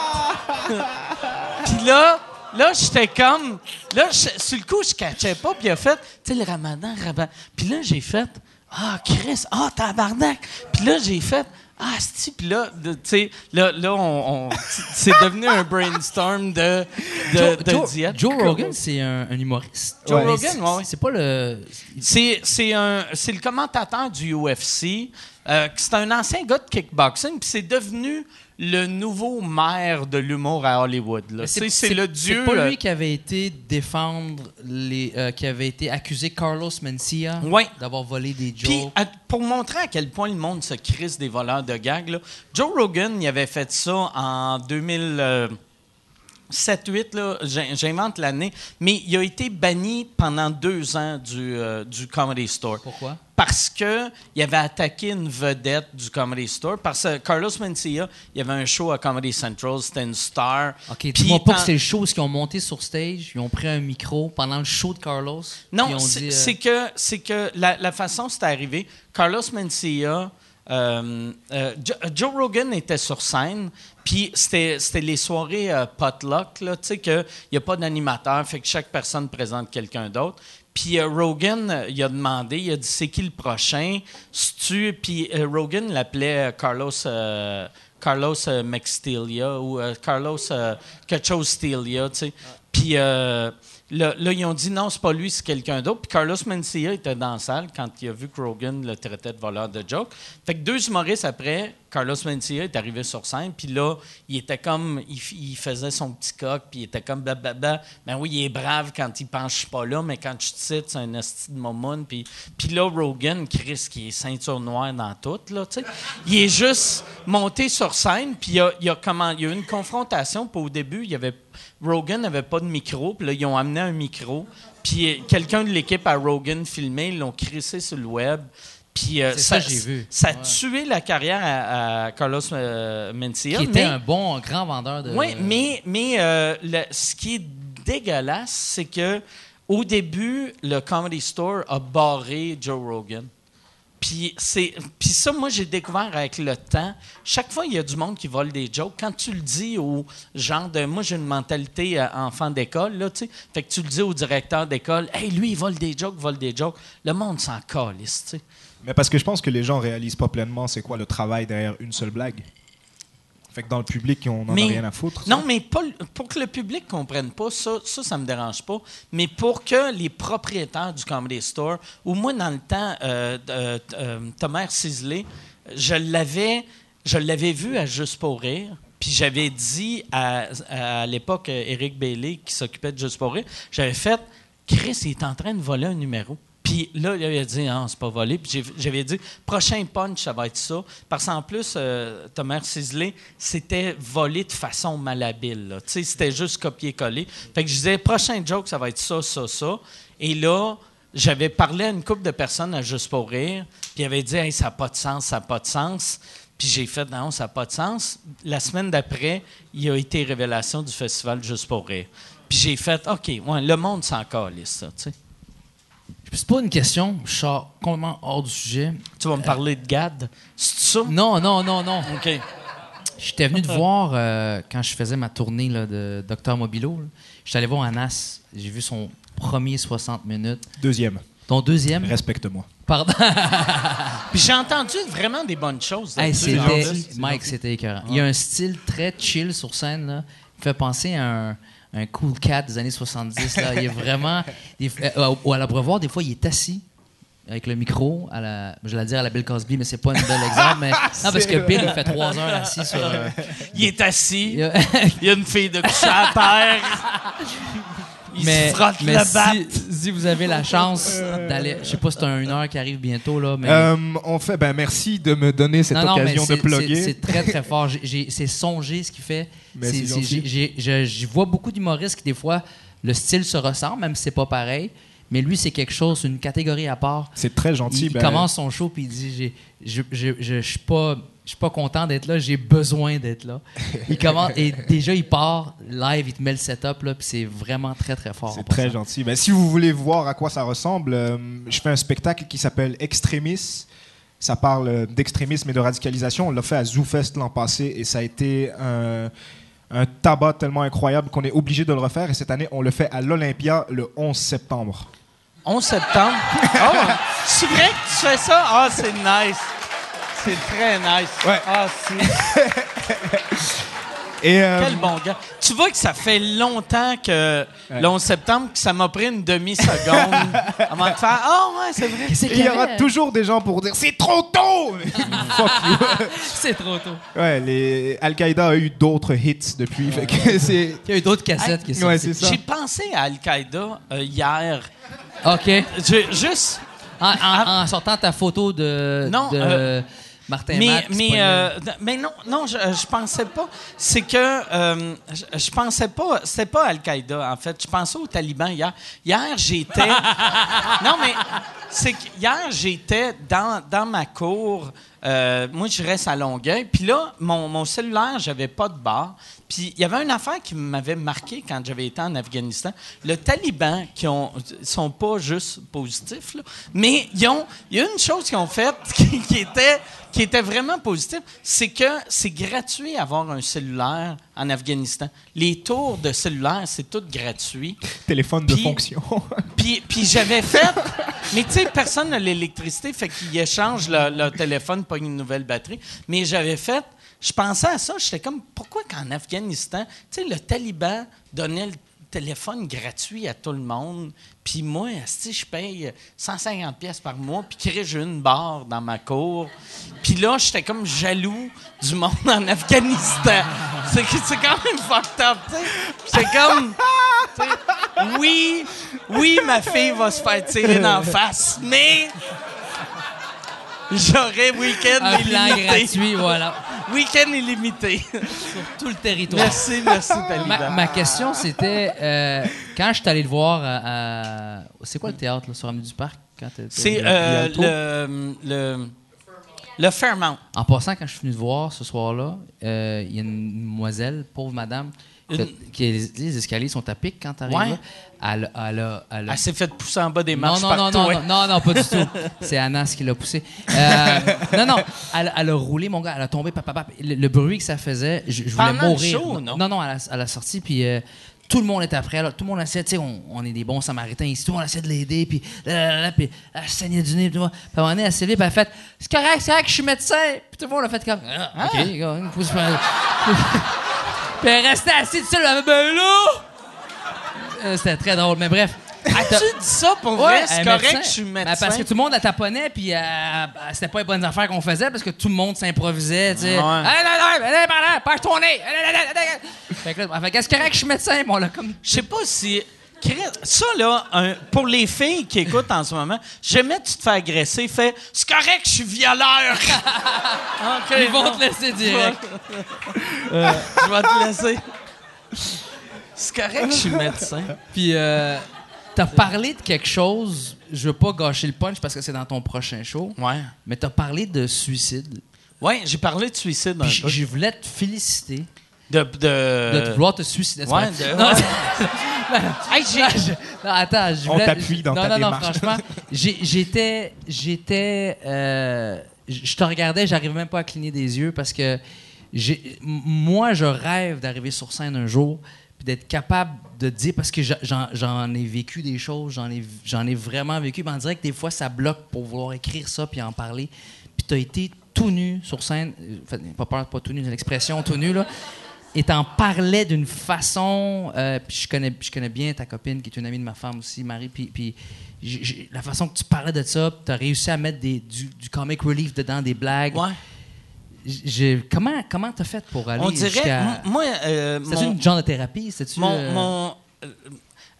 Puis là, là, j'étais comme. Là, sur le coup, je catchais pas. Puis il a fait, tu sais, le ramadan, ramadan. Puis là, j'ai fait, ah, Chris, ah, tabarnak. Puis là, j'ai fait, ah, c'ti. Puis là, tu sais, là, là, on, on- c'est devenu un brainstorm de, de, Joe, de Joe- diète. Joe Rogan, c'est un, un humoriste. Joe Rogan, ouais. C'est pas le. C'est, c'est, un, c'est le commentateur du UFC. euh, c'est un ancien gars de kickboxing, puis c'est devenu le nouveau maire de l'humour à Hollywood. C'est, le dieu. C'est pas là. lui qui avait été défendre les. euh, qui avait été accusé Carlos Mencia Ouais. d'avoir volé des Puis, jokes. à- pour montrer à quel point le monde se crisse des voleurs de gags, là, Joe Rogan, il avait fait ça en 2007-8, là, j'in- j'invente l'année, mais il a été banni pendant deux ans du, euh, du Comedy Store. Pourquoi? Parce que il avait attaqué une vedette du Comedy Store. Parce que Carlos Mencia, il y avait un show à Comedy Central, c'était une star. Ok, Puis dis-moi pas que c'est le show qui ont monté sur stage, ils ont pris un micro pendant le show de Carlos. Non, c'est euh, c'est que, c'est que la, la façon c'est arrivé, Carlos Mencia, euh, euh, Jo- Joe Rogan était sur scène, puis c'était c'était les soirées euh, potluck, là, tu sais, qu'il n'y a pas d'animateur, fait que chaque personne présente quelqu'un d'autre. Puis euh, Rogan, euh, il a demandé, il a dit c'est qui le prochain? Tu Puis euh, Rogan l'appelait Carlos euh, Carlos McStelia ou Carlos quelque chose tu sais. Puis là, là, ils ont dit non, c'est pas lui, c'est quelqu'un d'autre. Puis Carlos Mencia était dans la salle quand il a vu que Rogan le traitait de voleur de joke. Fait que deux humoristes après, Carlos Mencia est arrivé sur scène, puis là, il était comme, il, faisait son petit coq, puis il était comme blablabla. Ben oui, il est brave quand il pense je suis pas là, mais quand je te cite, c'est un esti de momoun. Puis, là, Rogan, Chris, qui est ceinture noire dans tout, là, tu sais, il est juste monté sur scène, puis il y a, a comment, il y a eu une confrontation, puis au début, il y avait, Rogan n'avait pas de micro, puis là, ils ont amené un micro, Puis quelqu'un de l'équipe à Rogan filmé, ils l'ont crissé sur le web. Puis euh, ça, j'ai vu. Ça a Ouais. tué la carrière à, à Carlos euh, Mencia. Qui était mais- un bon, grand vendeur de. oui, mais, mais euh, le- ce qui est dégueulasse, c'est que au début, le Comedy Store a barré Joe Rogan. Puis, c'est, puis ça, moi, j'ai découvert avec le temps. Chaque fois, il y a du monde qui vole des jokes. Quand tu le dis au genre de... Moi, j'ai une mentalité euh, enfant d'école, là, tu sais. Fait que tu le dis au directeur d'école, « Hey, lui, il vole des jokes, vole des jokes. » Le monde s'en calisse, tu sais. Mais parce que je pense que les gens réalisent pas pleinement c'est quoi le travail derrière une seule blague. Fait que dans le public, on n'en a rien à foutre. ça. Non, mais pas, pour que le public ne comprenne pas, ça, ça, ça me dérange pas. Mais pour que les propriétaires du Comedy Store, ou moi, dans le temps, euh, euh, euh, Thomas Cisley, je l'avais, je l'avais vu à Juste pour rire. Puis j'avais dit à, à l'époque, euh, Éric Bailey, qui s'occupait de Juste pour rire, j'avais fait Chris, il est en train de voler un numéro. Puis là, il avait dit, ah, c'est pas volé. Puis j'avais dit, prochain punch, ça va être ça. Parce qu'en plus, euh, Thomas Cisley, c'était volé de façon malhabile. Tu sais, c'était juste copier-coller. Fait que je disais, prochain joke, ça va être ça, ça, ça. Et là, j'avais parlé à une couple de personnes à Juste pour rire. Puis ils avaient dit, hey, ça n'a pas de sens, ça n'a pas de sens. Puis j'ai fait, non, ça n'a pas de sens. La semaine d'après, il y a été révélation du festival Juste pour rire. Puis j'ai fait, OK, ouais, le monde s'en calisse, ça, tu sais. C'est pas une question, je sors complètement hors du sujet. Tu vas me parler de Gad? C'est ça? Non, non, non, non. OK. J'étais venu te voir euh, quand je faisais ma tournée là, de Docteur Mobilo. J'étais allé voir Anas. J'ai vu son premier 60 minutes. Deuxième, Ton deuxième? respecte-moi. Pardon. Puis j'ai entendu vraiment des bonnes choses. Hey, c'était, Mike, c'était écœurant. Il y a un style très chill sur scène. Là. Il fait penser à un, un cool cat des années 70. Là. Il est vraiment. il- euh, au- à l'abreuvoir, des fois, il est assis avec le micro. À la, je vais la dire à la Bill Cosby, mais c'est pas un bel exemple. Mais, non, parce que Bill, il fait trois heures assis sur. Il est assis. il y a- une fille de coucher à terre. Il mais se frotte mais le bat. si, si vous avez la chance d'aller. Je sais pas si c'est un une heure qui arrive bientôt, là, mais. Euh, on fait, ben merci de me donner cette Non, non, mais occasion de c'est- plugger. c'est- très, très fort. C'est songé ce qu'il fait. J'y vois beaucoup d'humoristes qui, des fois, le style se ressemble, même si c'est pas pareil. Mais lui, c'est quelque chose, une catégorie à part. C'est très gentil. Il, il ben, commence son show puis il dit j'ai- je, je, je, je suis pas je suis pas content d'être là, j'ai besoin d'être là. Il commence et déjà il part live, il te met le setup là, puis c'est vraiment très très fort. C'est très gentil. Ben, si vous voulez voir à quoi ça ressemble, euh, je fais un spectacle qui s'appelle Extremis. Ça parle euh, d'extrémisme et de radicalisation. On l'a fait à ZooFest l'an passé et ça a été un, un tabac tellement incroyable qu'on est obligé de le refaire. Et cette année, on le fait à l'Olympia le 11 septembre. 11 septembre? Oh, c'est vrai que tu fais ça? Ah, c'est nice. C'est très nice. Ouais. Ah. Et euh, Quel bon gars. Tu vois que ça fait longtemps que le 11 septembre, que ça m'a pris une demi-seconde avant de faire « Ah ouais, c'est vrai. Il y aura toujours des gens pour dire c'est trop tôt. Fuck you. C'est trop tôt. Ouais, les Al-Qaïda a eu d'autres hits depuis. fait que c'est Il y a eu d'autres cassettes qui sont ouais, c'est ça. J'ai pensé à Al-Qaïda euh, hier. OK. J'ai juste... En, en- en sortant ta photo de, Non, de euh, Martin Mais, Matt, mais, euh, mais non, non, je, je pensais pas. C'est que euh, je, je pensais pas. C'était pas Al-Qaïda, en fait. Je pensais aux talibans hier. Hier, j'étais. non, mais c'est que hier, j'étais dans, dans ma cour. euh, moi, je reste à Longueuil. Puis là, mon, mon cellulaire, j'avais pas de barre. Puis il y avait une affaire qui m'avait marqué quand j'avais été en Afghanistan. Le Taliban, qui ont, sont pas juste positifs, là, mais ils ont, il y a une chose qu'ils ont faite qui, qui était, qui était vraiment positive, c'est que c'est gratuit d'avoir un cellulaire en Afghanistan. Les tours de cellulaire, c'est tout gratuit. Téléphone de fonction. Puis, puis j'avais fait. Mais tu sais, personne n'a l'électricité, fait qu'ils échangent leur, leur téléphone pour une nouvelle batterie. Mais j'avais fait. Je pensais à ça, j'étais comme, pourquoi qu'en Afghanistan, tu sais, le Taliban donnait le téléphone gratuit à tout le monde, puis moi, si je paye 150 pièces par mois, puis crée j'ai une barre dans ma cour, puis là, j'étais comme jaloux du monde en Afghanistan. C'est c'est quand même fucked up. C'est comme, oui, oui, ma fille va se faire tirer dans la face, mais j'aurais week-end un plan illimité. gratuit, voilà. Week-end illimité. sur tout le territoire. Merci, merci, Ma, Taliban. ma question, c'était euh, quand je suis allé le voir à. à- c'est quoi le théâtre là, sur Avenue du Parc C'est euh, le, le, le Fairmount. En passant, quand je suis venu te voir ce soir-là, euh, il y a une demoiselle, pauvre madame, Les, les escaliers sont à pic quand tu arrives Ouais. là. Elle, elle elle a- Elle s'est fait pousser en bas des marches non, non, partout. non, hein. non, non, non, pas du tout. C'est Anas qui l'a poussé. Euh, non, non, elle, elle a roulé, mon gars, elle a tombé, papa, papa. Le, le bruit que ça faisait, je, je voulais Pendant le mourir. show, non? non, non, elle a, elle sorti, puis euh, tout le monde était après, tout le monde essayait, tu sais, on, on est des bons samaritains ici, tout le monde essayait de l'aider, puis là, puis elle saignait du nez, puis le à un moment donné, elle s'est levée, puis elle a fait C'est correct, c'est correct, je suis médecin. Puis tout le monde a fait comme Ah, OK, gars, une pousse- Puis elle restait assise seule, elle avait ben là. Euh, C'était très drôle, mais bref. As-tu dit ça pour vrai? C'est un correct je suis Ben, médecin. parce que tout le monde la taponnait, puis euh, c'était pas les bonnes affaires qu'on faisait, parce que tout le monde s'improvisait, tu sais. Ouais. Allez, allez, allez, allez, passe ton nez. Allez, allez, allez, allez. Fait que là, qu'est-ce correct que je suis médecin? Bon, là, comme. Je sais pas si. Ça, là, un- pour les filles qui écoutent en ce moment, jamais tu te fais agresser, fais C'est correct, je suis violeur. OK, Ils vont non. te laisser direct. Euh, je vais te laisser. C'est correct que je suis médecin. Puis, euh, t'as parlé de quelque chose, je veux pas gâcher le punch parce que c'est dans ton prochain show, Ouais. mais t'as parlé de suicide. Ouais, j'ai parlé de suicide un Puis peu. je voulais te féliciter De. de... de te vouloir te suicider. c'est ouais, de- Non, ouais. Hey, j'ai- Non, attends, je On t'appuie dans non, ta non, non, démarche. franchement, j'étais, j'étais, euh, je te regardais, j'arrivais même pas à cligner des yeux parce que moi, je rêve d'arriver sur scène un jour puis d'être capable de dire parce que j'en, ai vécu des choses, j'en ai, j'en ai vraiment vécu. Mais on dirait que des fois, ça bloque pour vouloir écrire ça puis en parler. Puis t'as été tout nu sur scène, euh, fait, pas peur, pas tout nu, c'est l'expression tout nu là et t'en parlais d'une façon. euh, puis je connais, je connais bien ta copine, qui est une amie de ma femme aussi, Marie. Puis, la façon que tu parlais de ça, tu as réussi à mettre des, du, du comic relief dedans, des blagues. Ouais. Comment comment t'as fait pour aller On dirait. Moi. euh, mon- une genre de thérapie, c'était-tu. Mon, euh, mon- euh,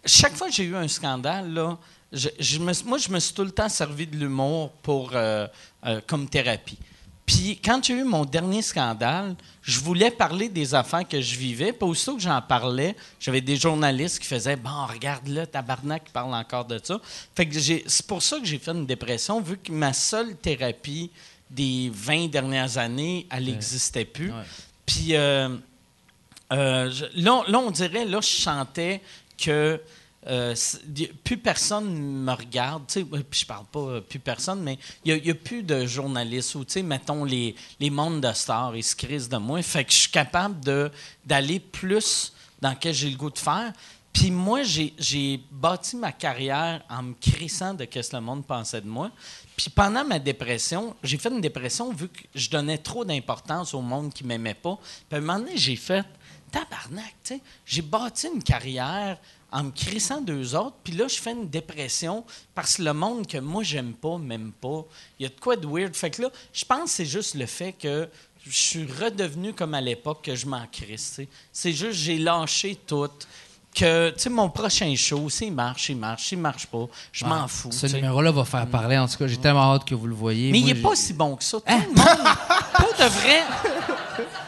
chaque fois que j'ai eu un scandale, là, je, je me, moi, je me suis tout le temps servi de l'humour pour, comme thérapie. Puis quand j'ai eu mon dernier scandale, je voulais parler des affaires que je vivais. Puis aussitôt que j'en parlais, j'avais des journalistes qui faisaient Bon, regarde là, tabarnak, qui parle encore de ça. Fait que j'ai- c'est pour ça que j'ai fait une dépression, vu que ma seule thérapie des 20 dernières années, elle n'existait plus. Ouais. Puis euh, euh, là, là, on dirait, là, je sentais que euh, plus personne me regarde. tu sais, euh, je parle pas euh, plus personne, mais il n'y a, plus de journalistes ou, tu sais, mettons, les, les mondes de stars, ils se crisent de moi. Fait que je suis capable d'aller plus dans ce que j'ai le goût de faire. Puis moi, j'ai j'ai bâti ma carrière en me crissant de ce que le monde pensait de moi. Puis pendant ma dépression, j'ai fait une dépression vu que je donnais trop d'importance au monde qui m'aimait pas. Puis à un moment donné, j'ai fait tabarnak, tu sais. J'ai bâti une carrière en me crissant d'eux autres. Puis là, je fais une dépression parce que le monde que moi, j'aime pas, m'aime pas. Il y a de quoi de weird. Fait que là, je pense que c'est juste le fait que je suis redevenu comme à l'époque que je m'en crisse. C'est juste j'ai lâché tout. Que, tu sais, mon prochain show, s'il marche, il marche. S'il marche pas, je m'en fous. Ah, Ce numéro-là va faire parler. En tout cas, j'ai tellement hâte que vous le voyez. Mais Moi, il n'est pas si bon que ça. Tout le monde, pour de vrai,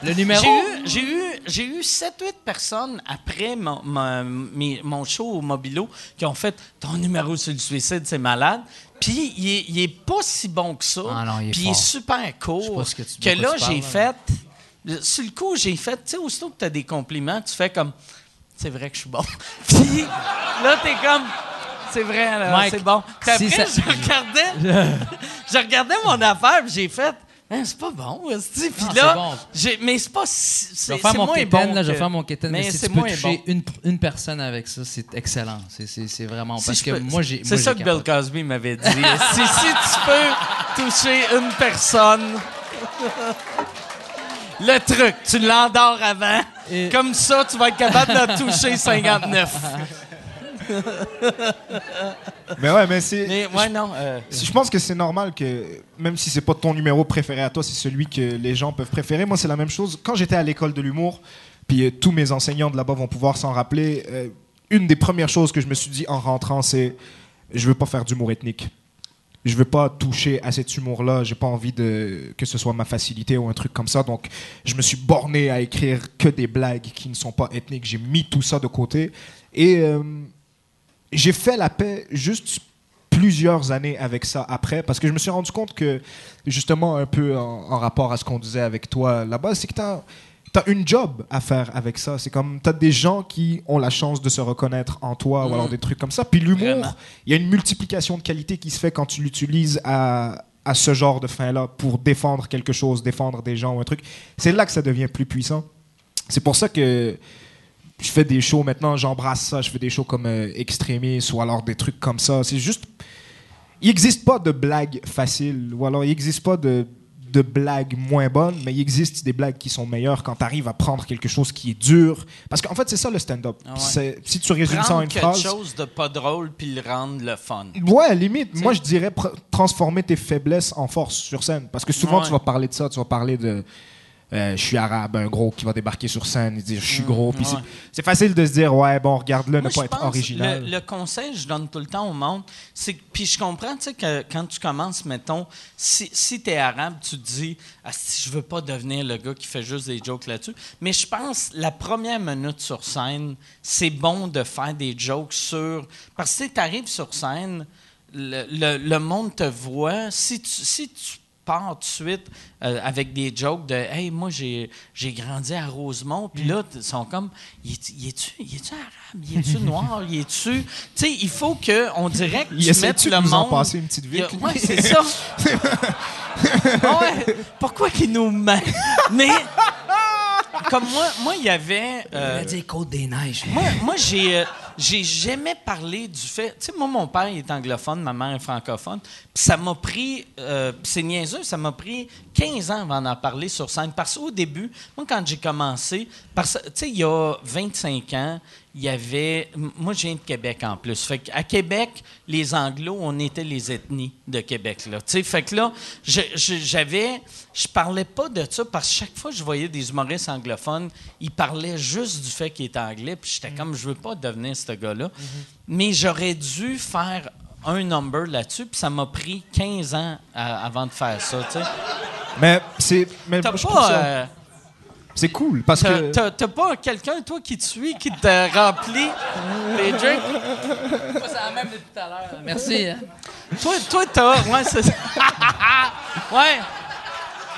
Le numéro? j'ai eu, j'ai eu, j'ai eu 7-8 personnes après mon, mon, mes- mon show au Mobilo qui ont fait ton numéro sur le suicide, c'est malade. Puis il est, il est pas si bon que ça. Ah non, il est Puis il est super Je sais court. pas ce que tu- que là, j'ai là. fait. Sur le coup, j'ai fait. Tu sais, aussitôt que tu as des compliments, tu fais comme. C'est vrai que je suis bon. Puis là, t'es comme. C'est vrai, là, Mike, c'est bon. Puis si après, ça- je regardais. je regardais mon affaire, puis j'ai fait. Hein, c'est pas bon, esti. Puis Non, là, c'est bon. j'ai- mais c'est pas. si- Je C'est vais faire c'est mon moins quétaine, bon là, je vais que- faire mon quétaine, mais, mais si c'est tu peux moins toucher bon. une, une personne avec ça, c'est excellent. C'est- C'est c'est vraiment... Si parce je que peux- moi, j'ai... C'est moi, ça j'ai que Bill capoté. Cosby m'avait dit. si, si tu peux toucher une personne. Le truc, tu l'endors avant. Et- Comme ça, tu vas être capable de toucher 59. Mais ouais, mais c'est. Mais ouais, non. euh, Si- Je pense que c'est normal que, même si c'est pas ton numéro préféré à toi, c'est celui que les gens peuvent préférer. Moi, c'est la même chose. Quand j'étais à l'école de l'humour, puis euh, tous mes enseignants de là-bas vont pouvoir s'en rappeler, euh, une des premières choses que je me suis dit en rentrant, c'est je veux pas faire d'humour ethnique. Je veux pas toucher à cet humour-là. J'ai pas envie de que ce soit ma facilité ou un truc comme ça. Donc, je me suis borné à écrire que des blagues qui ne sont pas ethniques. J'ai mis tout ça de côté et euh, j'ai fait la paix juste plusieurs années avec ça après parce que je me suis rendu compte que justement un peu en, rapport à ce qu'on disait avec toi là-bas, c'est que t'as T'as une job à faire avec ça. C'est comme, t'as des gens qui ont la chance de se reconnaître en toi ou alors des trucs comme ça. Puis l'humour, il y a une multiplication de qualité qui se fait quand tu l'utilises à, à ce genre de fin-là pour défendre quelque chose, défendre des gens ou un truc. C'est là que ça devient plus puissant. C'est pour ça que je fais des shows maintenant, j'embrasse ça. Je fais des shows comme euh, Extremis ou alors des trucs comme ça. C'est juste. Il n'existe pas de blagues faciles ou alors il n'existe pas de, de blagues moins bonnes, mais il existe des blagues qui sont meilleures quand tu arrives à prendre quelque chose qui est dur. Parce qu'en fait, c'est ça le stand-up. Ah ouais. Si tu résumes ça en une quelque phrase. chose de pas drôle puis le rendre le fun. Ouais, limite. Moi, je dirais transformer tes faiblesses en force sur scène. Parce que souvent, Ouais. tu vas parler de ça. Tu vas parler de. Euh, je suis arabe, un gros qui va débarquer sur scène et dire je suis gros. Mm, ouais. c'est facile de se dire ouais, bon, regarde-le, ne pas être original. Le, le conseil que je donne tout le temps au monde, c'est que- puis je comprends, tu sais, que quand tu commences, mettons, si, si tu es arabe, tu te dis, ah, si je veux pas devenir le gars qui fait juste des jokes là-dessus. Mais je pense, la première minute sur scène, c'est bon de faire des jokes sur. Parce que tu arrives sur scène, le, le- le monde te voit. Si tu, si tu pars tout de suite euh, avec des jokes de Hey, moi, j'ai j'ai grandi à Rosemont. Puis là, ils sont comme Y est- y es-tu y es-tu arabe? Y es-tu noir? Y es-tu. Tu sais, il faut qu'on dirait que Il tu essaie-tu mettes de le nous en monde. passer une petite Il y lui? Ouais, c'est ça. Ah ouais. Pourquoi qu'il nous ment Mais. Comme moi, moi, il y avait. euh, dire Côte des Neiges. moi, moi j'ai, euh, j'ai jamais parlé du fait. Tu sais, moi, mon père il est anglophone, ma mère est francophone. Puis ça m'a pris. euh, c'est niaiseux, ça m'a pris 15 ans avant d'en parler sur scène. Parce qu'au début, moi, quand j'ai commencé, parce tu sais, il y a 25 ans, il y avait. Moi, je viens de Québec en plus. Fait qu'à Québec, les Anglos, on était les ethnies de Québec. Là. Tu sais, fait que là, je- je- j'avais. Je parlais pas de ça parce que chaque fois que je voyais des humoristes anglophones, ils parlaient juste du fait qu'ils étaient anglais. Puis j'étais comme, je veux pas devenir ce gars-là. Mais j'aurais dû faire un number là-dessus. Puis ça m'a pris 15 ans à- avant de faire ça. tu sais. Mais c'est. mais pas. C'est cool parce T'as, que. t'as- t'as pas quelqu'un, toi, qui te suit, qui te remplit les drinks? C'est la même depuis tout à l'heure. Merci. Toi, toi, t'as. Ouais, c'est ouais.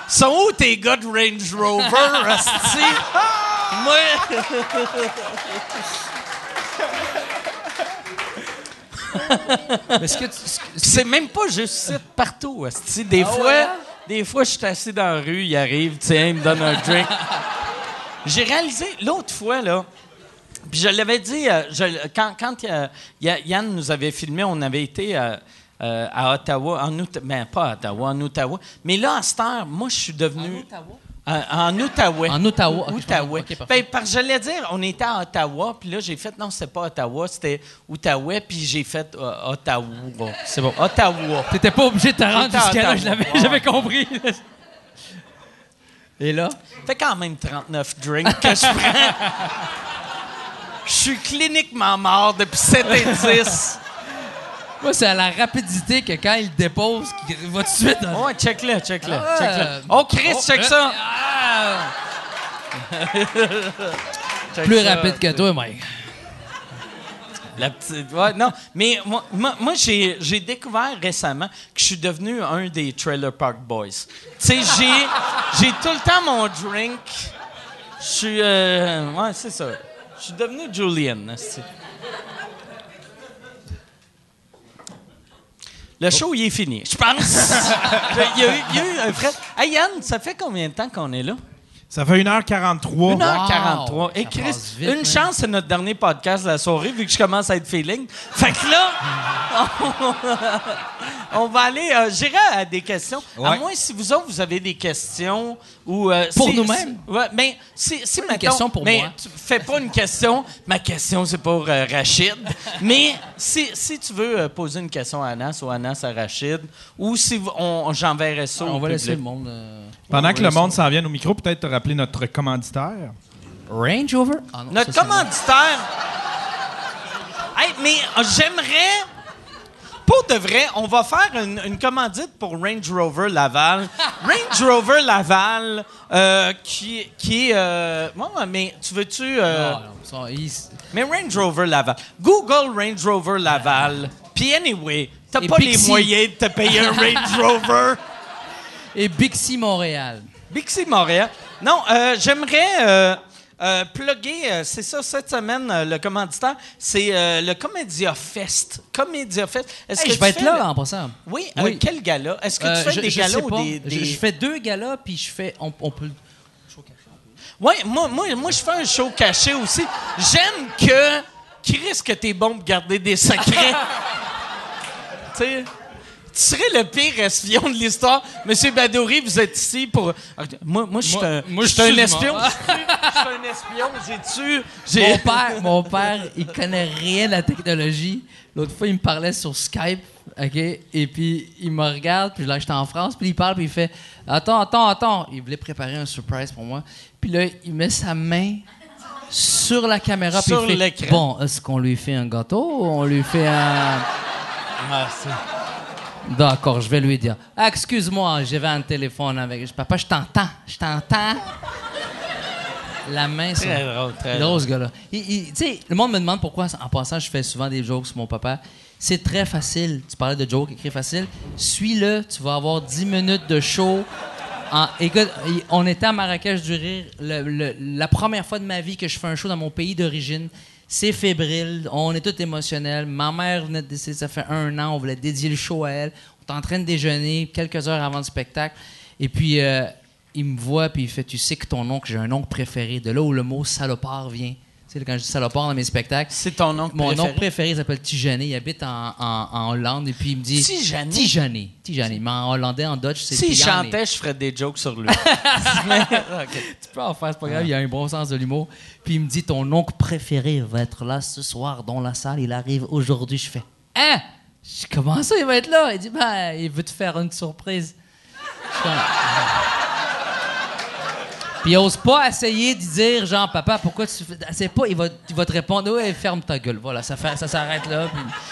Sont où tes gars de Range Rover, asti? Moi. Mais ce que tu- ce que- Pis c'est même pas juste ça, partout, asti. Des Ah fois, ouais, hein? Des fois, je suis assis dans la rue, il arrive, tiens, il me donne un drink. J'ai réalisé l'autre fois, là, puis je l'avais dit, euh, quand, quand euh, Ya- Yann nous avait filmé, on avait été euh, à Ottawa, en Outaouais, ben pas à Ottawa, en Ottawa. Mais là, à cette heure, moi, je suis devenu... Euh, en Outaouais. En Ottawa, ok, je Outaouais. Ben, que j'allais dire, on était à Ottawa, puis là, j'ai fait, non, c'était pas Ottawa, c'était Outaouais, puis j'ai fait euh, Ottawa. C'est bon. Ottawa. T'étais pas obligé de te rendre jusqu'à là, j'avais compris. Et là? fait quand même 39 drinks que je prends. Je suis cliniquement mort depuis 7 et 10. Moi, c'est à la rapidité que quand il dépose, qu'il va tout de suite dans Ouais, check-le, check-le, Ah, check-le. Oh, Chris, check euh, ça! ah! Check Plus ça. rapide que toi, Mike. La petite. Ouais, non, mais moi, moi, j'ai, j'ai découvert récemment que je suis devenu un des Trailer Park Boys. Tu sais, j'ai, j'ai tout le temps mon drink. Je suis. euh, ouais, c'est ça. Je suis devenu Julian. Le show, il est fini. Je pense. il, y a eu, il y a eu un vrai. Hey Yann, ça fait combien de temps qu'on est là? Ça fait 1h43. 1h43. Wow, Et Chris, vite, une chance, c'est notre dernier podcast de la soirée, vu que je commence à être feeling. Fait que là, on va aller. euh, J'irai à des questions. À Ouais. moins si vous autres, vous avez des questions ou. euh, Pour si- nous-mêmes? si- ouais, mais si, si une mettons- question pour mais moi. Tu fais pas une question. Ma question, c'est pour euh, Rachid. mais si, si tu veux euh, poser une question à Anas ou Anas à Rachid, ou si on, j'enverrai ça On au va laisser le monde. euh, Pendant que le monde s'en vient au micro, peut-être te rappeler notre commanditaire? Range Rover? Ah non, Notre ça, commanditaire. Hey, mais euh, j'aimerais. pour de vrai, on va faire une, une commandite pour Range Rover Laval. Range Rover Laval, euh, qui, qui est... Euh, mais tu veux-tu... euh, Non, non, ça, il- mais Range Rover Laval. Google Range Rover Laval. Puis anyway, t'as pas les moyens de te payer un Range Rover. Et Bixi Montréal. Bixi Montréal. Non, euh, j'aimerais euh, euh, plugger, euh, c'est ça, cette semaine, le commanditaire, c'est le Comédia Fest. Comédia Fest. Est-ce Hey, que je vais être là le- en passant. Oui, Oui. quel gala? Est-ce que tu fais je- des je galas ou des... Je, fais deux galas, puis je fais. On, on peut. Oui, moi, moi, moi je fais un show caché aussi. J'aime que. Risque que t'es bon pour garder des secrets? tu sais? Tu serais le pire espion de l'histoire. Monsieur Badouri, vous êtes ici pour. Ah, Moi, moi je suis Moi- un, moi, je suis un excuse-moi. espion. Je suis un espion. J'ai-tu. j'ai- Mon père, mon père, il connaît rien de la technologie. L'autre fois, il me parlait sur Skype, OK? Et puis, il me regarde, puis là, j'étais en France, puis il parle, puis il fait Attends, attends, attends. Il voulait préparer un surprise pour moi. Puis là, il met sa main sur la caméra, puis Sur il fait l'écran. Bon, est-ce qu'on lui fait un gâteau ou on lui fait un. Ah, c'est- D'accord, je vais lui dire. Ah, excuse-moi, j'avais un téléphone avec. Papa, je t'entends, je t'entends. La main sur. Très drôle, très drôle, ce gars-là. Tu sais, le monde me demande pourquoi, en passant, je fais souvent des jokes sur mon papa. C'est très facile. Tu parlais de jokes, écrit facile. Suis-le, tu vas avoir 10 minutes de show. En- écoute, on était à Marrakech du Rire. le- le- la première fois de ma vie que je fais un show dans mon pays d'origine. C'est fébrile, on est tous émotionnels. Ma mère venait de décéder, ça fait un an, on voulait dédier le show à elle. On est en train de déjeuner quelques heures avant le spectacle. Et puis, euh, il me voit, puis il fait Tu sais que ton oncle, j'ai un oncle préféré. De là où le mot salopard vient. Sais, quand je dis salopard dans mes spectacles, C'est ton oncle mon préféré? oncle préféré il s'appelle Tijani. Il habite en, en- en Hollande. Et puis il me dit Tijani? Tijani. Tijani. Mais en hollandais, en Dutch, c'est S'il Tijani. chantait, je ferais des jokes sur lui. Tu peux en faire, c'est pas grave, il a un bon sens de l'humour. Puis il me dit Ton oncle préféré va être là ce soir dans la salle. Il arrive aujourd'hui. Je fais Hein? Je ça, il va être là? Il dit Ben, il veut te faire une surprise. Je comme, Puis il ose pas essayer de dire, genre, papa, pourquoi tu. C'est pas, il va, il va te répondre, ouais, ferme ta gueule. Voilà, ça, ça s'arrête là.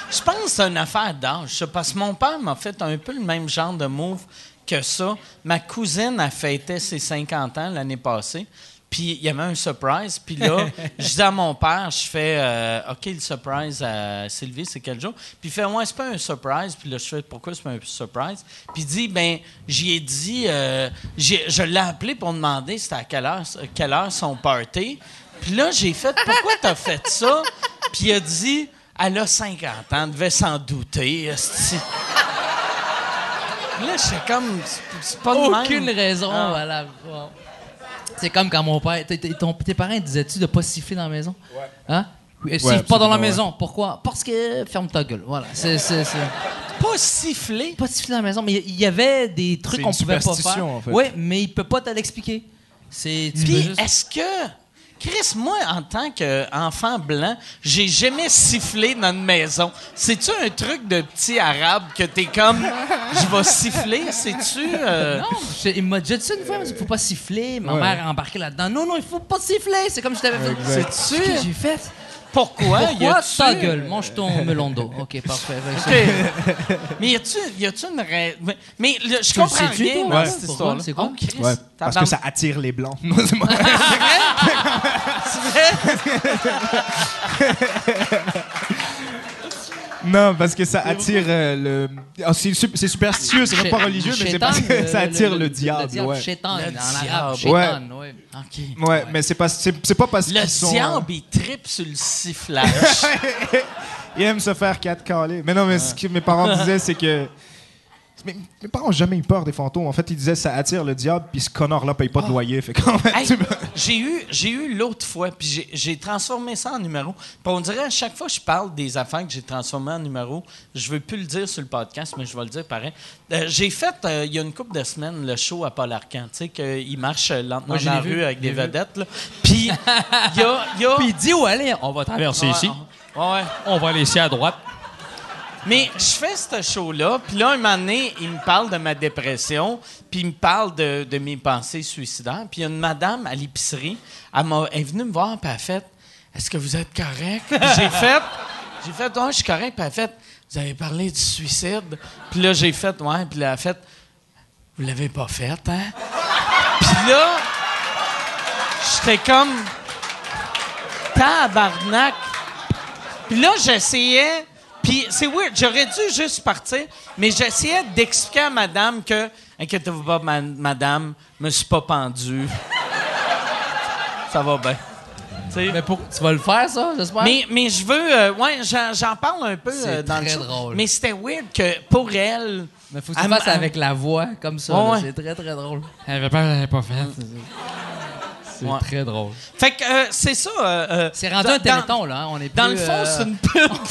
Je pense que c'est une affaire d'âge, parce que mon père m'a fait un peu le même genre de move que ça. Ma cousine a fêté ses 50 ans l'année passée. Puis il y avait un surprise. Puis là, je dis à mon père, je fais euh, OK, le surprise à Sylvie, c'est quel jour? Puis il fait Ouais, c'est pas un surprise. Puis là, je fais Pourquoi c'est pas un surprise? Puis il dit Ben, j'y ai dit, euh, j'ai- je l'ai appelé pour demander c'était à quelle heure, quelle heure son party. Puis là, j'ai fait Pourquoi t'as fait ça? Puis il a dit Elle a 50 ans, devait s'en douter. Là, j'étais comme, c'est- pas même. Aucune raison. Ah. voilà. Wow. C'est comme quand mon père. t- t- ton- tes parents disaient-tu de pas siffler dans la maison? Ouais. Hein? Oui, Siffle pas dans la ouais. maison. Pourquoi? Parce que ferme ta gueule. Voilà. C'est. Pas siffler? Pas siffler dans la maison, mais il y avait des trucs qu'on pouvait pas faire. en fait. Oui, mais il peut pas te l'expliquer. C'est. Puis, juste- est-ce que. Chris, moi, en tant qu'enfant blanc, j'ai jamais sifflé dans une maison. C'est-tu un truc de petit arabe que t'es comme. Je vais siffler? C'est-tu. euh, Non, je- il m'a déjà dit ça une fois, il faut pas siffler. Ma Ouais. mère a embarqué là-dedans. Non, non, il faut pas siffler. C'est comme je t'avais fait. Exact. C'est ce que j'ai fait? Pourquoi? Y Pourquoi a-tu- ta gueule? Mange ton melon d'eau. OK, parfait. Fait que ça- OK. mais y a-tu, y a-tu une raison? Mais, mais le- je Tu comprends rien dans Ouais. cette histoire-là. C'est quoi? Oh, Ouais, parce que ça attire les blancs. Non, c'est moi. Non, parce que ça attire euh, le. Ah, c'est sup- c'est superstitieux, c'est même pas Chez- religieux, mais c'est parce que le- ça attire le, le diable. ouais. Chétan, Le en diable. Chétan, ouais. OK. Ouais, mais c'est pas, c'est, c'est pas parce Le qu'ils sont. diable, il tripe sur le sifflage. Ils aiment se faire quatre calés. Mais non, mais ce que mes parents disaient, c'est que. Mes, mes parents ont jamais eu peur des fantômes. En fait, ils disaient ça attire le diable, puis ce connard-là paye pas de loyer. Fait qu'en fait, Hey, tu- j'ai eu, j'ai eu l'autre fois, puis j'ai, j'ai transformé ça en numéro. Puis on dirait à chaque fois que je parle des affaires que j'ai transformées en numéro, je veux plus le dire sur le podcast, mais je vais le dire pareil. Euh, j'ai fait, euh, il y a une couple de semaines, le show à Paul Arcand, tu sais, qu'il marche euh, lentement Moi, dans la vu, rue avec des vedettes. Puis il y a... il y a- Puis il dit où aller. On va traverser Ouais, ici. ouais, ouais. On va aller ici à droite. Mais je fais ce show-là, puis là, un moment donné, il me parle de ma dépression, puis il me parle de, mes pensées suicidaires. Puis une madame à l'épicerie, elle, est venue me voir, puis elle a fait « Est-ce que vous êtes correct? » j'ai fait « J'ai fait, oh, je suis correct. » Puis elle a fait vous avez parlé du suicide. Puis là, j'ai fait, ouais. Puis elle a fait, vous l'avez pas fait, hein? Puis là, j'étais comme, tabarnak. Puis là, j'essayais. Puis c'est weird, j'aurais dû juste partir, mais j'essayais d'expliquer à madame que, inquiétez-vous pas, ma- madame, je me suis pas pendu. Ça va bien. Tu sais? Mais pour, tu vas le faire, ça, j'espère? Mais, mais je veux. euh, ouais, j'en, j'en parle un peu C'est euh, dans le très show. drôle. Mais c'était weird que pour elle. Mais faut que tu elle le fasses avec la voix, comme ça. Ouais, là. ouais. C'est très, très drôle. Elle avait peur, elle l'avait pas fait. C'est Ouais. très drôle. Fait que euh, c'est ça. euh, euh, C'est rendu dans- un téléthon, là. hein. On est Dans, plus, le fond, c'est une pub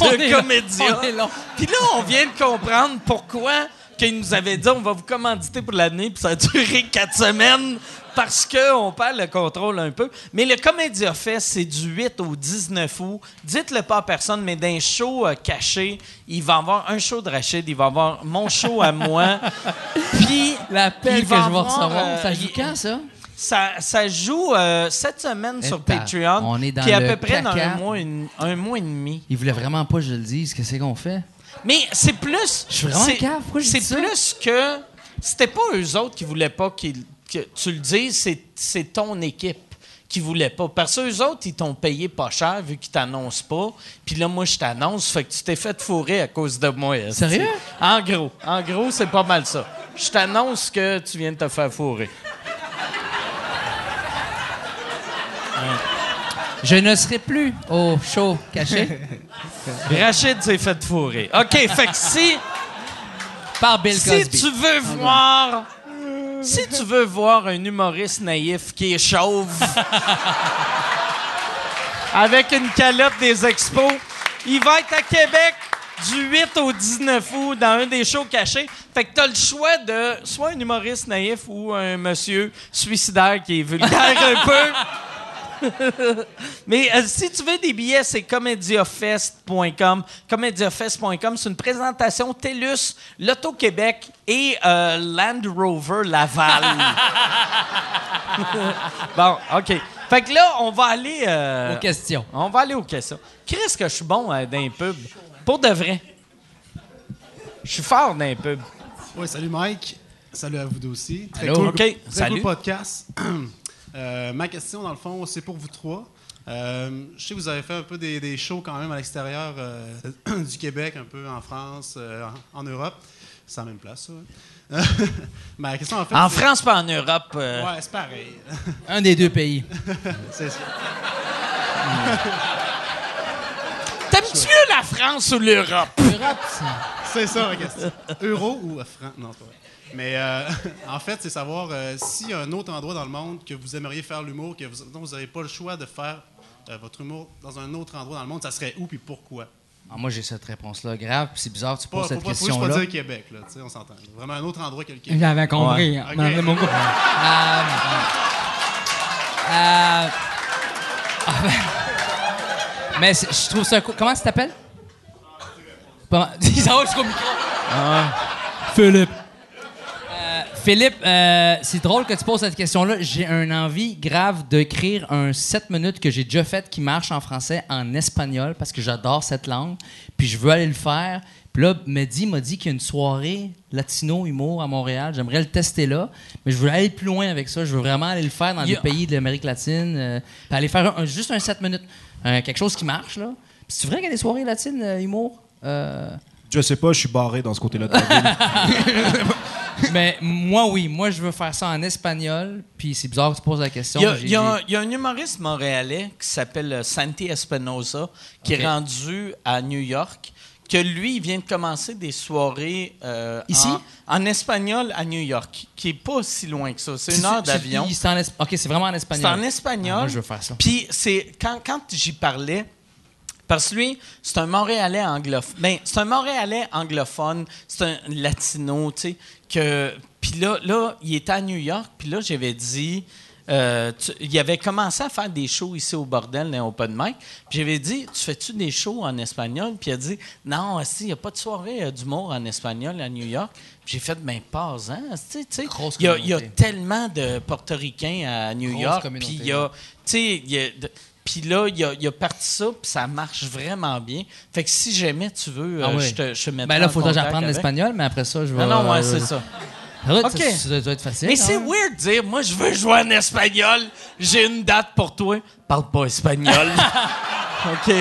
de long. Puis là, on vient de comprendre pourquoi qu'il nous avait dit on va vous commanditer pour l'année, puis ça a duré quatre semaines parce qu'on perd le contrôle un peu. Mais le Comédia Fest, c'est du 8 au 19 août. Dites-le pas à personne, mais d'un show euh, caché, il va y avoir un show de Rachid, il va y avoir mon show à moi. Puis L'appel que je va vais recevoir. euh, ça joue quand, ça? Ça, ça joue euh, cette semaine sur Patreon. on est dans puis à le peu près dans un placard. mois, et- un mois et demi. Il voulait vraiment pas que je le dise. Qu'est-ce qu'on fait? Mais c'est plus. Je suis vraiment c'est- cave, pourquoi je C'est dis ça? plus que. C'était pas eux autres qui voulaient pas que tu le dises, c'est, c'est ton équipe qui voulait pas. Parce que eux autres, ils t'ont payé pas cher vu qu'ils t'annoncent pas. Puis là, moi, je t'annonce, fait que tu t'es fait fourrer à cause de moi. esti. Sérieux? En gros. En gros, c'est pas mal ça. Je t'annonce que tu viens de te faire fourrer. Je ne serai plus au show caché Rachid s'est fait fourrer. OK, fait que si. par Bill Si Cosby. tu veux voir. Si tu veux voir un humoriste naïf qui est chauve avec une calotte des expos, il va être à Québec du 8 au 19 août dans un des shows cachés. Fait que t'as le choix de soit un humoriste naïf ou un monsieur suicidaire qui est vulgaire un peu. Mais euh, si tu veux des billets, c'est comediafest.com. Comediafest.com, c'est une présentation TELUS, l'Auto-Québec et euh, Land Rover Laval. bon, OK. Fait que là, on va aller... euh, Aux questions. on va aller aux questions. Qu'est-ce que je suis bon euh, dans les pubs? Pour de vrai. Je suis fort dans les pubs. Oui, salut Mike. Salut à vous deux aussi. Très Allô? cool. Très salut. cool podcast. Euh, ma question, dans le fond, c'est pour vous trois. Euh, je sais que vous avez fait un peu des, des shows quand même à l'extérieur euh, du Québec, un peu en France, euh, en, en Europe. C'est en même place, ça. Ma question, en fait. En France, pas en Europe. euh, Ouais, c'est pareil. Un des deux pays. c'est ça. T'aimes-tu mieux la France ou l'Europe? C'est ça, la question. Euro ou euh, franc? Non, pas vrai. Mais euh, en fait, c'est savoir euh, s'il y a un autre endroit dans le monde que vous aimeriez faire l'humour, que vous, dont vous n'avez pas le choix de faire euh, votre humour dans un autre endroit dans le monde, ça serait où puis pourquoi? Ah, moi, j'ai cette réponse-là. Grave, puis c'est bizarre que tu poses cette pas, faut pas question-là. dire Québec, là, tu sais, on s'entend. Vraiment un autre endroit que le Québec. J'avais compris. hein. Mon Euh, ah, mais je trouve ça cool. Comment ça s'appelle? Pas- Il s'en va jusqu'au micro. Philippe. Philippe, euh, c'est drôle que tu poses cette question-là. J'ai un envie grave d'écrire un 7 minutes que j'ai déjà fait qui marche en français en espagnol parce que j'adore cette langue. Puis je veux aller le faire. Puis là, Mehdi m'a dit qu'il y a une soirée latino-humour à Montréal. J'aimerais le tester là. Mais je veux aller plus loin avec ça. Je veux vraiment aller le faire dans Il y a- des pays de l'Amérique latine. euh, puis aller faire un- un- juste un 7 minutes. Euh, quelque chose qui marche, là. Puis C'est vrai qu'il y a des soirées latines, euh, humour? Euh, Je sais pas, je suis barré dans ce côté-là de la ville. Mais moi, oui. Moi, je veux faire ça en espagnol. Puis c'est bizarre que tu poses la question. Il y, a, y un, j'ai- il y a un humoriste montréalais qui s'appelle euh, Santi Espinosa, qui est rendu à New York, que lui, il vient de commencer des soirées euh, Ici? en, en espagnol à New York, qui est pas si loin que ça. C'est une C'est- heure c'est- d'avion. c'est OK, c'est vraiment en C'est espagnol. en espagnol. Ah, moi, je veux faire ça. Puis c'est quand, quand j'y parlais, parce que lui, c'est un Montréalais anglophone. Ben, c'est un Montréalais anglophone, c'est un latino, tu sais, que puis là là, il était à New York, puis là j'avais dit euh, tu- il avait commencé à faire des shows ici au bordel dans Open Mic. Puis j'avais dit, tu fais-tu des shows en espagnol? Puis il a dit, non, il n'y a pas de soirée euh, d'humour en espagnol à New York. Puis j'ai fait, ben, pas-en. Tu sais, il y a- tellement de Portoricains à New Grosse York. Puis il y a, tu sais, Puis là, il a, il a parti ça, puis ça marche vraiment bien. Fait que si jamais tu veux, Ah euh, oui. je te, je mettrai Ben là, en faut que j'apprenne l'espagnol, mais après ça, je vais. Non, non, ouais, euh, c'est ça. Ok. ça, ça doit être facile. Mais c'est hein? weird de dire, moi, je veux jouer en espagnol, j'ai une date pour toi. Parle pas espagnol. OK.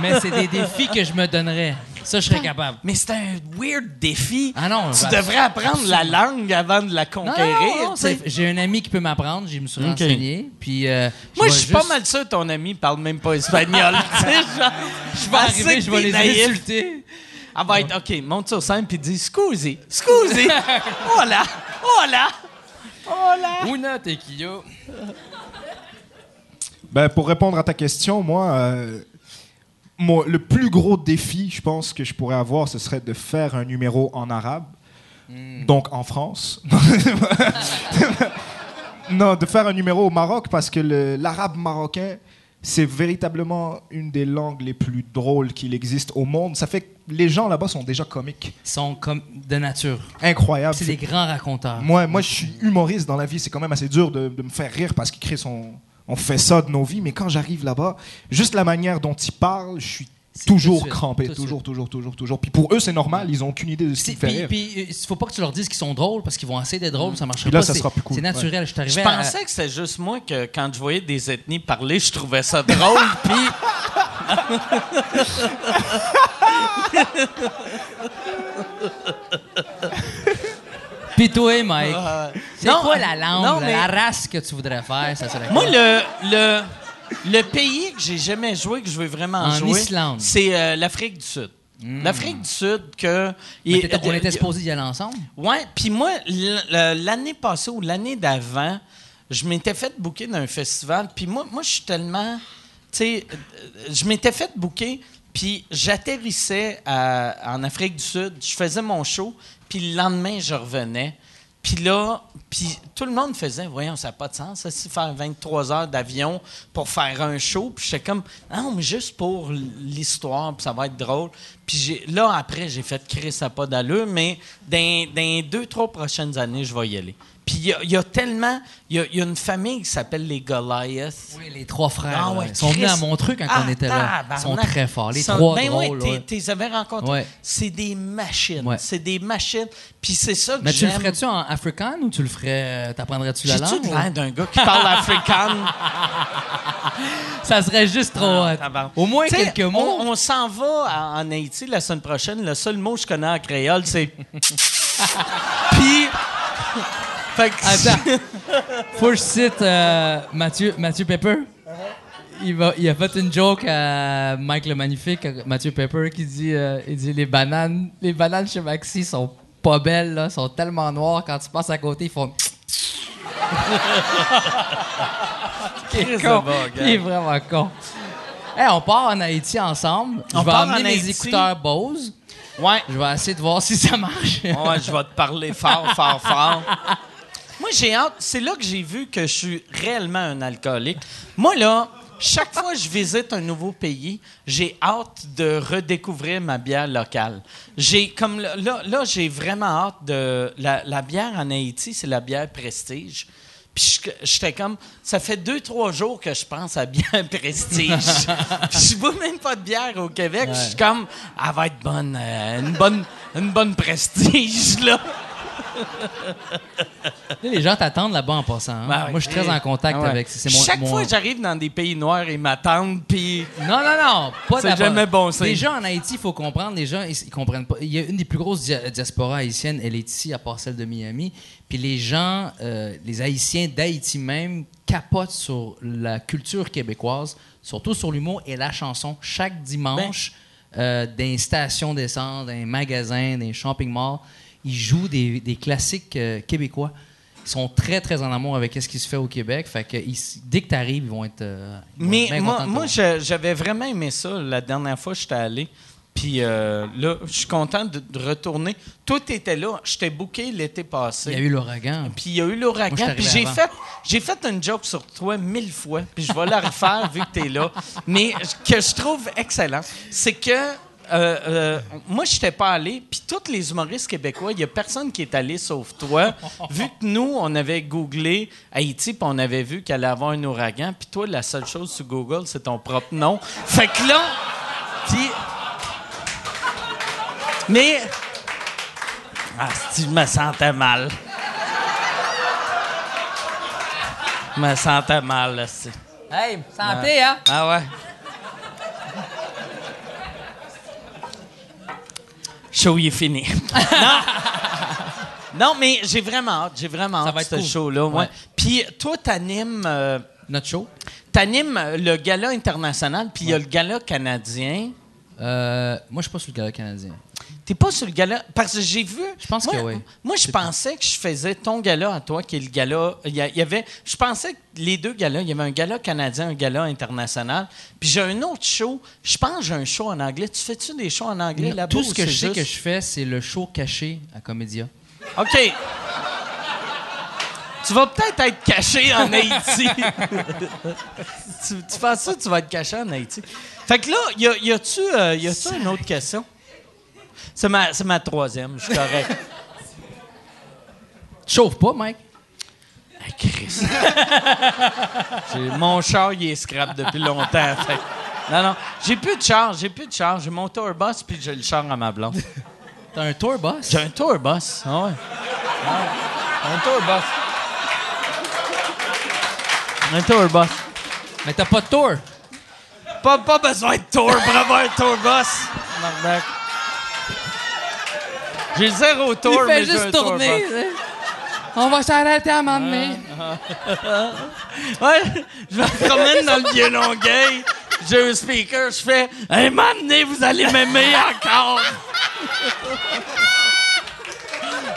Mais c'est des défis que je me donnerais. Ça, je serais capable. Mais c'est un weird défi. Ah non, tu ben, devrais apprendre la langue avant de la conquérir. J'ai un ami qui peut m'apprendre, je me suis renseigné. Puis, euh, Moi, je suis juste- pas mal sûr que ton ami parle même pas espagnol. Je vais arriver, je vais les naïf. insulter. Elle va être, OK, monte sur scène puis dis, scusi, scusi. oh oh là, oh là. Una tequila. Ben, pour répondre à ta question, moi, euh, moi, le plus gros défi, je pense, que je pourrais avoir, ce serait de faire un numéro en arabe, donc en France. non, de faire un numéro au Maroc, parce que l'arabe marocain, c'est véritablement une des langues les plus drôles qu'il existe au monde. Ça fait que les gens là-bas sont déjà comiques. Ils sont comme de nature. Incroyable. C'est des grands raconteurs. Moi, moi, je suis humoriste dans la vie. C'est quand même assez dur de, de me faire rire parce qu'il crée son. On fait ça de nos vies, mais quand j'arrive là-bas, juste la manière dont ils parlent, je suis toujours suite, crampé, toujours, toujours, toujours, toujours. Puis pour eux, c'est normal. Ils ont aucune idée de ce qui C'est- me fait Puis, puis, euh, il faut pas que tu leur dises qu'ils sont drôles parce qu'ils vont essayer d'être drôles, ça marchera Puis là, pas. ça C'est- sera plus cool, C'est naturel. Je Je t'arrivais à- pensais que c'était juste moi que quand je voyais des ethnies parler, je trouvais ça drôle. Puis Toi, Mike, c'est Non, quoi la langue, non, mais- la race que tu voudrais faire? Ça serait moi, le, le, le pays que j'ai jamais joué, que je veux vraiment En jouer, Islande. Hmm. c'est euh, l'Afrique du Sud. L'Afrique du Sud, que. Mais et- on euh, était euh, supposés y aller ensemble? Ouais, puis moi, l- l'année passée ou l'année d'avant, je m'étais fait booker d'un festival. Puis moi, moi je suis tellement. Tu sais, euh, je m'étais fait booker, puis j'atterrissais en Afrique du Sud, je faisais mon show, puis le lendemain, je revenais. Puis là, tout le monde faisait, voyons, ça n'a pas de sens, ça, c'est faire 23 heures d'avion pour faire un show. Puis j'étais comme, non, mais juste pour l'histoire, puis ça va être drôle. Puis là, après, j'ai fait créer ça pas d'allure, mais dans, dans les deux, trois prochaines années, je vais y aller. Puis il y a- il y, a tellement, il y a, il y a une famille qui s'appelle les Goliaths. Oui, les trois frères. Ah ouais, ils sont venus à Montreux quand Ah, on était là. Ils sont très forts. Les sont- trois ben drôles. oui, t'es- t'es avais rencontrés. Ouais. C'est des machines. Ouais. C'est des machines. Puis c'est ça que Mais tu le ferais-tu en africain ou tu le ferais. T'apprendrais-tu la J'ai-tu langue? ou- l'air d'un gars qui parle africain? Ça serait juste trop hot. tabarnak. Au moins Ah, T'sais, quelques mots. On, on s'en va à- en Haïti la semaine prochaine. Le seul mot que je connais en créole, c'est. Puis. Fait que. Attends. Faut que je cite euh, Mathieu, Mathieu Pepper. Il, va, il a fait une joke à Mike le Magnifique, à Mathieu Pepper, qui dit, euh, il dit les bananes, les bananes chez Maxi sont pas belles, là, sont tellement noires. Quand tu passes à côté, ils font. il, est con. il est vraiment con. Hey, on part en Haïti ensemble. On je vais part amener en mes Haïti. écouteurs Bose. Ouais. Je vais essayer de voir si ça marche. Ouais, je vais te parler fort, fort, fort. J'ai hâte. C'est là que j'ai vu que je suis réellement un alcoolique. Moi, là, chaque fois que je visite un nouveau pays, j'ai hâte de redécouvrir ma bière locale. J'ai comme là, là, j'ai vraiment hâte de la, la bière en Haïti, c'est la bière Prestige. Puis je- j'étais comme, ça fait deux, trois jours que je pense à bière Prestige. Puis je bois même pas de bière au Québec. Je suis comme, elle va être bonne, euh, une bonne, une bonne Prestige, là. Les gens t'attendent là-bas en passant. hein. Ben. Moi, je suis très en contact Ah ouais. avec. C'est mon, Chaque mon- fois que j'arrive dans des pays noirs, ils m'attendent, puis Non, non, non, pas C'est jamais bon signe. Les gens en Haïti, il faut comprendre, les gens, ils, ils comprennent pas. Il y a une des plus grosses dia- diasporas haïtiennes, elle est ici, à part celle de Miami. Puis les gens, euh, les Haïtiens d'Haïti même, capotent sur la culture québécoise, surtout sur l'humour et la chanson. Chaque dimanche, euh, dans les stations d'essence, dans les magasins, dans les shopping malls, ils jouent des, des classiques euh, québécois. Ils sont très, très en amour avec ce qui se fait au Québec. Fait que ils- dès que tu arrives, ils vont être. euh, ils vont être Mais bien moi, moi j'avais vraiment aimé ça la dernière fois que j'étais allé. Puis euh, là, je suis content de, de retourner. Toi, t'étais là. Je t'ai booké l'été passé. Il y a eu l'ouragan. Puis il y a eu l'ouragan. Puis j'ai fait, j'ai fait une joke sur toi mille fois. Puis je vais la refaire vu que t'es là. Mais que je trouve excellent, c'est que euh, euh, moi, je n'étais pas allé, puis tous les humoristes québécois, il n'y a personne qui est allé sauf toi. vu que nous, on avait googlé Haïti, puis on avait vu qu'elle allait avoir un ouragan, puis toi, la seule chose sur Google, c'est ton propre nom. Fait que là, puis. Mais. Ah, si, je me sentais mal. Je me sentais mal, là, c'est. Hey, santé, hein? Ah ouais. Show, il est fini. non. non, mais j'ai vraiment hâte. J'ai vraiment Ça hâte va de être ce cool. show-là. ouais. Puis toi, t'animes, euh, Notre show? t'animes le gala international, puis il y a le gala canadien. Euh, moi, je suis pas sur le gala canadien. T'es pas sur le gala. Parce que j'ai vu. Je pense moi, que oui. Moi, je pensais que je faisais ton gala à toi, qui est le gala. Il y, avait. Je pensais que les deux galas, il y avait un gala canadien, un gala international. Puis j'ai un autre show. Je pense que j'ai un show en anglais. Tu fais-tu des shows en anglais là-bas? Tout ce que je sais juste- que je fais, c'est le show caché à Comédia. OK. Tu vas peut-être être caché en Haïti. tu, tu penses ça, tu vas être caché en Haïti? Fait que là, y, a, y a-tu euh, y a-tu une autre question? C'est ma, c'est ma troisième, je suis correct. Chauffe pas, Mike. Hey, Chris. J'ai- mon char, il est scrap depuis longtemps. fait non, non. J'ai plus de char, j'ai plus de char. J'ai mon tour bus puis j'ai le char à ma blonde. T'as un tour boss? J'ai un tour bus. Ah ouais. Un tour bus. Un tour bus. Mais t'as pas de tour. Pas, pas besoin de tour pour avoir un tour bus. J'ai zéro tour, mais j'ai un juste tour tourner. sais. On va s'arrêter à un moment donné. Ouais, je me promène dans le vieux Longueuil. J'ai un speaker, je fais Hey, m'amenez, vous allez m'aimer encore.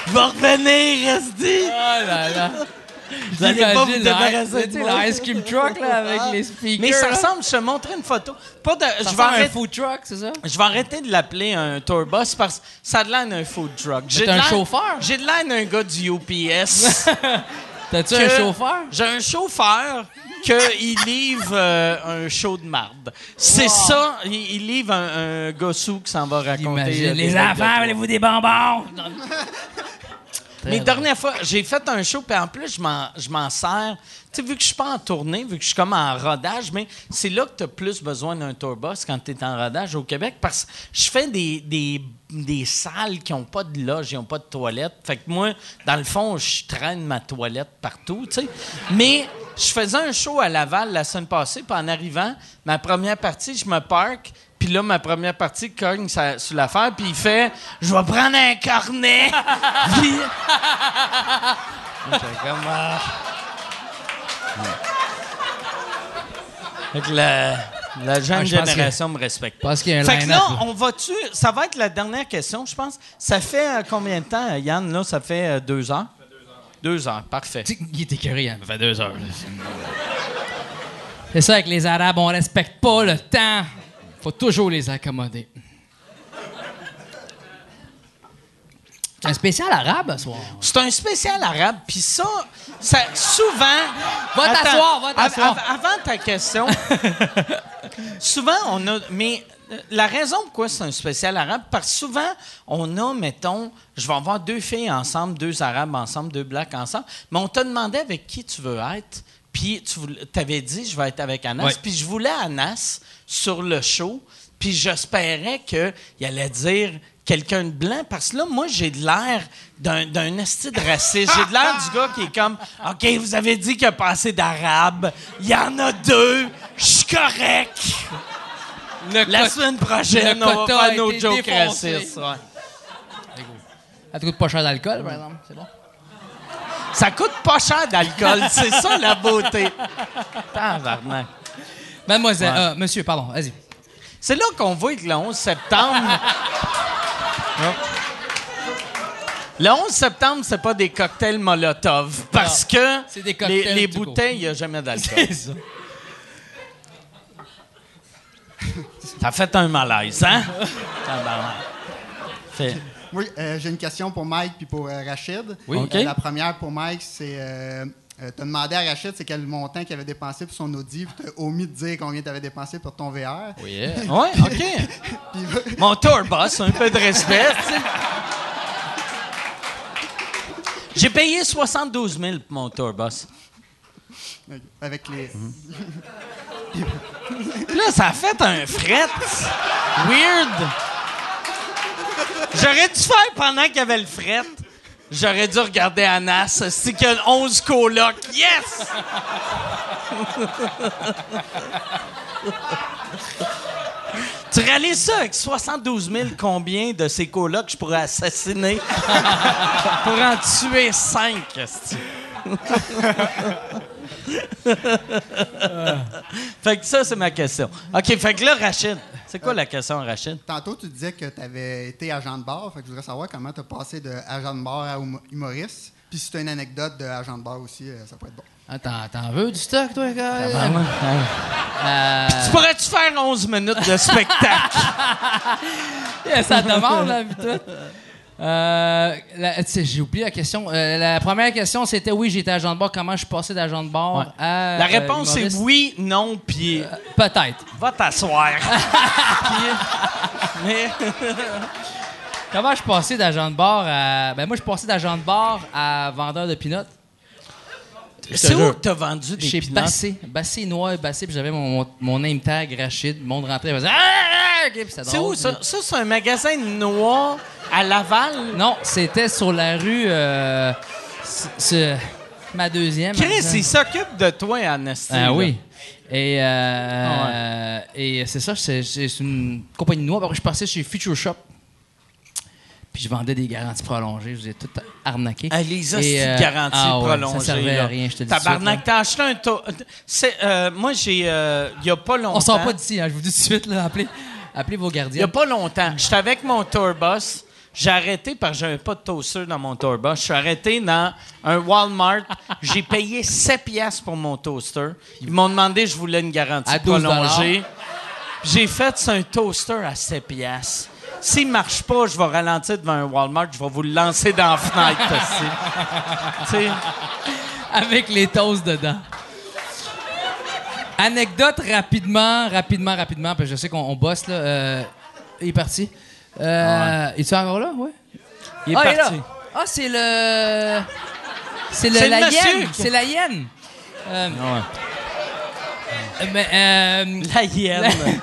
Je vais revenir, resti. Oh là là. Vous allez pas vous Imagine, débarrasser tu de sais, moi. le ice cream truck là, avec les speakers. Mais ça ressemble, je te montrerai une photo. Pas de, Ça je, vais à un arrêter, food truck, c'est ça? je vais arrêter de l'appeler un tour bus parce que ça a de l'air d'un food truck. J'ai un chauffeur? J'ai de l'air d'un gars du UPS. T'as-tu un chauffeur? J'ai un chauffeur qu'il livre euh, un show de marde. C'est ça, il, il livre un, un gossou qui s'en va raconter. Imagine, euh, les enfants, voulez-vous des bonbons? Mais dernière fois, j'ai fait un show, puis en plus, je m'en, sers. Tu sais, vu que je suis pas en tournée, vu que je suis comme en rodage, mais c'est là que tu as plus besoin d'un tour bus quand tu es en rodage au Québec, parce que je fais des, des, des salles qui n'ont pas de loge, qui n'ont pas de toilette. Fait que moi, dans le fond, je traîne ma toilette partout, tu sais. Mais je faisais un show à Laval la semaine passée, puis en arrivant, ma première partie, je me parque, puis là, ma première partie cogne sa- sur l'affaire, puis il fait « Je vais prendre un cornet! » Puis... Comme. Fait que la, la jeune Ah, génération me respecte pas. Parce qu'il y a un Fait que là, là. on va-tu... Ça va être la dernière question, je pense. Ça fait euh, combien de temps, Yann? Là, ça fait euh, deux heures? Deux heures, parfait. Il est écœuré, hein, ça fait deux heures. C'est ça, avec les Arabes, on respecte pas le temps. Faut toujours les accommoder. C'est un spécial arabe ce soir. C'est un spécial arabe, puis ça, ça, souvent... Va t'asseoir, va t'asseoir. av- av- avant ta question, souvent, on a... Mais euh, la raison pourquoi c'est un spécial arabe, parce que souvent, on a, mettons, je vais avoir deux filles ensemble, deux arabes ensemble, deux blacks ensemble, mais on t'a demandé avec qui tu veux être, puis tu avais dit, je vais être avec Anas, puis je voulais Anas sur le show, puis j'espérais qu'il allait dire quelqu'un de blanc, parce que là, moi, j'ai de l'air d'un, d'un esti de raciste. J'ai de l'air du gars qui est comme, OK, vous avez dit qu'il y a pas assez d'arabes, il y en a deux, je suis correct. La semaine prochaine, le on va faire nos jokes racistes. ouais. Ça te coûte pas cher d'alcool, par exemple. C'est bon. Ça coûte pas cher d'alcool, c'est ça la beauté. Tabarnak. Mademoiselle, Ouais. euh, monsieur, pardon, vas-y. C'est là qu'on voit que le 11 septembre. Le 11 septembre, c'est pas des cocktails Molotov. Parce que c'est des cocktails les, bouteilles, il n'y a jamais d'alcool. ça. T'as fait un malaise, hein? Fait- Oui, euh, j'ai une question pour Mike puis pour euh, Rachid. Oui. Euh, OK. la première pour Mike, c'est euh, Euh, t'as demandé à Rachid c'est quel montant qu'il avait dépensé pour son Audi, puis t'as omis de dire combien t'avais dépensé pour ton VR. Oui, yeah. Ouais, OK. Mon tour boss, un peu de respect, tu. J'ai payé 72 000 pour mon tour boss. Avec les. Là, ça a fait un fret. Weird. J'aurais dû faire pendant qu'il y avait le fret. J'aurais dû regarder Anas. C'est qu'il y a 11 colocs. Yes! tu réalises ça avec 72 000 combien de ces colocs je pourrais assassiner? Pour en tuer 5? fait que ça, c'est ma question. OK, fait que là, Rachid, c'est quoi la question, Rachid? Tantôt, tu disais que tu avais été agent de bar. Fait que je voudrais savoir comment tu as passé de agent de bar à hum- humoriste. Puis si tu as une anecdote de agent de bar aussi, euh, ça pourrait être bon. Ah, t'en, veux du stock, toi, gars? Euh, Tu pourrais-tu faire 11 minutes de spectacle? Yeah, ça demande, là, tout. Euh, j'ai oublié la question. Euh, la première question, c'était oui, j'étais agent de bord. Comment je suis passé d'agent de bord Ouais. à. La euh, réponse est humoriste? oui, non, puis Peut-être. va t'asseoir. Mais Comment je suis passé d'agent de bord à. Ben, moi, je suis passé d'agent de bord à vendeur de peanuts. c'est où t'as vendu des Chez? Bassé. Bassé Noir, Bassé, puis j'avais mon, mon, mon name tag Rachid. Le monde rentrait, il faisait. Ah, ah, ok, puis c'était C'est où ça? Ça, c'est un magasin de noix à Laval? Non, c'était sur la rue. Euh, ma deuxième. Chris, il s'occupe de toi, Anastie. Ah oui. Et, Ah euh, et c'est ça, c'est une compagnie de noix. Après, je passais chez Future Shop. Puis je vendais des garanties prolongées. Je vous ai tout arnaqué. Ah, les hosties euh, de garantie ah ouais, prolongée. Ça servait là. à rien, je te dis. Tabarnak, t'as acheté un taux. Euh, moi, j'ai. euh, Il y a pas longtemps. On sort pas d'ici, hein, je vous dis tout de suite. Là, appelez, appelez vos Il y gardiens. a pas longtemps. J'étais avec mon tourbus. J'ai arrêté parce que j'avais pas de toaster dans mon tourbus. Je suis arrêté dans un Walmart. J'ai payé 7 piastres pour mon toaster. Ils m'ont demandé je voulais une garantie À 12 prolongée. J'ai fait c'est un toaster à 7 piastres. S'il marche pas, je vais ralentir devant un Walmart, je vais vous le lancer dans la fenêtre aussi. Tu sais, Avec les toasts dedans. Anecdote rapidement, rapidement, rapidement, parce que je sais qu'on on bosse là. Euh, il est parti. Euh, Es-tu encore là? Oui. il est ah, parti. là. Ah, c'est le. C'est le, C'est le la hyène. qui- C'est la hyène. Euh, mais, euh, La hyène.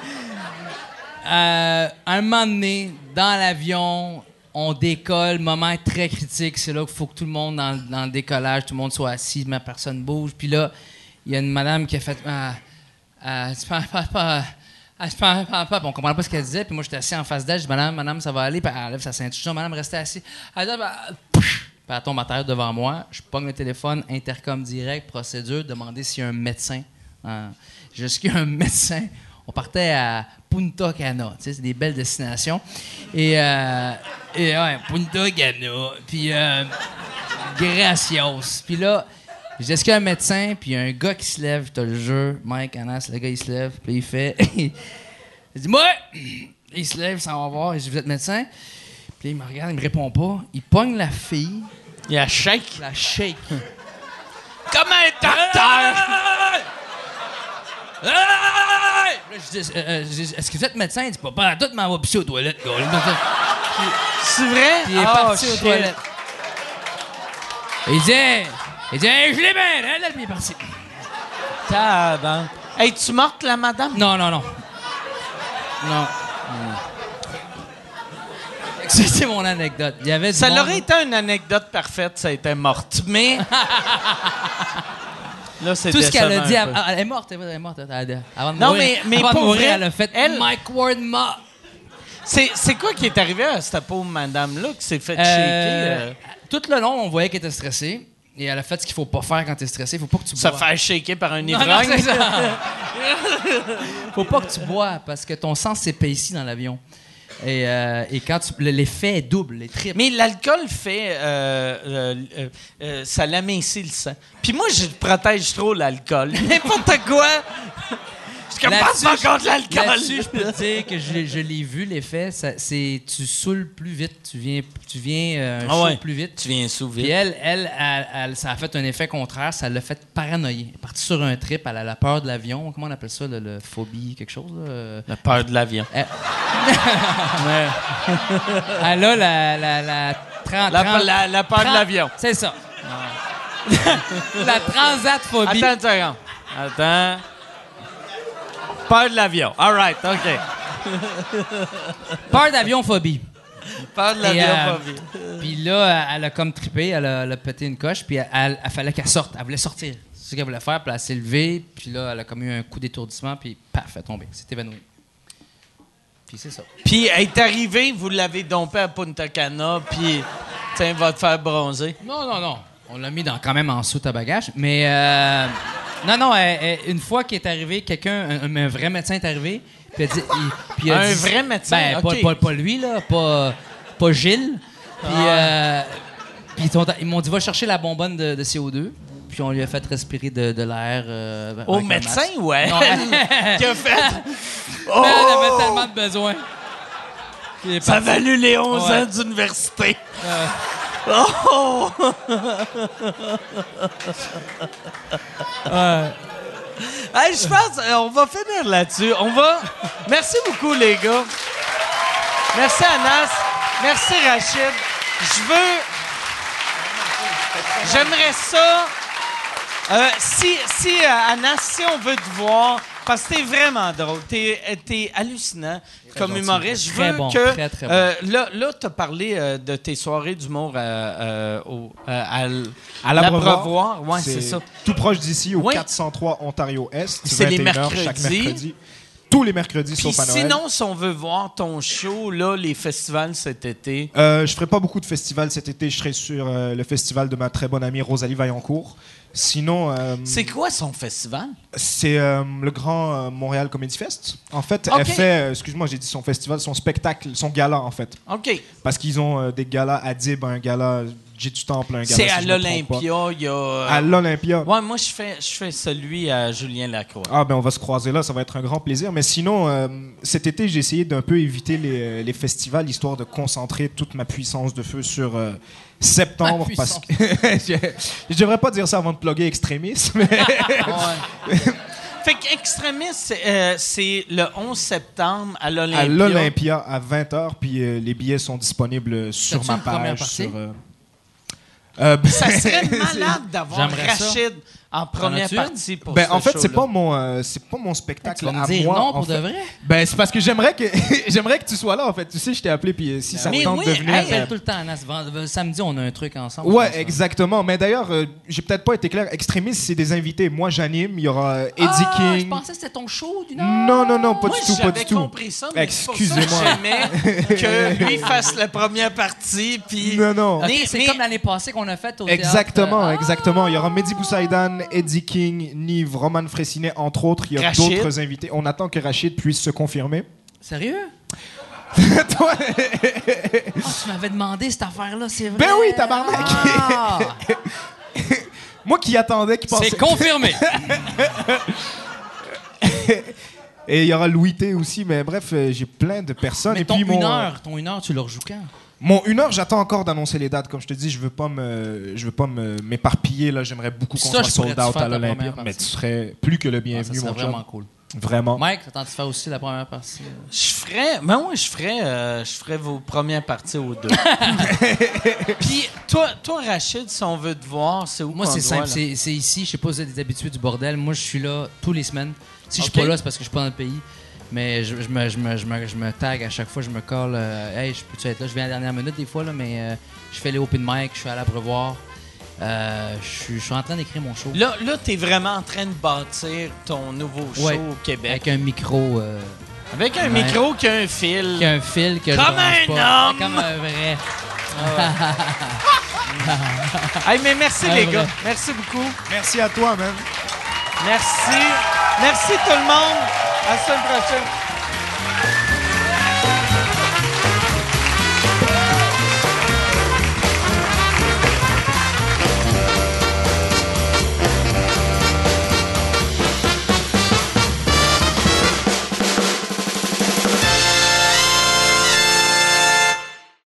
euh, un moment donné, dans l'avion, on décolle, moment très critique. C'est là qu'il faut que tout le monde, dans, dans le décollage, tout le monde soit assis, mais personne bouge. Puis là, il y a une madame qui a fait. Ah, ah, ah, tu parles pas- pas- On comprenait pas ce qu'elle disait. Puis moi, j'étais assis en face d'elle. Je dis, madame, madame, ça va aller. Puis elle lève sa ceinture. Madame, restez assis. Elle dit, bah, pff, puis elle tombe à terre devant moi. Je pogne le téléphone, intercom direct, procédure, demander s'il y a un médecin. Hein. Jusqu'à un médecin. On partait à Punta Cana. Tu sais, c'est des belles destinations. Et, euh, et ouais, Punta Cana. Puis, euh, gracios. Puis là, je dis, est-ce qu'il y a un médecin? Puis il y a un gars qui se lève, te le jure. Mike, Anas, le gars, il se lève. Puis il fait. il dit, moi! Il se lève, ça va voir. Je dis, vous êtes médecin? Puis il me regarde, il me répond pas. Il pogne la fille, Il y a shake. la shake. Comme un docteur. Là, je dis, euh, euh, je dis, est-ce que vous êtes médecin? Il dit, pas, pas, tout m'en va pisser aux toilettes, gars. C'est vrai? Puis il est Oh, parti aux toilettes. Il dit, il dit, Hey, je l'ai là, puis il est parti. Tabarnak. Hey, tu morte, la madame? Non, non, non. Non. Ça, C'est mon anecdote. Il y avait du Ça l'aurait été une anecdote parfaite, ça a été morte. Mais. Là, c'est Tout ce qu'elle a dit, elle, elle est morte, elle est morte. elle- elle- Avant de Non, mourir, mais- mais avant de pour mourir, vrai, elle a fait elle- Mike Ward mort. C'est, c'est quoi qui est arrivé à cette pauvre madame-là qui s'est fait Euh, shaker? euh, Tout le long, on voyait qu'elle était stressée. Et elle a fait ce qu'il faut pas faire quand t'es stressé. Faut pas que tu se bois. faire shaker par un ivrogne? faut pas que tu bois parce que ton sang s'épaissit dans l'avion. Et, euh, et quand tu, le- l'effet est double, est triple. Mais l'alcool fait. euh, euh, ça l'amincit le sang. Puis moi, je protège trop l'alcool. N'importe quoi. Passe l'alcool. Là-dessus, je peux te dire que je, l'ai- je l'ai vu, l'effet. C'est tu saoules plus vite, tu viens, tu viens euh, Ah ouais. plus vite. Tu viens sous Puis vite. elle, elle, elle, elle, ça a fait un effet contraire, ça l'a fait paranoïer. Elle est partie sur un trip, elle a la peur de l'avion. Comment on appelle ça, le, le phobie, quelque chose? là? Euh, La peur de l'avion. Elle, elle a la, la, la, tran- La, tran- la- la peur de l'avion. C'est ça. la transatphobie. Attends une seconde. Attends. Peur de l'avion. All right, OK. Peur d'avion-phobie. Peur de l'avion, euh, vite. Puis là, elle a comme trippé, elle a, elle a pété une coche, puis elle, elle- elle fallait qu'elle sorte. Elle voulait sortir. C'est ce qu'elle voulait faire, puis elle s'est levée, puis là, elle a comme eu un coup d'étourdissement, puis paf, elle est tombée. Elle s'est évanouie. Puis c'est ça. Puis, elle est arrivée, vous l'avez dompé à Punta Cana, puis, tiens, va te faire bronzer. Non, non, non. On l'a mis dans, quand même en soute à bagage. Mais euh, non, non, elle- elle- une fois qu'il est arrivé, quelqu'un, un, un vrai médecin est arrivé. Puis, dit- il- puis Un dit- vrai médecin? Ben, pas- pas, pas lui, là. Pas, pas Gilles. Puis, euh, puis ils, m'ont dit va chercher la bonbonne de, de CO2. Puis on lui a fait respirer de, de l'air. euh, Au médecin masque. ou elle? Non, elle- qui a fait. Mais elle avait tellement de besoin. Ça a valu les 11 Ouais. ans d'université. Oh! Je pense euh, on va finir là-dessus. On va. Merci beaucoup, les gars. Merci, Anas. Merci, Rachid. Je veux. J'aimerais ça. Euh, si, si euh, Anas, si on veut te voir, parce que t'es vraiment drôle, t'es, euh, hallucinant comme humoriste. Je Très veux bon, que très, très bon. euh, là, là t'as parlé euh, de tes soirées d'humour à, euh, au- euh, à À l'Abreuvoir. Ouais, c'est ça. Tout proche d'ici, au Oui. 403 Ontario Est. C'est les 21 heures chaque mercredis. mercredi. Tous les mercredis, Puis sauf à Noël. sinon, si on veut voir ton show, là, les festivals cet été, Euh, je ferai pas beaucoup de festivals cet été. Je serai sur euh, le festival de ma très bonne amie Rosalie Vaillancourt. Sinon, euh, c'est quoi son festival? c'est euh, le Grand euh, Montréal Comedy Fest. En fait, elle fait, excuse-moi, j'ai dit son festival, son spectacle, son gala en fait. OK. Parce qu'ils ont des galas à Dib, un gala J du Temple, un gala. C'est si à l'Olympia, il y a... À l'Olympia. Ouais, moi, je fais, je fais celui à Julien Lacroix. Ah ben on va se croiser là, ça va être un grand plaisir. Mais sinon, cet été, j'ai essayé d'un peu éviter les, les festivals, histoire de concentrer toute ma puissance de feu sur septembre. Ma Parce que je, je devrais pas dire ça avant de plugger extrémisme. Mais Fait que Extremis, c'est, euh, c'est le 11 septembre à l'Olympia. à l'Olympia à 20h, puis euh, les billets sont disponibles sur ma page. Sur, euh, euh, ben- Ça serait malade d'avoir. Rachid en première partie pour Ben, ce en fait, c'est pas mon, euh, c'est pas mon spectacle Tu vas me à dire moi. non pour fait. de vrai? Ben, c'est parce que j'aimerais que j'aimerais que tu sois là. En fait, tu sais, je t'ai appelé, puis euh, si ça Mais te tente oui, de venir. hey, euh, Appelle tout le temps, Anas. Samedi, on a un truc ensemble. Ouais, je hein. exactement. Mais d'ailleurs, euh, j'ai peut-être pas été clair. Extrémiste, c'est des invités. Moi, j'anime. Il y aura euh, Eddie Ah, je King. pensais que c'était ton show d'une heure. Non, non, non, pas Moi, du tout, pas du tout. compris ça, mais Excusez-moi. que lui fasse la première partie, puis... Non, non. C'est comme l'année passée qu'on a fait au. Exactement, Ah! exactement. Il y aura Mehdi Boussaïdan, Eddie King, Nive, Roman Fressinet, entre autres. Il y a d'autres invités. On attend que Rachid puisse se confirmer. Sérieux? Toi- Ah, tu m'avais demandé cette affaire-là, c'est vrai. Ben oui, tabarnak. Ah! Moi qui attendais, qui pensait. c'est confirmé. Et il y aura Louis T aussi, mais bref, euh, j'ai plein de personnes. Mais Et ton puis mon, une heure, ton une heure, tu le rejoues quand? Mon une heure, j'attends encore d'annoncer les dates. Comme je te dis, je veux pas me, je veux pas me m'éparpiller là. J'aimerais beaucoup qu'on soit je sold out à l'Olympia, mais tu serais plus que le Ah, ça bienvenu, serait mon vraiment cool. Vraiment. Mike, t'attends de faire aussi la première partie? Je ferais... Ben moi, je ferais, euh, je ferais vos premières parties aux deux. puis, toi, toi, Rachid, si on veut te voir, c'est où Moi, c'est simple. C'est ici. Je sais pas si vous êtes des habitués du bordel. Moi, je suis là tous les semaines. Si je Ok. suis pas là, c'est parce que je suis pas dans le pays. Mais je, je me, je, me, je, me, je me tag à chaque fois. Je me colle. euh, hey, je peux-tu être là? Je viens à la dernière minute des fois, là, mais euh, je fais les open mic. Je suis à l'Abreuvoir. Euh, je, suis, je suis en train d'écrire mon show. Là, là t'es vraiment en train de bâtir ton nouveau show Ouais. au Québec. Avec un micro. euh, Avec un Ouais. micro qui a un fil. qui a un fil que je Comme branche un pas. homme! Comme un vrai. Hey, mais merci, les vrai. gars. Merci beaucoup. Merci à toi, man. Merci. Merci, tout le monde. À la semaine prochaine.